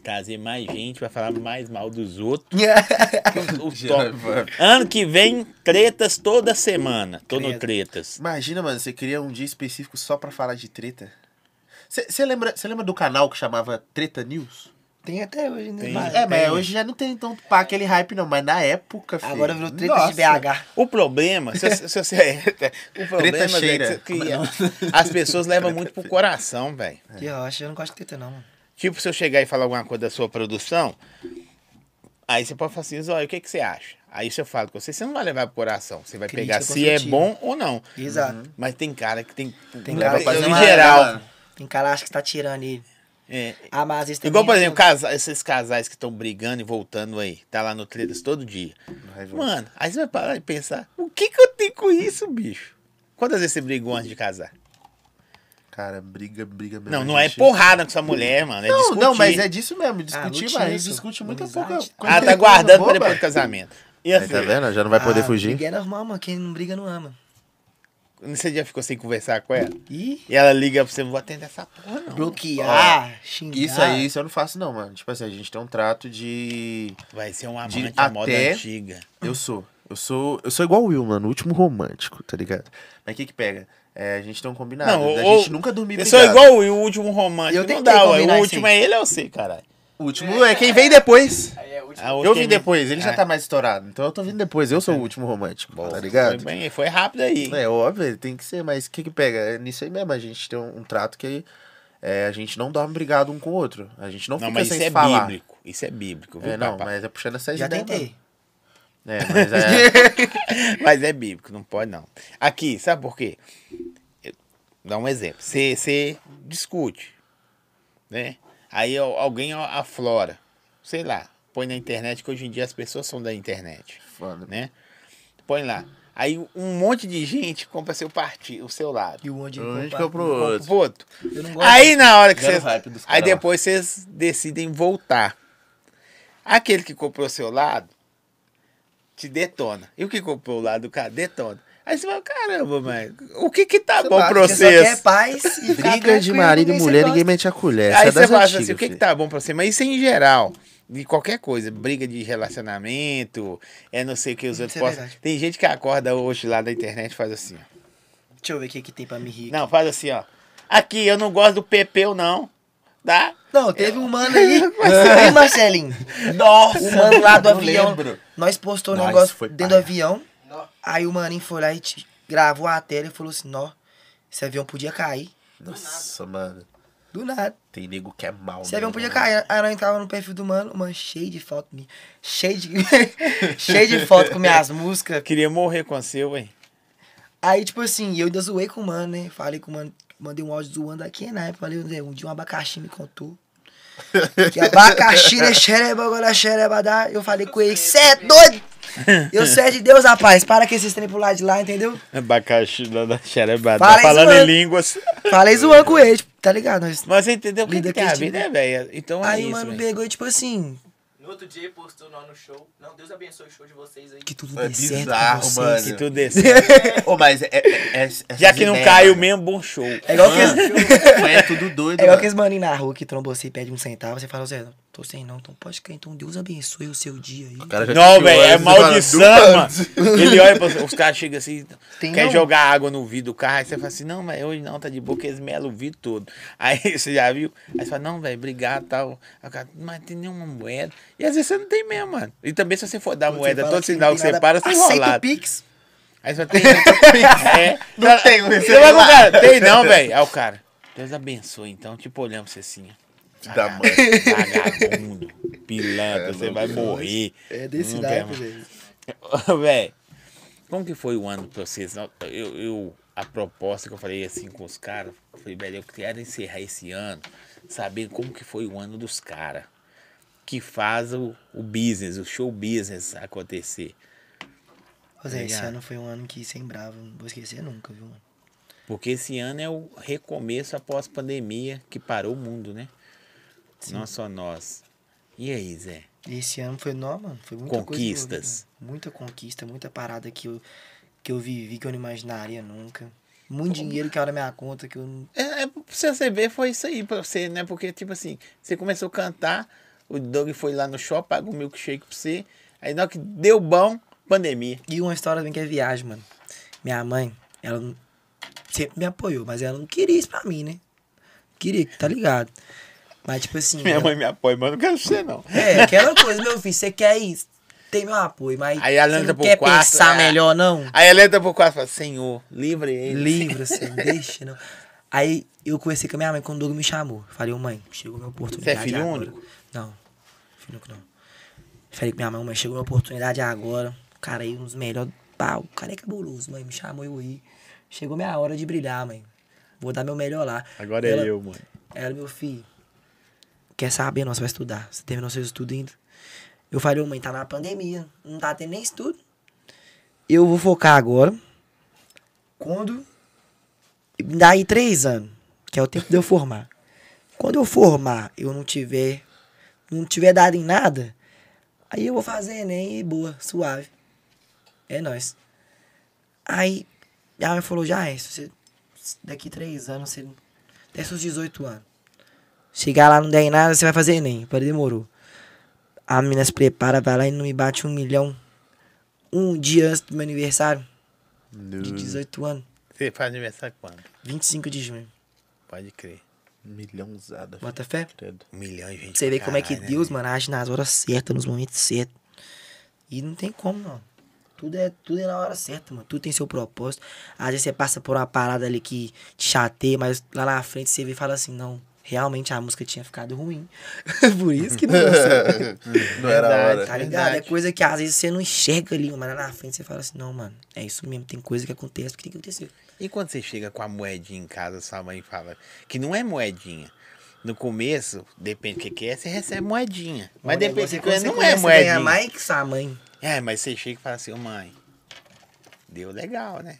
Trazer mais gente, vai falar mais mal dos outros. [laughs] O top. Ano que vem, tretas toda semana. Tô no tretas. Imagina, mano, você queria um dia específico só pra falar de treta. Você lembra, cê lembra do canal que chamava Treta News? Tem até hoje, né? Tem. Mas- É, mas tem. hoje já não tem tanto pá aquele hype, não. Mas na época, filho, Agora virou treta nossa. de BH. O problema, se, se, se você. [laughs] O problema cheira. que, que as pessoas levam muito pro coração, velho. Que eu acho, eu não gosto de treta, não, mano. Tipo, se eu chegar e falar alguma coisa da sua produção, aí você pode falar assim, Zóio, o que, que você acha? Aí se eu falo com você, você não vai levar pro coração. Você vai Crítica pegar se é bom ou não. Exato. Mas tem cara que tem. Tem leva cara que- em geral. Tem cara que acha que você tá tirando ele. É, Ah, mas vezes Igual, por exemplo, casa- esses casais que estão brigando e voltando aí. Tá lá no Tretas todo dia. Mano, aí você vai parar e pensar, o que que eu tenho com isso, bicho? Quantas vezes você brigou antes de casar? Cara, briga, briga mesmo. Não, não é gente- porrada com sua mulher, mano. É Não, discutir. não, mas é disso mesmo. Discutir, lutinha, mas isso. discute muita Amizade. pouca Ah, coisa tá boba. guardando pra depois do casamento. E assim, tá vendo? Já não vai poder Ah, fugir. Briga é normal, mano. Quem não briga não ama. você já ficou sem conversar com ela? Ih, E ela liga pra você, não vou atender essa porra, não. bloquear, xingar. Isso aí, isso eu não faço, não, mano. Tipo assim, a gente tem um trato de. Vai ser um De amante à moda até- antiga. Eu sou. Eu sou. Eu sou igual o Will, mano. O último romântico, tá ligado? Mas o que que pega? É, a gente tem um combinado. Não, da ou- gente nunca dormir Eu brigado. sou igual o, o último romântico. Eu não dá, ué. combinar O último aí. é ele ou você, caralho? O último é quem vem depois. É. Ah, Eu vim me- depois, ele já Ah. tá mais estourado. Então eu tô vindo depois. Eu sou o último romântico, tá Foi, ligado? bem, foi rápido aí. É óbvio, tem que ser, mas o que que pega? É nisso aí mesmo, a gente tem um, um trato que é, a gente não dorme brigado um com o outro. A gente não, Não, fica mas sem isso é falar. bíblico. Isso é bíblico, viu, É, não, papai? mas é puxando essa Já ideia. tentei. É, mas é. [laughs] Mas é bíblico, não pode não. Aqui, sabe por quê? Eu- Dá um exemplo. Você discute, né? Aí al- alguém aflora, sei lá, põe na internet, que hoje em dia as pessoas são da internet, Foda. né? Põe lá. Aí um monte de gente compra seu partido, o seu lado. E o onde Um ele gente compra- comprou Compra outro. pro outro. Eu não gosto. Aí na hora que vocês. Aí depois vocês decidem voltar. Aquele que comprou seu lado te detona. E o que comprou o lado do cara detona. Aí você fala, caramba, mas o que que tá Você bom pra Você só quer paz e Briga de marido e mulher, ninguém mete a colher. Aí é você fala assim, o que que tá bom pra você? Mas isso é em geral. De qualquer coisa, briga de relacionamento, é não sei o que os Isso outros é verdade. Tem gente que acorda hoje lá da internet e faz assim, ó. Deixa eu ver o que, que tem pra me rir. Não, faz assim, ó. Aqui, eu não gosto do Pepeu, não. Tá? Não, teve um mano aí. [laughs] Hein, Marcelinho? Nossa! O mano lá do avião. lembro. Nós postou um Nossa, negócio foi dentro do avião. Nó. Aí o maninho foi lá e te- gravou a tela e falou assim: Nó, esse avião podia cair. Nossa, mano. Do nada. Tem nego que é mal. Esse avião podia mano. cair. Aí nós entrava no perfil do mano, mano, cheio de foto minha. Cheio de. [laughs] cheio de foto com minhas músicas. Queria morrer com o seu, hein? Aí, tipo assim, eu ainda zoei com o mano, né? Falei com o mano. Mandei um áudio zoando aqui, né? Falei, um dia um abacaxi me contou. Que abacaxi, né? Xereba, agora xereba dá. Eu falei com ele, cê é doido? Eu sou é de Deus, rapaz. Para que esses trem pro lado de lá, entendeu? Abacaxi da. Fala isso, Falando em mano. línguas. Falei zoando com ele, tipo, tá ligado? Nós- Mas você entendeu o que, que tem a tipo né, velho? Então é Aí, isso, mano, velho. pegou e tipo assim, No outro dia postou lá no show. Não, Deus abençoe o show de vocês aí. que tudo É dê certo bizarro, mano. Que tudo dê [laughs] certo. Ô, mas é, é- é- Já que não ideias, caiu mano. mesmo, bom show. É igual aqueles, [laughs] É tudo doido, é igual mano. aqueles maninhos na rua que trombou você e pede um centavo, você fala, Zé, tô sem não, então pode crer, então Deus abençoe o seu dia aí. Não, velho, é maldição, mano. Ele olha pra você, os caras chegam assim, Tem quer não? jogar água no vidro do carro, aí você fala assim, não, velho, hoje não, tá de boa, que eles melam o vidro todo. Aí [laughs] você já viu? Aí você fala, não, velho, obrigado, tal. Aí o cara, mas tem nenhuma moeda. E às vezes você não tem mesmo, mano. E também se você for dar Quando moeda, todo sinal que você para, você o enrolado. Pix. Aí você tem. [laughs] é, Não tem o Você vai cara, tem não, velho. Aí o cara, Deus abençoe, então, tipo, olhando pra você assim, ó. Da mãe. [laughs] Vagabundo, pilantra, você vai morrer. É desse mais. velho. [laughs] Véi, como que foi o ano pra vocês? Eu, eu- a proposta que eu falei assim com os caras, eu falei, velho, eu quero encerrar esse ano sabendo como que foi o ano dos caras. Que faz o, o business, o show business acontecer. Ô, Zé, esse Obrigado. ano foi um ano que sem bravo, não vou esquecer nunca, viu, mano? Porque esse ano é o recomeço após pandemia que parou o mundo, né? Não só nós. E aí, Zé? Esse ano foi, não, mano, foi muita Conquistas. coisa. Muita conquista, muita parada que eu, que eu vivi que eu não imaginaria nunca. Muito dinheiro que era minha conta que eu não. É, é, pra você ver, foi isso aí pra você, né? Porque, tipo assim, você começou a cantar, o Doug foi lá no shopping, pagou um milkshake pra você, aí na hora que deu bom, pandemia. E uma história também que é viagem, mano. Minha mãe, ela sempre me apoiou, mas ela não queria isso pra mim, né? Queria, tá ligado? Mas, tipo assim. Minha ela- mãe me apoia, mas não quero ser, não. É, aquela coisa, meu filho, você quer isso? Tem meu apoio, mas Aí ela entra pro quer quarto, pensar é. melhor, não? Aí ela entra pro quarto e fala, Senhor, livre ele. Livre, [laughs] assim, deixa, não. Aí eu conversei com a minha mãe quando o Doug me chamou. Falei, ô mãe, chegou minha oportunidade. Você é filho agora. único? Não, filho único não. Falei com minha mãe, mãe, chegou minha oportunidade agora. O cara aí, um dos melhores. Pá, o cara é cabuloso, mãe. Me chamou eu aí. Chegou minha hora de brilhar, mãe. Vou dar meu melhor lá. Agora Ela- é eu, mano. Ela, meu filho, quer saber? Você vai estudar. Você terminou seus estudos ainda? Eu falei, mãe, tá na pandemia. Não tá tendo nem estudo. Eu vou focar agora. Quando. Daí três anos, que é o tempo de eu formar. Quando eu formar, eu não tiver. Não tiver dado em nada. Aí eu vou fazer Enem e boa, suave. É nóis. Aí, minha mãe falou, já é, se você, daqui três anos, você até seus 18 anos. Chegar lá, não der em nada, você vai fazer Enem. Falei, demorou. A menina se prepara, vai lá e não me bate um milhão. Um dia antes do meu aniversário, de 18 anos. Você faz aniversário quando? 25 de junho. Pode crer. Milhãozada. Bota fé? credo. Um milhão de gente. Você vê como é que caralho, Deus, né? mano, age nas horas certas, nos momentos certos. E não tem como, não. Tudo é, tudo é na hora certa, mano. Tudo tem seu propósito. Às vezes você passa por uma parada ali que te chateia, mas lá na frente você vê e fala assim, não, realmente a música tinha ficado ruim. [laughs] por isso que não deu [laughs] certo. Não era a Verdade, hora. Tá ligado? É Verdade. coisa que às vezes você não enxerga ali, mas lá na frente você fala assim, não, mano, é isso mesmo, tem coisa que acontece que tem que acontecer. E quando você chega com a moedinha em casa, sua mãe fala que não é moedinha. No começo, depende do que, que é, você recebe moedinha. Mas negócio do que quando é, você não é moedinha. mais que sua mãe. É, mas você chega e fala assim, ô mãe, deu legal, né?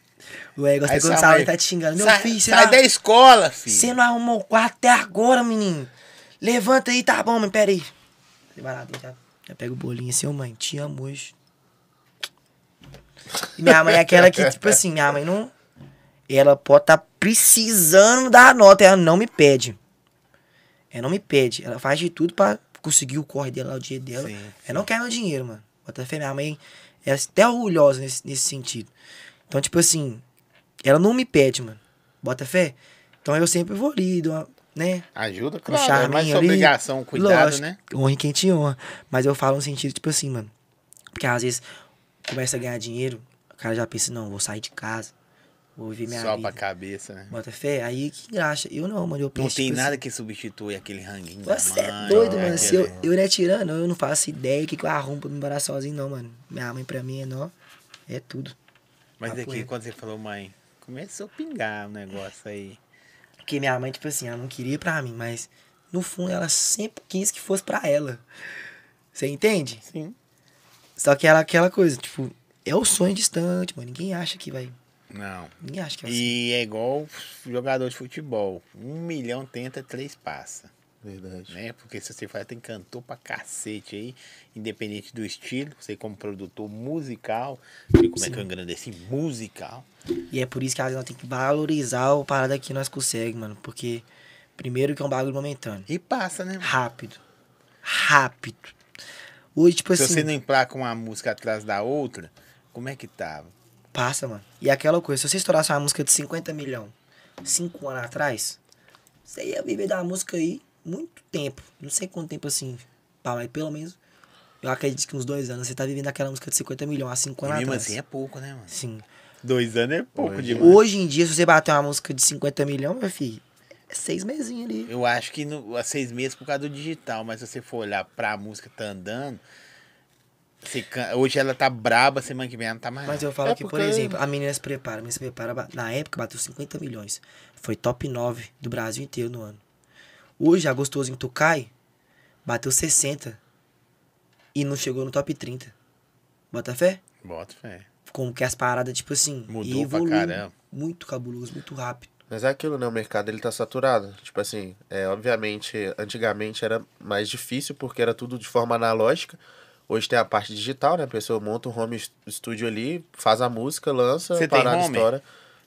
O Aí é quando mãe tá te xingando. Meu sai, filho, você sai não- da escola, filho. Você não arrumou o quarto até agora, menino. Levanta aí, tá bom, mas pera aí. Você vai lá, já, já pega o bolinho assim, ô mãe, te amo hoje. E minha mãe é aquela que, tipo assim, minha mãe não. Ela pode estar precisando da nota, ela não me pede. Ela não me pede. Ela faz de tudo pra conseguir o corre dela, o dia dela. Sim, Ela não quer meu dinheiro, mano. Bota fé, minha mãe é até orgulhosa nesse, nesse sentido. Então, tipo assim, ela não me pede, mano. Bota fé? Então eu sempre vou ali, uma, né? Ajuda, Um claro. É charminho mais sua ali. obrigação, cuidado, Lógico, né? Honra quem te honra. Mas eu falo no sentido, tipo assim, mano. Porque às vezes começa a ganhar dinheiro, o cara já pensa, não, vou sair de casa, vou viver minha Só vida. pra cabeça, né? Bota fé, aí que graxa. Eu não, mano, eu penso. Não tem tipo nada assim, que substitui aquele ranguinho Você é mãe, doido, né? mano. Se eu, eu não é tirando, eu não faço ideia o que, que eu arrumo pra me embora sozinho, não, mano. Minha mãe pra mim é nó. É tudo. Mas Papo aqui, reto. quando você falou, mãe, começou a pingar o negócio aí. Porque minha mãe, tipo assim, ela não queria pra mim, mas no fundo ela sempre quis que fosse pra ela. Você entende? Sim. Só que ela aquela coisa, tipo, é o sonho distante, mano. Ninguém acha que vai. Não. Ninguém acha que vai ser. E é igual jogador de futebol. Um milhão tenta, três passa. Verdade. Né? Porque se você fala, tem cantor pra cacete aí, independente do estilo, você como produtor musical, vê como é que eu engrandeci musical. E é por isso que às vezes nós temos que valorizar o parada que nós conseguimos, mano. Porque, primeiro, que é um bagulho momentâneo. E passa, né? mano? Rápido. Rápido. Hoje, tipo Se assim. você não emplaca uma música atrás da outra, como é que tava? Passa, mano. E aquela coisa, se você estourasse uma música de 50 milhões cinco anos atrás, você ia viver da música aí muito tempo. Não sei quanto tempo assim. Pá, mas pelo menos. Eu acredito que uns dois anos você tá vivendo aquela música de 50 milhões há cinco E anos mesmo atrás. assim é pouco, né, mano? Sim. Dois anos é pouco Hoje- demais. Hoje em dia, se você bater uma música de 50 milhões, meu filho, é seis mesinhos ali. Eu acho que no, há seis meses por causa do digital, mas se você for olhar pra música tá andando, can- hoje ela tá braba, semana que vem ela não tá mais. Mas eu falo É que, por exemplo, a menina se prepara, a menina se prepara, na época bateu 50 milhões. Foi top 9 do Brasil inteiro no ano. Hoje, a Gostosinho Tucai bateu 60 e não chegou no top 30. Bota fé? Bota fé. Como que as paradas, tipo assim, Mudou pra caramba. muito cabuloso, muito rápido. Mas é aquilo, né? O mercado ele tá saturado. Tipo assim, é, obviamente, antigamente era mais difícil porque era tudo de forma analógica. Hoje tem a parte digital, né? A pessoa monta um home studio ali, faz a música, lança, Você tem parada home? estoura.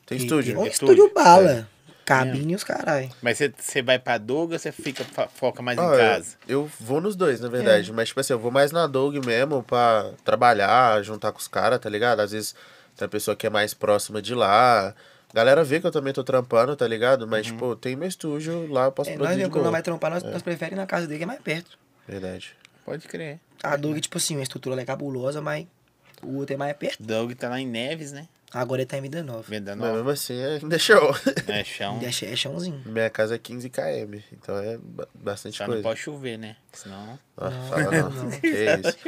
Tem E- estúdio. e Um Estúdio? bala. Cabine e os caralho. Mas você, você vai pra Doug ou você fica, foca mais Ah, em eu- casa? Eu, vou nos dois, na verdade. Mas, tipo assim, eu vou mais na Dog mesmo pra trabalhar, juntar com os caras, tá ligado? Às vezes tem a pessoa que é mais próxima de lá. Galera vê que eu também tô trampando, tá ligado? Mas, tipo, tem meu estúdio lá, eu posso É, nós produzir de quando nós vai trampar, nós, nós preferimos ir na casa dele, que é mais perto. Verdade. Pode crer. A Doug, tipo assim, uma estrutura lá é cabulosa, mas o outro é mais perto. Doug tá lá em Neves, né? Agora ele tá em Vida Nova. Venda Mas nova. mesmo assim, ainda é show. [laughs] É chão. É, ch- é chãozinho. Minha casa é 15 km, então é ba- bastante Só não coisa. pode chover, né? Senão. Ah, Não, fala não. não. [laughs] Que isso.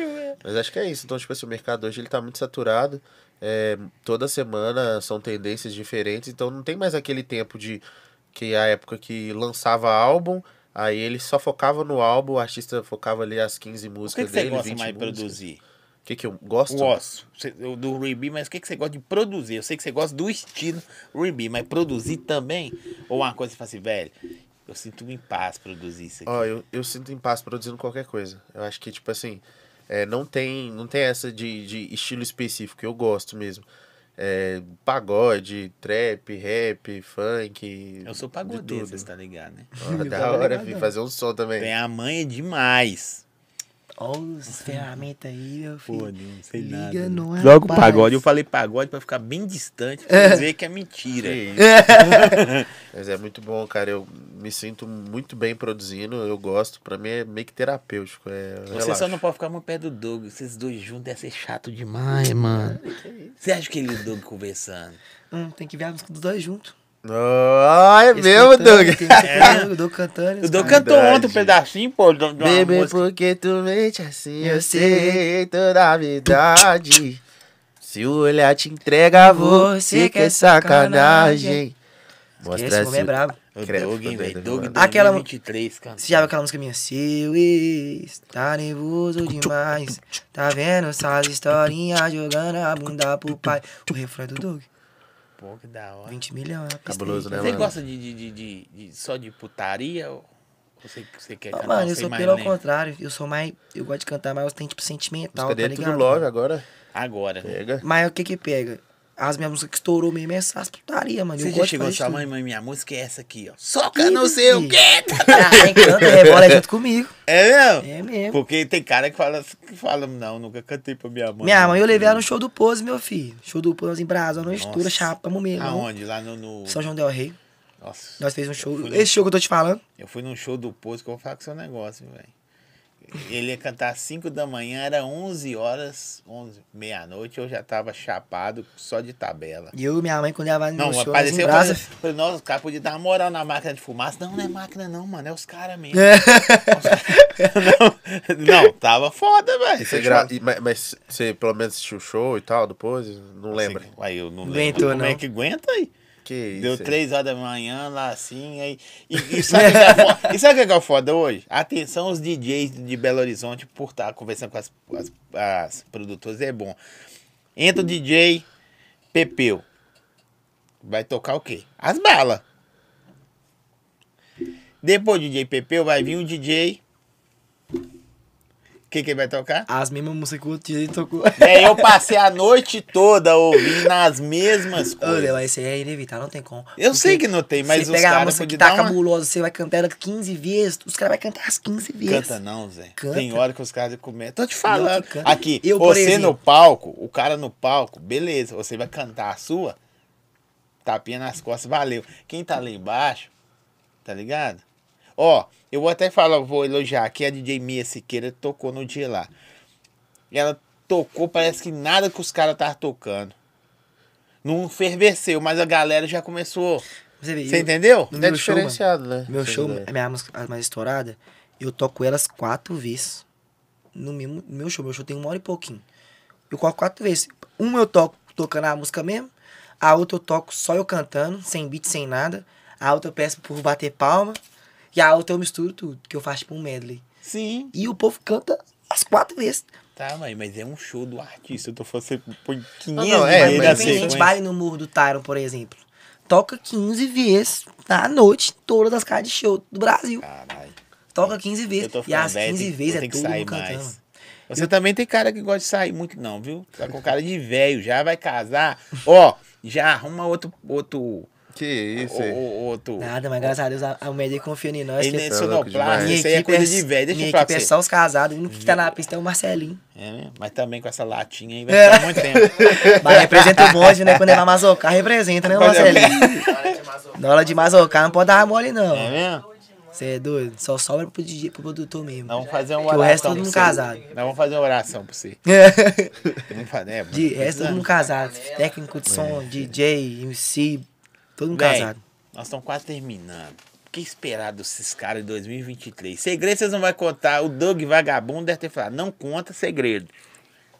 Mas acho que é isso. Então, tipo assim, o mercado hoje ele tá muito saturado. É, toda semana são tendências diferentes. Então não tem mais aquele tempo de que a época que lançava álbum, aí ele só focava no álbum, o artista focava ali as 15 O que, músicas que você dele, gosta 20 mais de músicas. produzir? O que, que eu gosto? Gosto. Você- Do R&B, mas o que, que você gosta de produzir? Eu sei que você gosta do estilo R&B, mas produzir também? Ou uma coisa que você fala assim, velho, eu sinto em paz produzir isso aqui. Ó, eu, eu sinto em paz produzindo qualquer coisa. Eu acho que, tipo assim, é, não, tem, não tem essa de, de estilo específico, eu gosto mesmo. É, pagode, trap, rap, funk. eu sou de pagodeiro, você tá ligado, né? [laughs] Eu da hora, ligado. vi, fazer um som também. Tem a manha demais. Olha as ferramentas aí, meu filho. Pô, não sei Liga nada. no né? Joga o rapaz. pagode. Eu falei pagode pra ficar bem distante, pra vocês verem que é mentira. Isso. [laughs] Mas é muito bom, cara. Eu me sinto muito bem produzindo, eu gosto. Pra mim é meio que terapêutico. É, Você relaxa. só não pode ficar muito perto do Doug. Vocês dois juntos deve ser chato demais, mano. Você acha que ele e o Doug conversando? Hum, tem que ver a música dos dois juntos. Ah, é Eles mesmo, Doug? que- O Doug cantando. O Doug cantou ontem um pedacinho, pô, de uma Bebê, música. porque tu mente assim, eu sei toda a verdade. Se o olhar te entrega, você que é sacanagem. Esse homem é brabo. Doug, velho. Doug. Aquela- 2023, cara. Você já viu aquela música minha? Seu ex, tá nervoso demais. Tá vendo essas historinhas jogando a bunda pro pai. O refrão é do Doug. Pô, que da hora. 20 milhões. eu Cabuloso, né, Você mano? gosta de, de, de, de- de- só de putaria? Ou você, você quer Ah, cantar mano, eu sou pelo nem? contrário. Eu sou mais. Eu gosto de cantar, mas eu tenho tipo sentimental, Música tá ligado? tudo love agora. Agora, né? Pega. Mas o que que pega? As minhas músicas que estourou mesmo é essas putaria, mano. Você eu já chegou fazer sua mãe, mãe, minha música é essa aqui, ó. Soca Que não sei o quê. [laughs] Ah, quem canta rebola é junto comigo. [laughs] É mesmo? É mesmo. Porque tem cara que fala, que fala não, nunca cantei pra minha mãe. Minha mãe eu levei ela no no show do Pose, meu filho. Show do Pose em Brasa, Nossa. estoura, chapamos mesmo. Aonde? Lá no... no... São João Del Rei. Nossa. Nós fez um show. Fui no- Esse show que eu tô te falando. Eu fui num show do Poço que eu vou falar com seu negócio, velho. Ele ia cantar às 5 da manhã, era 11 horas, 11, meia-noite, eu já tava chapado só de tabela. E eu e minha mãe, quando ia no Não, show, apareceu, eu Brasa. falei, falei, nossa, os caras podiam dar uma moral na máquina de fumaça. Não, não é máquina não, mano, é os caras mesmo. É. [laughs] não, não, tava foda, velho. Gra... mas, mas você pelo menos assistiu o show e tal, do Pose? Não lembra. Aí eu não Aguentou, lembro. Como é não. que aguenta aí? Que Deu isso. aí. três horas da manhã lá assim, aí. E, e [laughs] sabe o que é foda? E sabe o que é o foda hoje? Atenção os DJs de Belo Horizonte por estar conversando com as, as, as produtoras, é bom. Entra o DJ Pepeu. Vai tocar o quê? As balas. Depois do DJ Pepeu vai vir o DJ. O que, que ele vai tocar? As mesmas músicas que o DJ tocou. É, eu passei a noite toda ouvindo as mesmas Olha, coisas. mas isso é inevitável, não tem como. Eu sei Porque que não tem, mas você os pega a caras música que tá uma... cabulosa, você vai cantar ela 15 vezes, os caras vão cantar as 15 vezes. Canta não, Zé. Canta. Tem hora que os caras comentam. Tô te falando. Aqui, Eu, você exemplo- no palco, o cara no palco, beleza, você vai cantar a sua, tapinha nas costas, valeu. Quem tá lá embaixo, tá ligado? Ó, eu vou até falar, vou elogiar aqui a DJ Mia Siqueira tocou no dia lá. E ela tocou, parece que nada que os caras estavam tocando. Não ferveceu, mas a galera já começou. Você, entendeu? No É meu show, diferenciado, né? meu show, a minha música mais estourada, eu toco elas quatro vezes. No no meu show, meu show tem uma hora e pouquinho. Eu coloco quatro vezes. Uma eu toco tocando a música mesmo, a outra eu toco só eu cantando, sem beat, sem nada. A outra eu peço por bater palma. E a outra eu misturo tudo, que eu faço tipo um medley. Sim. E o povo canta as quatro vezes. Tá, mãe, mas é um show do artista. Eu tô falando, você põe 500 não, é, vezes mas na Independente, sequência. baile no Morro do Tyron, por exemplo. Toca 15 vezes na noite, todas as casas de show do Brasil. Caralho. Toca 15 Eu vezes. E as velho, 15 tem- vezes é todo sair mundo cantando. mais. Você também tem cara que gosta de sair muito, não, viu? Tá com cara de velho, já vai casar. Ó, já arruma outro. outro Que isso o- aí. o- outro. Nada, mas graças a Deus a, a média confia em nós. Ele é é louco sonoplasta, isso aí é coisa de velho. Deixa eu falar equipe pra é você. só os casados. O único que tá na pista é o Marcelinho. É, né? Mas também com essa latinha aí vai ficar muito [laughs] tempo. Mas representa o bonde, né? Quando ele vai mazocar, representa, né, Marcelinho? Hora de masocar. Na hora de mazocar, não pode dar mole, não. É mesmo? Você é doido? Só sobra pro, DJ, pro produtor mesmo. Vamos fazer uma Que o oração. resto todo mundo você. casado. Nós vamos fazer uma oração pra você. [laughs] Vamos fazer, é, De resto, todo mundo casado. Técnico de som, DJ, MC, todo mundo Véi, casado. Nós estamos quase terminando. O que esperar desses caras em 2023? Segredo vocês não vão contar. O Doug Vagabundo deve ter falado, não conta segredo.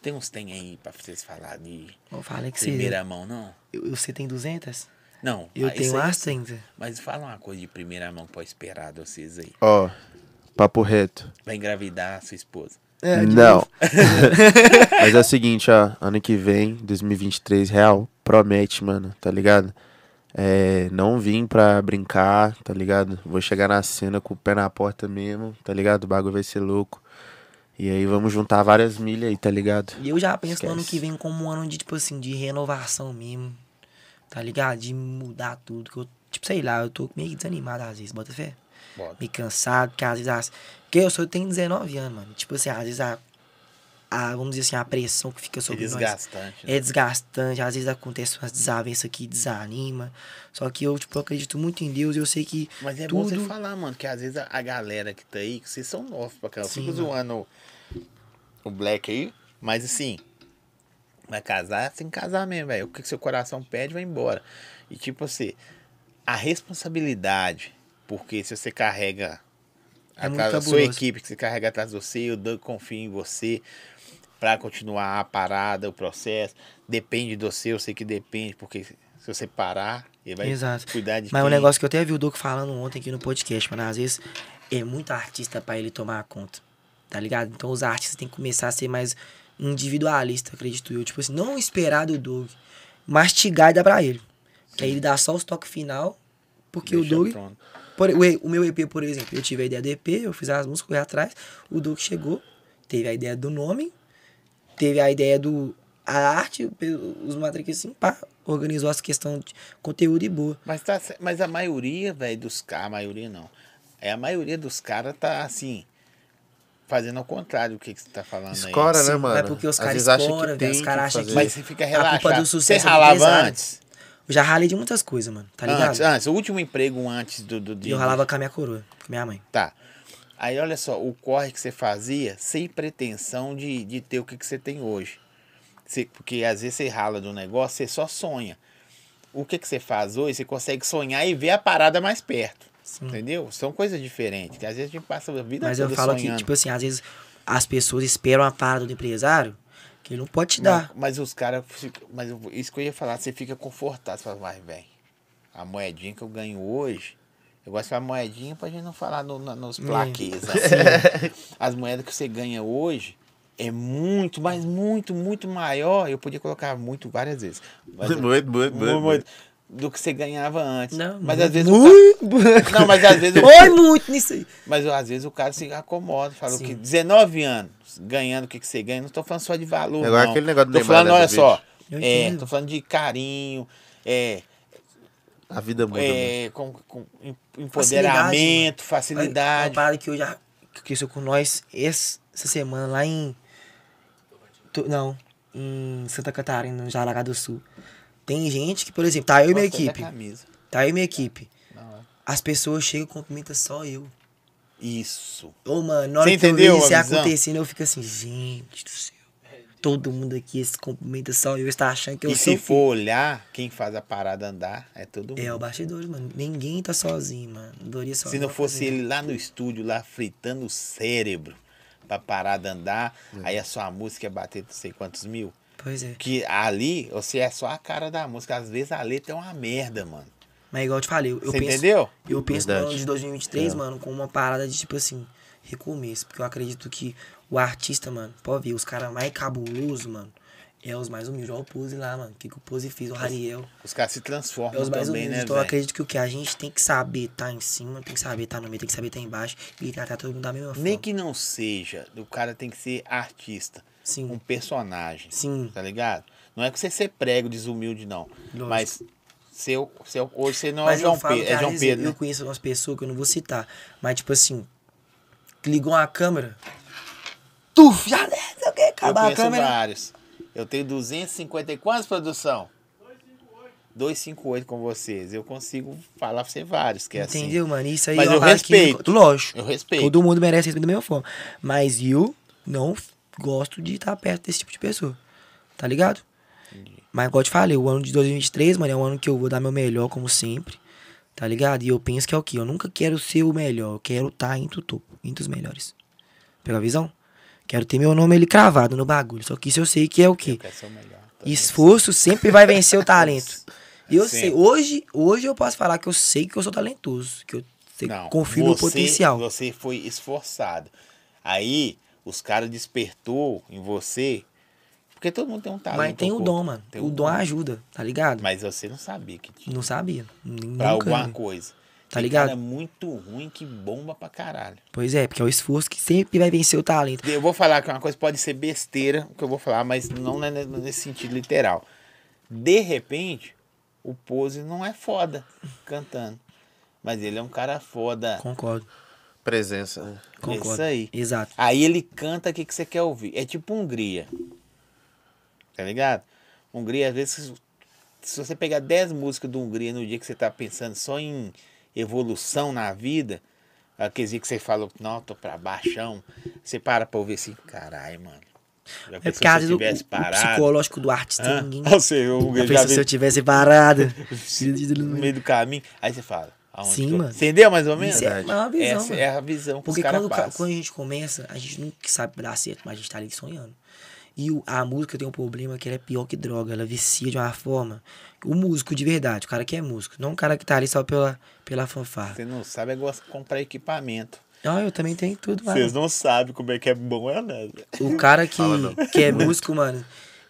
Tem uns tem aí pra vocês falarem de Eu falei que primeira você. mão, não? Eu, você tem 200? Não. Eu tenho umas sei. 30. Mas fala uma coisa de primeira mão pra esperar de vocês aí. Ó, papo reto. Vai engravidar a sua esposa. É, Não. [laughs] Mas é o seguinte, ó. Ano que vem, 2023, real, promete, mano, tá ligado? É, não vim pra brincar, tá ligado? Vou chegar na cena com o pé na porta mesmo, tá ligado? O bagulho vai ser louco. E aí vamos juntar várias milhas aí, tá ligado? E eu já penso no ano Esquece. que vem como um ano de, tipo assim, de renovação mesmo. Tá ligado? De mudar tudo. Que eu, tipo, sei lá, eu tô meio desanimado às vezes, bota fé. Bota. Meio cansado, porque às vezes. As... Porque eu só tenho 19 anos, mano. Tipo assim, às vezes a. a vamos dizer assim, a pressão que fica É sobre nós. desgastante. né? É desgastante, às vezes acontece umas desavenças que desanima. Só que eu, tipo, eu acredito muito em Deus, eu sei que Mas é bom tudo... você falar, mano, que às vezes a, a galera que tá aí, que vocês são novos pra caramba. Eu Sim, fico mano. zoando o, o Black aí, mas assim, vai casar, tem que casar mesmo, velho. O que que seu coração pede, vai embora. E tipo assim, a responsabilidade, porque se você carrega É atrás da sua equipe, que você carrega atrás de você, o Doug confia em você pra continuar a parada, o processo, depende do seu, eu sei que depende, porque se você parar, ele vai Exato. cuidar de Mas um quem? negócio que eu até vi o Doc falando ontem aqui no podcast, mano, às vezes é muito artista pra ele tomar conta, tá ligado? Então os artistas têm que começar a ser mais individualista, acredito eu. Tipo assim, não esperar do Doug, mastigar e dar pra ele. Que aí ele dá só os toques final, porque Deixa o Doug... Por- o, o meu EP, por exemplo, eu tive a ideia do EP, eu fiz as músicas, corri atrás, o Doug chegou, teve a ideia do nome, teve a ideia do a arte, os matrix assim, pá, organizou essa questão de conteúdo e boa. Mas, tá, mas a maioria, velho, dos caras, a maioria não. É a maioria dos caras tá assim, fazendo ao contrário do que, que você tá falando Escora, aí. né, Sim, mano? é porque os caras escoram, que velho, tem os caras acham que- Mas você fica A culpa relaxado. do Você sucesso é do ralava antes? Eu já ralei de muitas coisas, mano, tá ligado? Antes, antes, o último emprego antes do. do de, eu ralava com a minha coroa, com a minha mãe. Tá. Aí olha só, o corre que você fazia sem pretensão de, de ter o que, que você tem hoje. Você- porque às vezes você rala do negócio, você só sonha. O que, que você faz hoje, você consegue sonhar e ver a parada mais perto. Sim. Entendeu? São coisas diferentes. Que às vezes a gente passa a vida Mas eu toda falo que, sonhando. tipo assim, às vezes as pessoas esperam a parada do empresário que ele não pode te Não, dar. Mas os caras. Mas eu- isso que eu ia falar, você fica confortável. Você fala, vai, velho. a moedinha que eu ganho hoje, eu gosto de falar moedinha pra gente não falar no, Hum. nos plaquês. [laughs] assim. As moedas que você ganha hoje é muito, mas muito, muito maior. Eu podia colocar muito várias vezes. Mas, [laughs] Muito, muito, muito, muito, muito. do que você ganhava antes. Não, mas muito, às vezes o muito. cara, [laughs] Não, mas às vezes Foi muito nisso aí. mas às vezes o cara se acomoda, fala Sim. que 19 anos ganhando o que, que você ganha, não tô falando só de valor. Agora não. aquele negócio do Tô falando, olha dessa só. Eu É, tô falando de carinho, é, A vida muda. é, com, com em- empoderamento, Uma facilidade. parada que eu já. que aconteceu com nós essa semana lá em. Não, em Santa Catarina, no Jaraguá do Sul. Tem gente que, por exemplo, tá eu e minha equipe. Tá eu e minha equipe. Não, é. As pessoas chegam e cumprimentam só eu. Isso. Ô, mano, na hora Você que eu entendeu vejo isso acontecendo, eu fico assim, gente do céu. Todo mundo aqui se cumprimenta só eu, está achando que eu e sou. se for olhar, quem faz a parada andar é todo mundo. É, o bastidor, mano. Ninguém tá sozinho, mano. Doria só. Se não fosse ele lá no estúdio, lá fritando o cérebro pra parar de andar, aí a sua música ia bater não sei quantos mil. Pois é. Que ali, você é só a cara da música. Às vezes a letra é uma merda, mano. Mas igual eu te falei, eu Você penso. entendeu? Eu penso no Verdade. ano de 2023, É. mano, com uma parada de tipo assim, recomeço. Porque eu acredito que o artista, mano, pode ver, os caras mais cabulosos, mano, é os mais humildes. Olha o Pose lá, mano. O que, que o Pose fez? O Rariel. Os caras se É transformam os mais também, humildes. né, então eu acredito que o que a gente tem que saber tá em cima, tem que saber tá no meio, tem que saber tá embaixo e tratar todo mundo da mesma forma. Nem que não seja, o cara tem que ser artista. Sim. Um personagem. Sim. Tá ligado? Não é que você ser prego, desumilde, não. Lógico. Mas seu, seu, hoje você não Mas é João Pedro. É às João Pedro, eu né? conheço umas pessoas que eu não vou citar. Mas, tipo assim, ligou uma câmera. Tuf, já sei o que, Eu acabar a conheço câmera. vários. Eu tenho 250 e quantas produção? 258 com vocês. Eu consigo falar pra você vários, que é assim. Entendeu, mano? Isso aí Mas é uma eu parada que- respeito. lógico. Eu respeito. Todo mundo merece respeito da mesma forma. Mas eu não gosto de estar perto desse tipo de pessoa. Tá ligado? Mas, igual eu te falei, o ano de 2023, mano, é um ano que eu vou dar meu melhor, como sempre. Tá ligado? E eu penso que é o quê? Eu nunca quero ser o melhor. Eu quero estar entre o topo, entre os melhores. Pegou a visão? Quero ter meu nome ali cravado no bagulho. Só que isso eu sei que é o quê? Melhor. Tá Esforço sempre vai vencer o [laughs] talento. E eu Sempre. sei, hoje, hoje eu posso falar que eu sei que eu sou talentoso, que eu sei- Não, confio no você- potencial. Você foi esforçado. Aí, os caras despertou em você. Porque todo mundo tem um talento. Mas tem o dom, mano. Tem o um dom ajuda, tá ligado? Mas você não sabia que tinha. Não sabia. Nunca. Pra alguma coisa. Tá Tem ligado? cara muito ruim que bomba pra caralho. Pois é, porque é o esforço que sempre vai vencer o talento. Eu vou falar que uma coisa pode ser besteira, o que eu vou falar, mas não é nesse sentido literal. De repente, o Pose não é foda cantando. Mas ele é um cara foda. Concordo. Presença. Concordo. Isso aí. Exato. Aí ele canta o que, que você quer ouvir. É tipo Hungria. Tá ligado? Hungria, às vezes, se você pegar 10 músicas do Hungria no dia que você tá pensando só em evolução na vida, aqueles dias que você falou, não, tô pra baixão, você para pra ouvir assim, caralho, mano. É pensou porque às se vezes eu o, tivesse o parado? psicológico do artista Hã? ninguém. Você, o Hungria Já já pensou se eu tivesse parado? [laughs] no meio [laughs] do caminho. Aí você fala, aonde Sim, eu- mano. Entendeu mais ou menos? É uma visão, Essa mano. é a visão que Porque quando, quando a gente começa, a gente nunca sabe dar certo, mas a gente tá ali sonhando. E a música tem um problema que ela é pior que droga, ela vicia de uma forma. O músico de verdade, o cara que é músico, não o cara que tá ali só pela, pela fanfarra. Você não sabe, é gosto de comprar equipamento. Ah, eu também tenho tudo, mano. Vocês não sabem como é que é bom, é nada. O cara que, Fala que é músico, mano,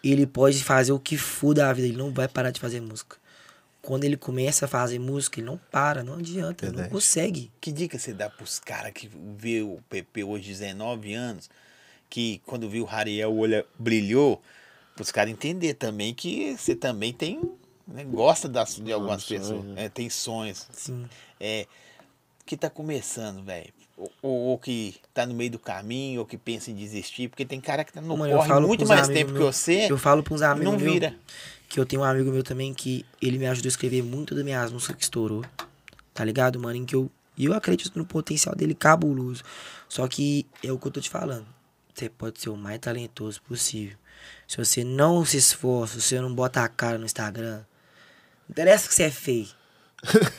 ele pode fazer o que for da vida, ele não vai parar de fazer música. Quando ele começa a fazer música, ele não para, não adianta, ele não Verdade. consegue. Que dica você dá pros caras que vê o PP hoje, 19 anos, que quando viu o Rariel, o olho brilhou, pros caras entender também que você também tem, né, gosta das, de algumas pessoas, né? é, tem sonhos. Sim. É, que tá começando, velho. Ou, ou, ou que tá no meio do caminho, ou que pensa em desistir, porque tem cara que tá no Mano, corre muito mais tempo que meus- você Eu falo pra uns amigos não meu vira. que eu tenho um amigo meu também que ele me ajudou a escrever muito das minhas músicas que estourou. Tá ligado, mano? Em que eu, e eu acredito no potencial dele cabuloso. Só que é o que eu tô te falando. Você pode ser o mais talentoso possível. Se você não se esforça, se você não bota a cara no Instagram, interessa que você é feio.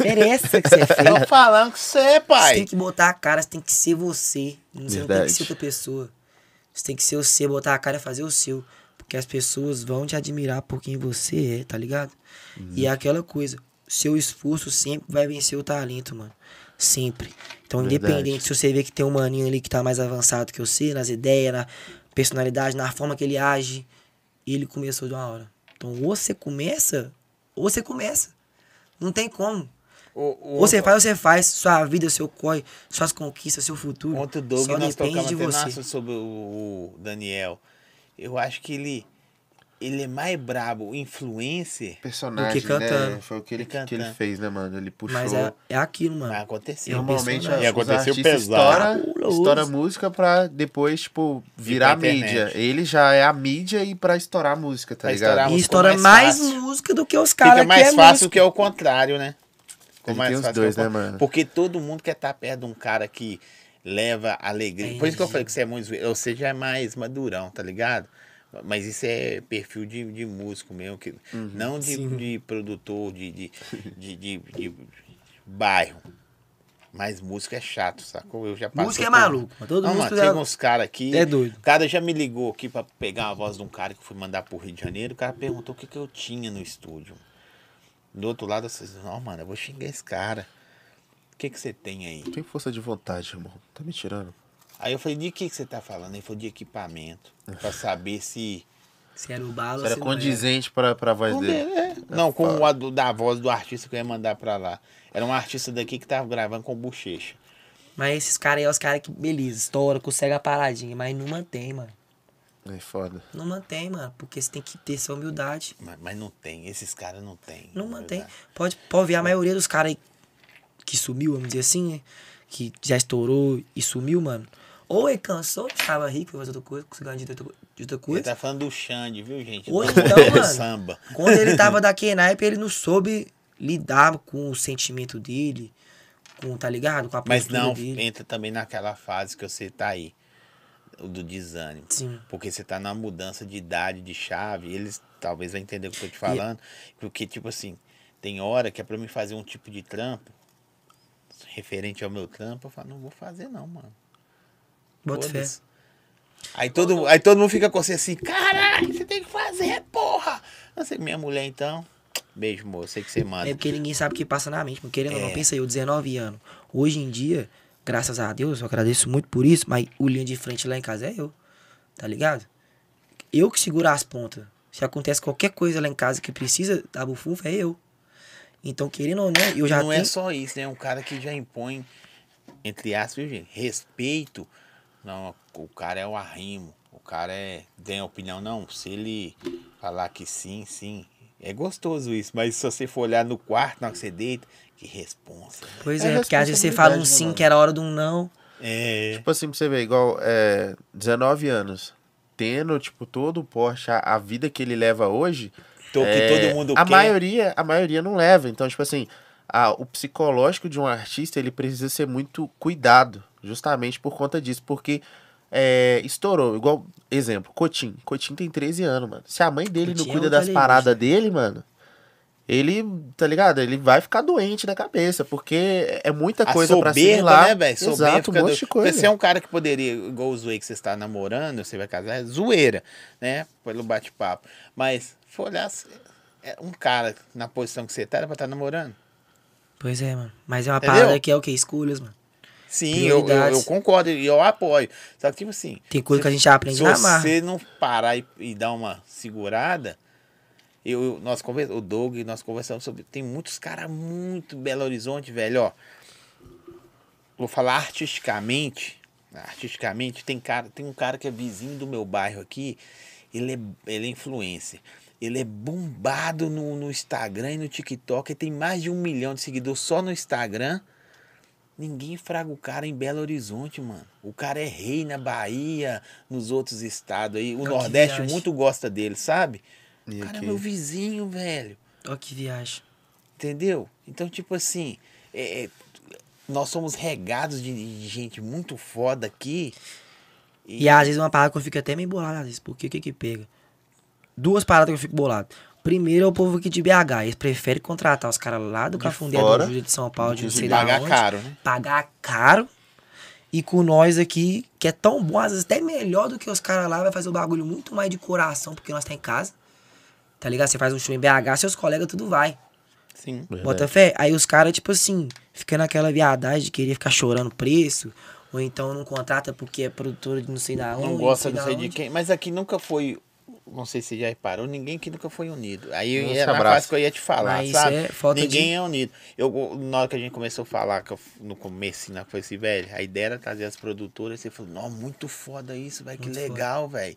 Interessa que você é feio. [laughs] Tô falando com você, Você pai. tem que botar a cara, você tem que ser você. Você não tem que Verdade. ser outra pessoa. Você tem que ser você, botar a cara e fazer o seu. Porque as pessoas vão te admirar por quem você é, tá ligado? E é aquela coisa. seu esforço sempre vai vencer o talento, mano. Sempre. Então, Verdade. independente se você vê que tem um maninho ali que tá mais avançado que você, nas ideias, na personalidade, na forma que ele age, ele começou de uma hora. Então, ou você começa, ou você começa. Não tem como. O, o, Ou você faz ou você faz. Sua vida, seu corre, suas conquistas, seu futuro. Ontem o Doug, só nós depende de você. sobre o, o Daniel. Eu acho que ele, ele é mais brabo, influencer, Personagem, Do que cantando. né? Foi o que ele, Que que ele fez, né, mano? Ele puxou. Mas é, é aquilo, mano. vai acontecer. Normalmente impressionante. os E aconteceu pesado. estoura, estoura música pra depois, tipo, virar mídia. Ele já é a mídia e pra estourar música, tá Pra ligado? E música estoura mais mais, música do que os caras Fica que mais é fácil músico. que é o contrário, né? Ele mais fácil que dois, é né, mano? Porque todo mundo quer estar perto de um cara que leva alegria. É Por isso que eu falei que você é muito. Você já é mais madurão, tá ligado? Mas isso é perfil de, de músico mesmo, que, Uhum. não de, Sim. de produtor, de, de, de, de- de bairro. Mas música é chato, sacou? Eu já passei Música é por- maluco. mano. Todo Não, mundo mano, já- chega uns caras aqui. É doido. O cara já me ligou aqui pra pegar a voz de um cara que eu fui mandar pro Rio de Janeiro. O cara perguntou o que, que eu tinha no estúdio. Do outro lado, vocês, não, mano, eu vou xingar esse cara. O que, que você tem aí? Tem força de vontade, irmão. Tá me tirando. Aí eu falei, de que, que você tá falando? Ele falou de equipamento. Pra [laughs] saber se. Se era o balo, Era se não era. condizente pra, pra voz Com dele. é. Não, com o a do- da voz do artista que eu ia mandar pra lá. Era um artista daqui que tava gravando com bochecha. Mas esses caras aí é os caras que, beleza, estoura, consegue a paradinha, mas não mantém, mano. É foda. Não mantém, mano. Porque você tem que ter essa humildade. Mas, mas não tem, esses caras não tem. Não mantém. Pode, pode ver a maioria dos caras aí que sumiu, vamos dizer assim, né? Que já estourou e sumiu, mano. Ou ele cansou, estava rico, fazer outra coisa, conseguiu ganhar de outra, de outra Ele coisa. tá falando do Xande, viu, gente? Ou então, mano, Samba. Quando ele tava daquele naipe, ele não soube lidar com o sentimento dele, com, tá ligado? Com a Mas não, dele. entra também naquela fase que você tá aí, o do desânimo. Sim. Porque você tá na mudança de idade, de chave, eles talvez vão entender o que eu tô te falando. Porque, tipo assim, tem hora que é pra mim fazer um tipo de trampo, referente ao meu trampo, eu falo, não vou fazer não, mano. Bota fé. Aí todo, aí todo mundo fica com você assim, caralho, você tem que fazer, porra! Sei, minha mulher, então, beijo, moço, sei que você manda. É porque ninguém sabe o que passa na mente. Querendo ou não, É. pensa aí, eu 19 anos. Hoje em dia, graças a Deus, eu agradeço muito por isso, mas o linha de frente lá em casa é eu. Tá ligado? Eu que seguro as pontas. Se acontece qualquer coisa lá em casa que precisa da bufufa, é eu. Então, querendo ou não, eu já não tenho. é só isso, né? É um cara que já impõe, entre aspas, gente? Respeito. Não, o cara é o arrimo. O cara é. Tem opinião, não. Se ele falar que sim, sim. É gostoso isso, mas se você for olhar no quarto, na hora que você deita, que responsa. né? Pois É é, porque às vezes você fala um né, sim mano? que era a hora de um não. É. Tipo assim, pra você ver, igual é, 19 anos. Tendo, tipo, todo o Porsche, a, a vida que ele leva hoje. Tô- que é, todo mundo a quer. maioria A maioria não leva. Então, tipo assim, a- o psicológico de um artista, ele precisa ser muito cuidado. Justamente por conta disso. Porque é, estourou. Igual, exemplo, Cotim. Cotim tem 13 anos, mano. Se a mãe dele não é cuida outro das paradas dele, mano. Ele, tá ligado? Ele vai ficar doente na cabeça, porque é muita A coisa pra soberba, assimilar. né, velho? Soberba Exato, um monte do- de coisa. Você é um cara que poderia, igual o Zoe que você está namorando, você vai casar, é zoeira, né? Pelo bate-papo. Mas, for olhar, é um cara na posição que você tá, era pra estar namorando. Pois é, mano. Mas é uma Entendeu? parada que é o que? Escolhas, mano. Sim, eu, eu, eu concordo e eu apoio. Só que, tipo assim, Tem coisa que a gente aprende se na marra. você não parar e, e dar uma segurada, eu, nós conversamos, o Doug, nós conversamos sobre. Tem muitos caras muito Belo Horizonte, velho, ó. Vou falar artisticamente. Artisticamente, tem, cara, tem um cara que é vizinho do meu bairro aqui. Ele é, ele é influencer. Ele é bombado no, no Instagram e no TikTok. Ele tem mais de um milhão de seguidores só no Instagram. Ninguém fraga o cara em Belo Horizonte, mano. O cara é rei na Bahia, nos outros estados aí. O Olha Nordeste muito gosta dele, sabe? E o cara aqui? é meu vizinho, velho. Ó que viagem. Entendeu? Então, tipo assim, é, é, nós somos regados de, de gente muito foda aqui. E às vezes uma parada que eu fico até meio bolado, às vezes, porque o que que pega? Duas paradas que eu fico bolado. Primeiro é o povo aqui de BH, eles preferem contratar os caras lá do Cafundé, do Júlio de São Paulo, de não sei da pagar onde. caro, né? Pagar caro. E com nós aqui, que é tão bom, às vezes até melhor do que os caras lá, vai fazer o bagulho muito mais de coração, porque nós tá em casa. Tá ligado? Você faz um show em BH, seus colegas tudo vai. Sim. Bota fé? Aí os caras, tipo assim, fica naquela viadagem de querer ficar chorando preço. Ou então não contrata porque é produtora de não sei da onde. Não gosta, não da sei de onde. quem. Mas aqui nunca foi. Não sei se você já reparou, ninguém que nunca foi unido. Aí se era a abraça. fase que eu ia te falar, Mas sabe? é ninguém de- é unido. Eu, na hora que a gente começou a falar, que eu- no começo, né, foi assim, velho, a ideia era trazer as produtoras, você falou, não, muito foda isso, velho, que Muito legal, velho.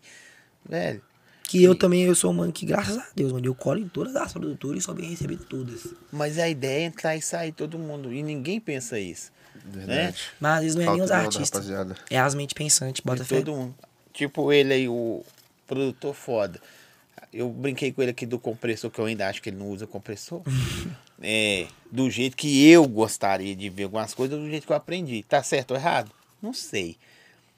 Velho, Que eu também, eu sou um mano que, graças a Deus, mano, eu colo em todas as produtoras e sou bem recebido todas. mas a ideia é entrar e sair todo mundo. E ninguém pensa isso. Verdade. Mas às vezes não é nem Falta os de onda, artistas. É as mentes pensantes, bota fé. todo mundo. Tipo ele aí, o produtor foda. Eu brinquei com ele aqui do compressor, que eu ainda acho que ele não usa compressor. [laughs] é, do jeito que eu gostaria de ver algumas coisas, do jeito que eu aprendi. Tá certo ou errado? Não sei.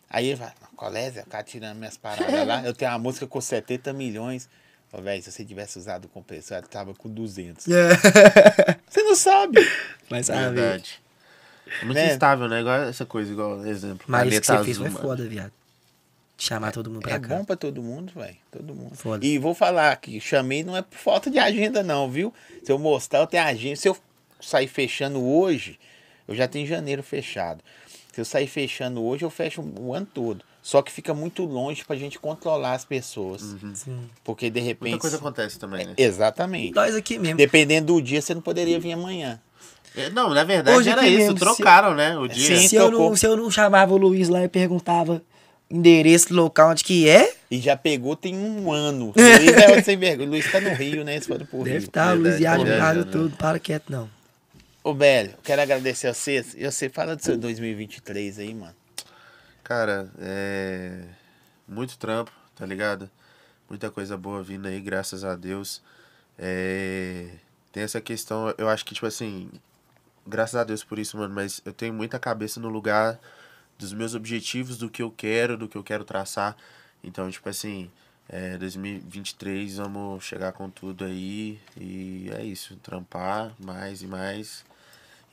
Aí ele vai, colégio, o cara tirando minhas paradas lá. Eu tenho uma música com 70 milhões. Ô, velho, se você tivesse usado o compressor, ela tava com 200. [laughs] Você não sabe. Mas sabe. Verdade. É muito Né? instável, né? Igual essa coisa, igual exemplo. Mas isso que você fez foi mano. foda, viado. Chamar todo mundo pra É cá. bom pra todo mundo, velho. Todo mundo. Foda. E vou falar que chamei não é por falta de agenda, não, viu? Se eu mostrar, eu tenho agenda. Se eu sair fechando hoje, eu já tenho janeiro fechado. Se eu sair fechando hoje, eu fecho o ano todo. Só que fica muito longe pra gente controlar as pessoas. Sim. Porque de repente. Muita coisa acontece também, né? Exatamente. Nós aqui mesmo. Dependendo do dia, você não poderia vir amanhã. É, Não, na verdade Hoje era isso. mesmo, se- trocaram, né? O dia. Sim. se, eu não, se eu não chamava o Luiz lá e perguntava endereço, local, onde que é, E já pegou tem um ano. [laughs] Luiz é sem vergonha. Luiz tá no Rio, né? Se for pro deve Rio. estar o Luiz verdade, viaja o verdade, rádio né? todo. Para quieto, não. Ô, Velho, quero agradecer a vocês. E você fala do seu 2023 aí, mano. Cara, é. Muito trampo, tá ligado? Muita coisa boa vindo aí, graças a Deus. É... Tem essa questão, eu acho que, tipo assim. Graças a Deus por isso, mano, mas eu tenho muita cabeça no lugar dos meus objetivos, do que eu quero, do que eu quero traçar. Então, tipo assim, é, 2023 vamos chegar com tudo aí. E é isso, trampar mais e mais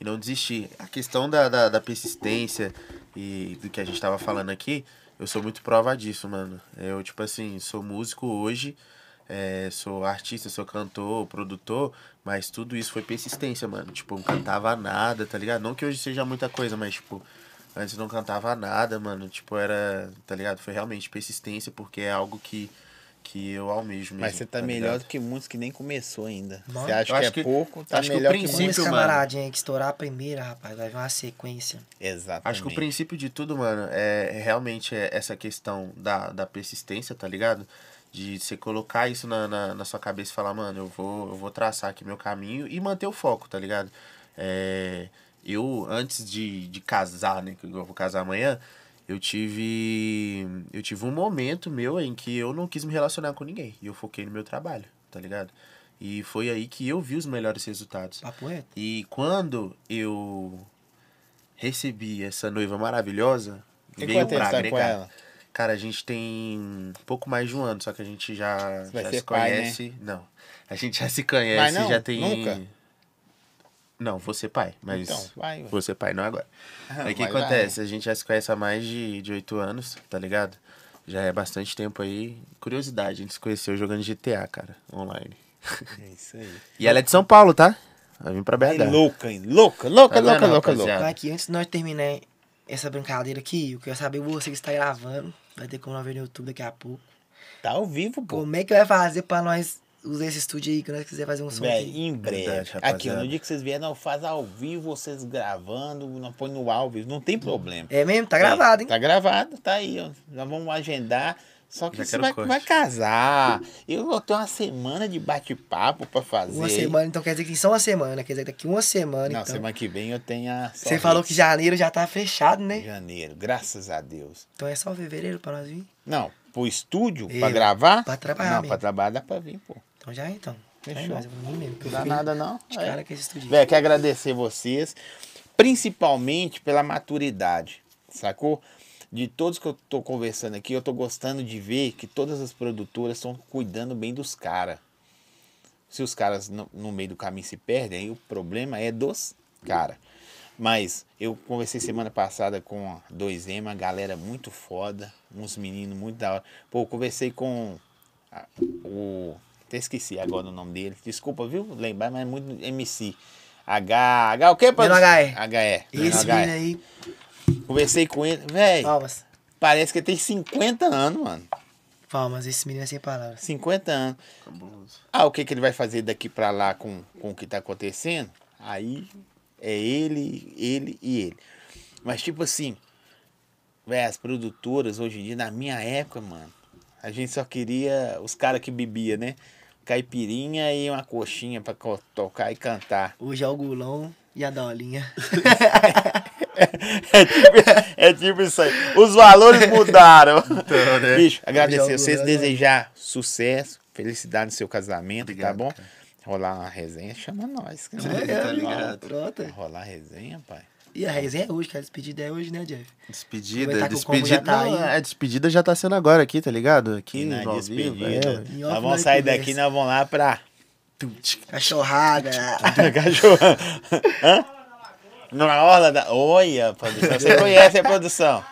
e não desistir. A questão da, da, da persistência e do que a gente tava falando aqui, eu sou muito prova disso, mano. Eu, tipo assim, sou músico hoje, é, sou artista, sou cantor, produtor, mas tudo isso foi persistência, mano. Tipo, não cantava nada, tá ligado? Não que hoje seja muita coisa, mas, tipo, antes não cantava nada, mano. Tipo, era, tá ligado? Foi realmente persistência, porque é algo que, que eu almejo mesmo. Mas você tá, melhor ligado? do que muitos que nem começou ainda. Mano, Você acha que é que- pouco, tá acho que o melhor que princípio, Como muitos. aí que estourar a primeira, rapaz, vai vir uma sequência. Exatamente. Acho que o princípio de tudo, mano, é é realmente é essa questão da, da persistência, tá ligado? De você colocar isso na, na, na sua cabeça e falar, mano, eu vou, eu vou traçar aqui meu caminho e manter o foco, tá ligado? É, eu, antes de, de casar, né, que eu vou casar amanhã, eu tive. Eu tive um momento meu em que eu não quis me relacionar com ninguém. E eu foquei no meu trabalho, tá ligado? E foi aí que eu vi os melhores resultados. Papo reto. E quando eu recebi essa noiva maravilhosa, Tem veio pra tá com agregar. ela? Cara, a gente tem pouco mais de um ano, só que a gente já, já ser se pai, né? conhece. Não. A gente já se conhece, não? já tem. Nunca? Não, vou ser pai, mas. Então, vai. Vou ser pai, não agora. Aí o que Vai, vai. acontece? A gente já se conhece há mais de de oito anos, tá ligado? Já é bastante tempo aí. Curiosidade, a gente se conheceu jogando GTA, cara, online. É isso aí. [laughs] E ela é de São Paulo, tá? Vai vir pra BH. louca, hein? Louca, louca, Tá louca, louca, rapaziada? louca. Então aqui, antes de nós terminar essa brincadeira aqui, eu quero saber você que está gravando. Vai ter como nós ver no YouTube daqui a pouco. Tá ao vivo, pô. Como é que vai fazer pra nós usar esse estúdio aí, que nós quiser fazer um som Véi, aqui? em breve. Verdade, aqui, no dia que vocês vierem, não faz ao vivo, vocês gravando, não põe no ao vivo, não tem problema. É mesmo? Tá gravado, hein? Tá gravado, tá aí, ó. Nós vamos agendar. Só que Já você vai, vai casar. Eu vou ter uma semana de bate-papo pra fazer. Uma semana, então quer dizer que tem só uma semana. Quer dizer que daqui uma semana, Não, então. semana que vem eu tenho a. Você falou que janeiro já tá fechado, né? Janeiro, graças a Deus. Então é só fevereiro pra nós vir. Não, pro estúdio, Eu, pra gravar? pra trabalhar Não, mesmo. pra trabalhar dá pra vir, pô. Então já é, então. Fechou. É nóis, eu vou vir mesmo. que eu Não dá nada, não. De É. cara com esse estúdio. Velho, quero agradecer vocês, principalmente pela maturidade, sacou? De todos que eu tô conversando aqui, eu tô gostando de ver que todas as produtoras estão cuidando bem dos caras. Se os caras no, no meio do caminho se perdem, aí o problema é dos caras. Mas eu conversei semana passada com a 2M, uma galera muito foda, uns meninos muito da hora. Pô, eu conversei com a- o Até esqueci agora o nome dele. Desculpa, viu? Lembrar, mas é muito MC. H. H o quê, Menor HE. HE. Esse menino aí. Conversei com ele. Véi, Palmas. parece que ele tem 50 anos, mano. Palmas, esse menino é sem palavras. 50 anos. Cabuloso. Ah, o que, que ele vai fazer daqui pra lá com, com o que tá acontecendo? Aí é ele, ele e ele. Mas tipo assim, véi, as produtoras hoje em dia, na minha época, mano, a gente só queria os caras que bebia, né? Caipirinha e uma coxinha pra co- tocar e cantar. Hoje é o Gulão e a Dolinha. [laughs] É tipo, é tipo isso aí. Os valores mudaram. Então, né? Bicho, agradecer Jogo, vocês, desejar sucesso, felicidade no seu casamento, Obrigado, tá bom? cara. Rolar uma resenha, chama nós. cara. É, tá ligado. Rolar resenha, pai. E a resenha é hoje, cara. Despedida é hoje, né, Jeff? Despedida, despedida. já tá não, a despedida já tá sendo agora aqui, tá ligado? Aqui E na no ao vivo, despedida. é. Nós vamos nós sair conversa. daqui, nós vamos lá pra. Cachorrada. [laughs] Cachorro. [laughs] Hã? Na orla da. Olha, produção. Você [laughs] conhece a produção?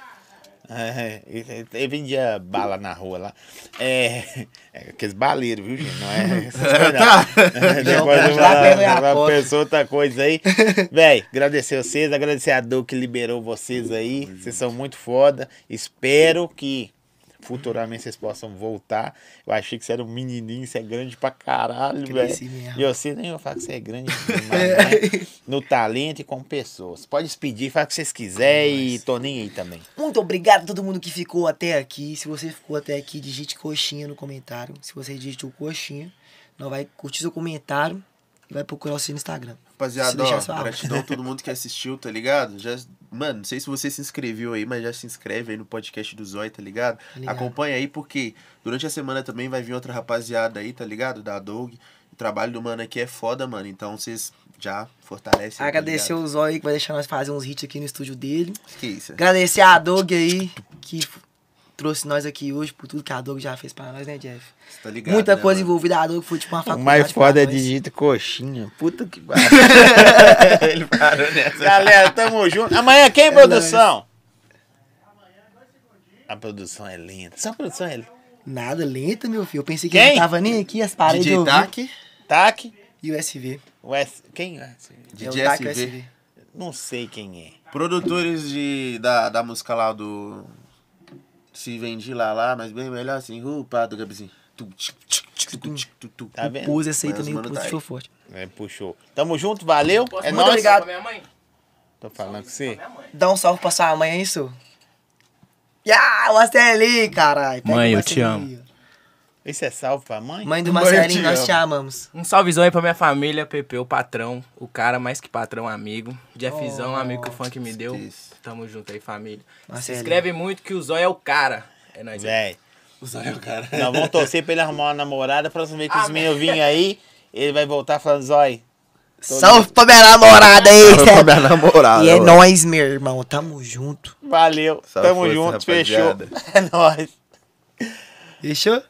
É, ele- ele vendia bala na rua lá. É, é aqueles baleiros, viu, gente? Não é [laughs] essas coisas, não. É, [laughs] Depois eu vou Já pega a falar, coca. pensou outra coisa aí. [laughs] Véi, agradecer vocês, agradecer a Dor que liberou vocês aí. Vocês são muito foda. Espero que futuramente vocês possam voltar. Eu achei que você era um menininho, você é grande pra caralho, velho. E você nem eu falo que você é grande [laughs] demais, né? no talento e como pessoas. Pode despedir, fala o que vocês quiserem e tô nem aí também. Muito obrigado a todo mundo que ficou até aqui. Se você ficou até aqui, digite coxinha no comentário. Se você digitou coxinha, não vai curtir seu comentário e vai procurar o seu Instagram. Rapaziada, ó, gratidão a todo mundo que assistiu, tá ligado? Já, mano, não sei se você se inscreveu aí, mas já se inscreve aí no podcast do Zói, tá ligado? ligado. Acompanha aí, porque durante a semana também vai vir outra rapaziada aí, tá ligado? Da Doug. O trabalho do mano aqui é foda, mano. Então vocês já fortalecem. tá Agradecer ligado? o Zóio que vai deixar nós fazer uns hits aqui no estúdio dele. Que isso? Agradecer a Doug aí, que trouxe nós aqui hoje por tudo que a Doug já fez pra nós, né, Jeff? Cê tá ligado, Muita né, coisa mano? envolvida. A Doug foi tipo uma O faculdade. mais foda é pra nós. digita coxinha. Puta que pariu. [laughs] Ele parou nessa. Galera, tamo junto. Amanhã quem, produção? A produção é lenta. Só a produção é Nada, lenta, meu filho. Eu pensei que Quem? não tava nem aqui, as paredes DJ. Tac, TAC. E o SV. O S... Quem é? é o DJ TAC e o SV. SV. Não sei quem é. Produtores de, da, da música lá do. Se vendi lá lá, mas bem melhor assim. Upa, do Gabizinho. Tu, tchic, tchic, tchic, tu, tchic, tu, tu. Tá vendo? Pus esse aí também, Pus tá forte. É, puxou. Tamo junto, valeu. Posso é nóis. um salve pra minha mãe? Tô falando com você. Dá um salve pra sua mãe, é isso? O Marcelinho, caralho. Pega Mãe, eu te Marcelinho. Esse é salve pra mãe? Mãe do Marcelinho, nós amo. te amamos. Um salvezão aí pra minha família, Pepe, o patrão, o cara mais que patrão, amigo. Jeffzão, Oh, amigo que o funk me deu. isso. Tamo junto aí, família. Se Marcelinho. inscreve muito que o Zóio é o cara. É nóis aí. Véi. O Zóio é o cara. Nós vamos torcer pra ele arrumar uma namorada. Próxima vez que os Amém. meninos [laughs] virem aí, ele vai voltar falando, Zói. Salve pra minha namorada aí. Pra minha namorada. [laughs] E é mano. nóis, meu irmão. Tamo junto. Valeu. Salve Tamo força, junto. Fechou. rapaziada. [laughs] É nóis. Fechou?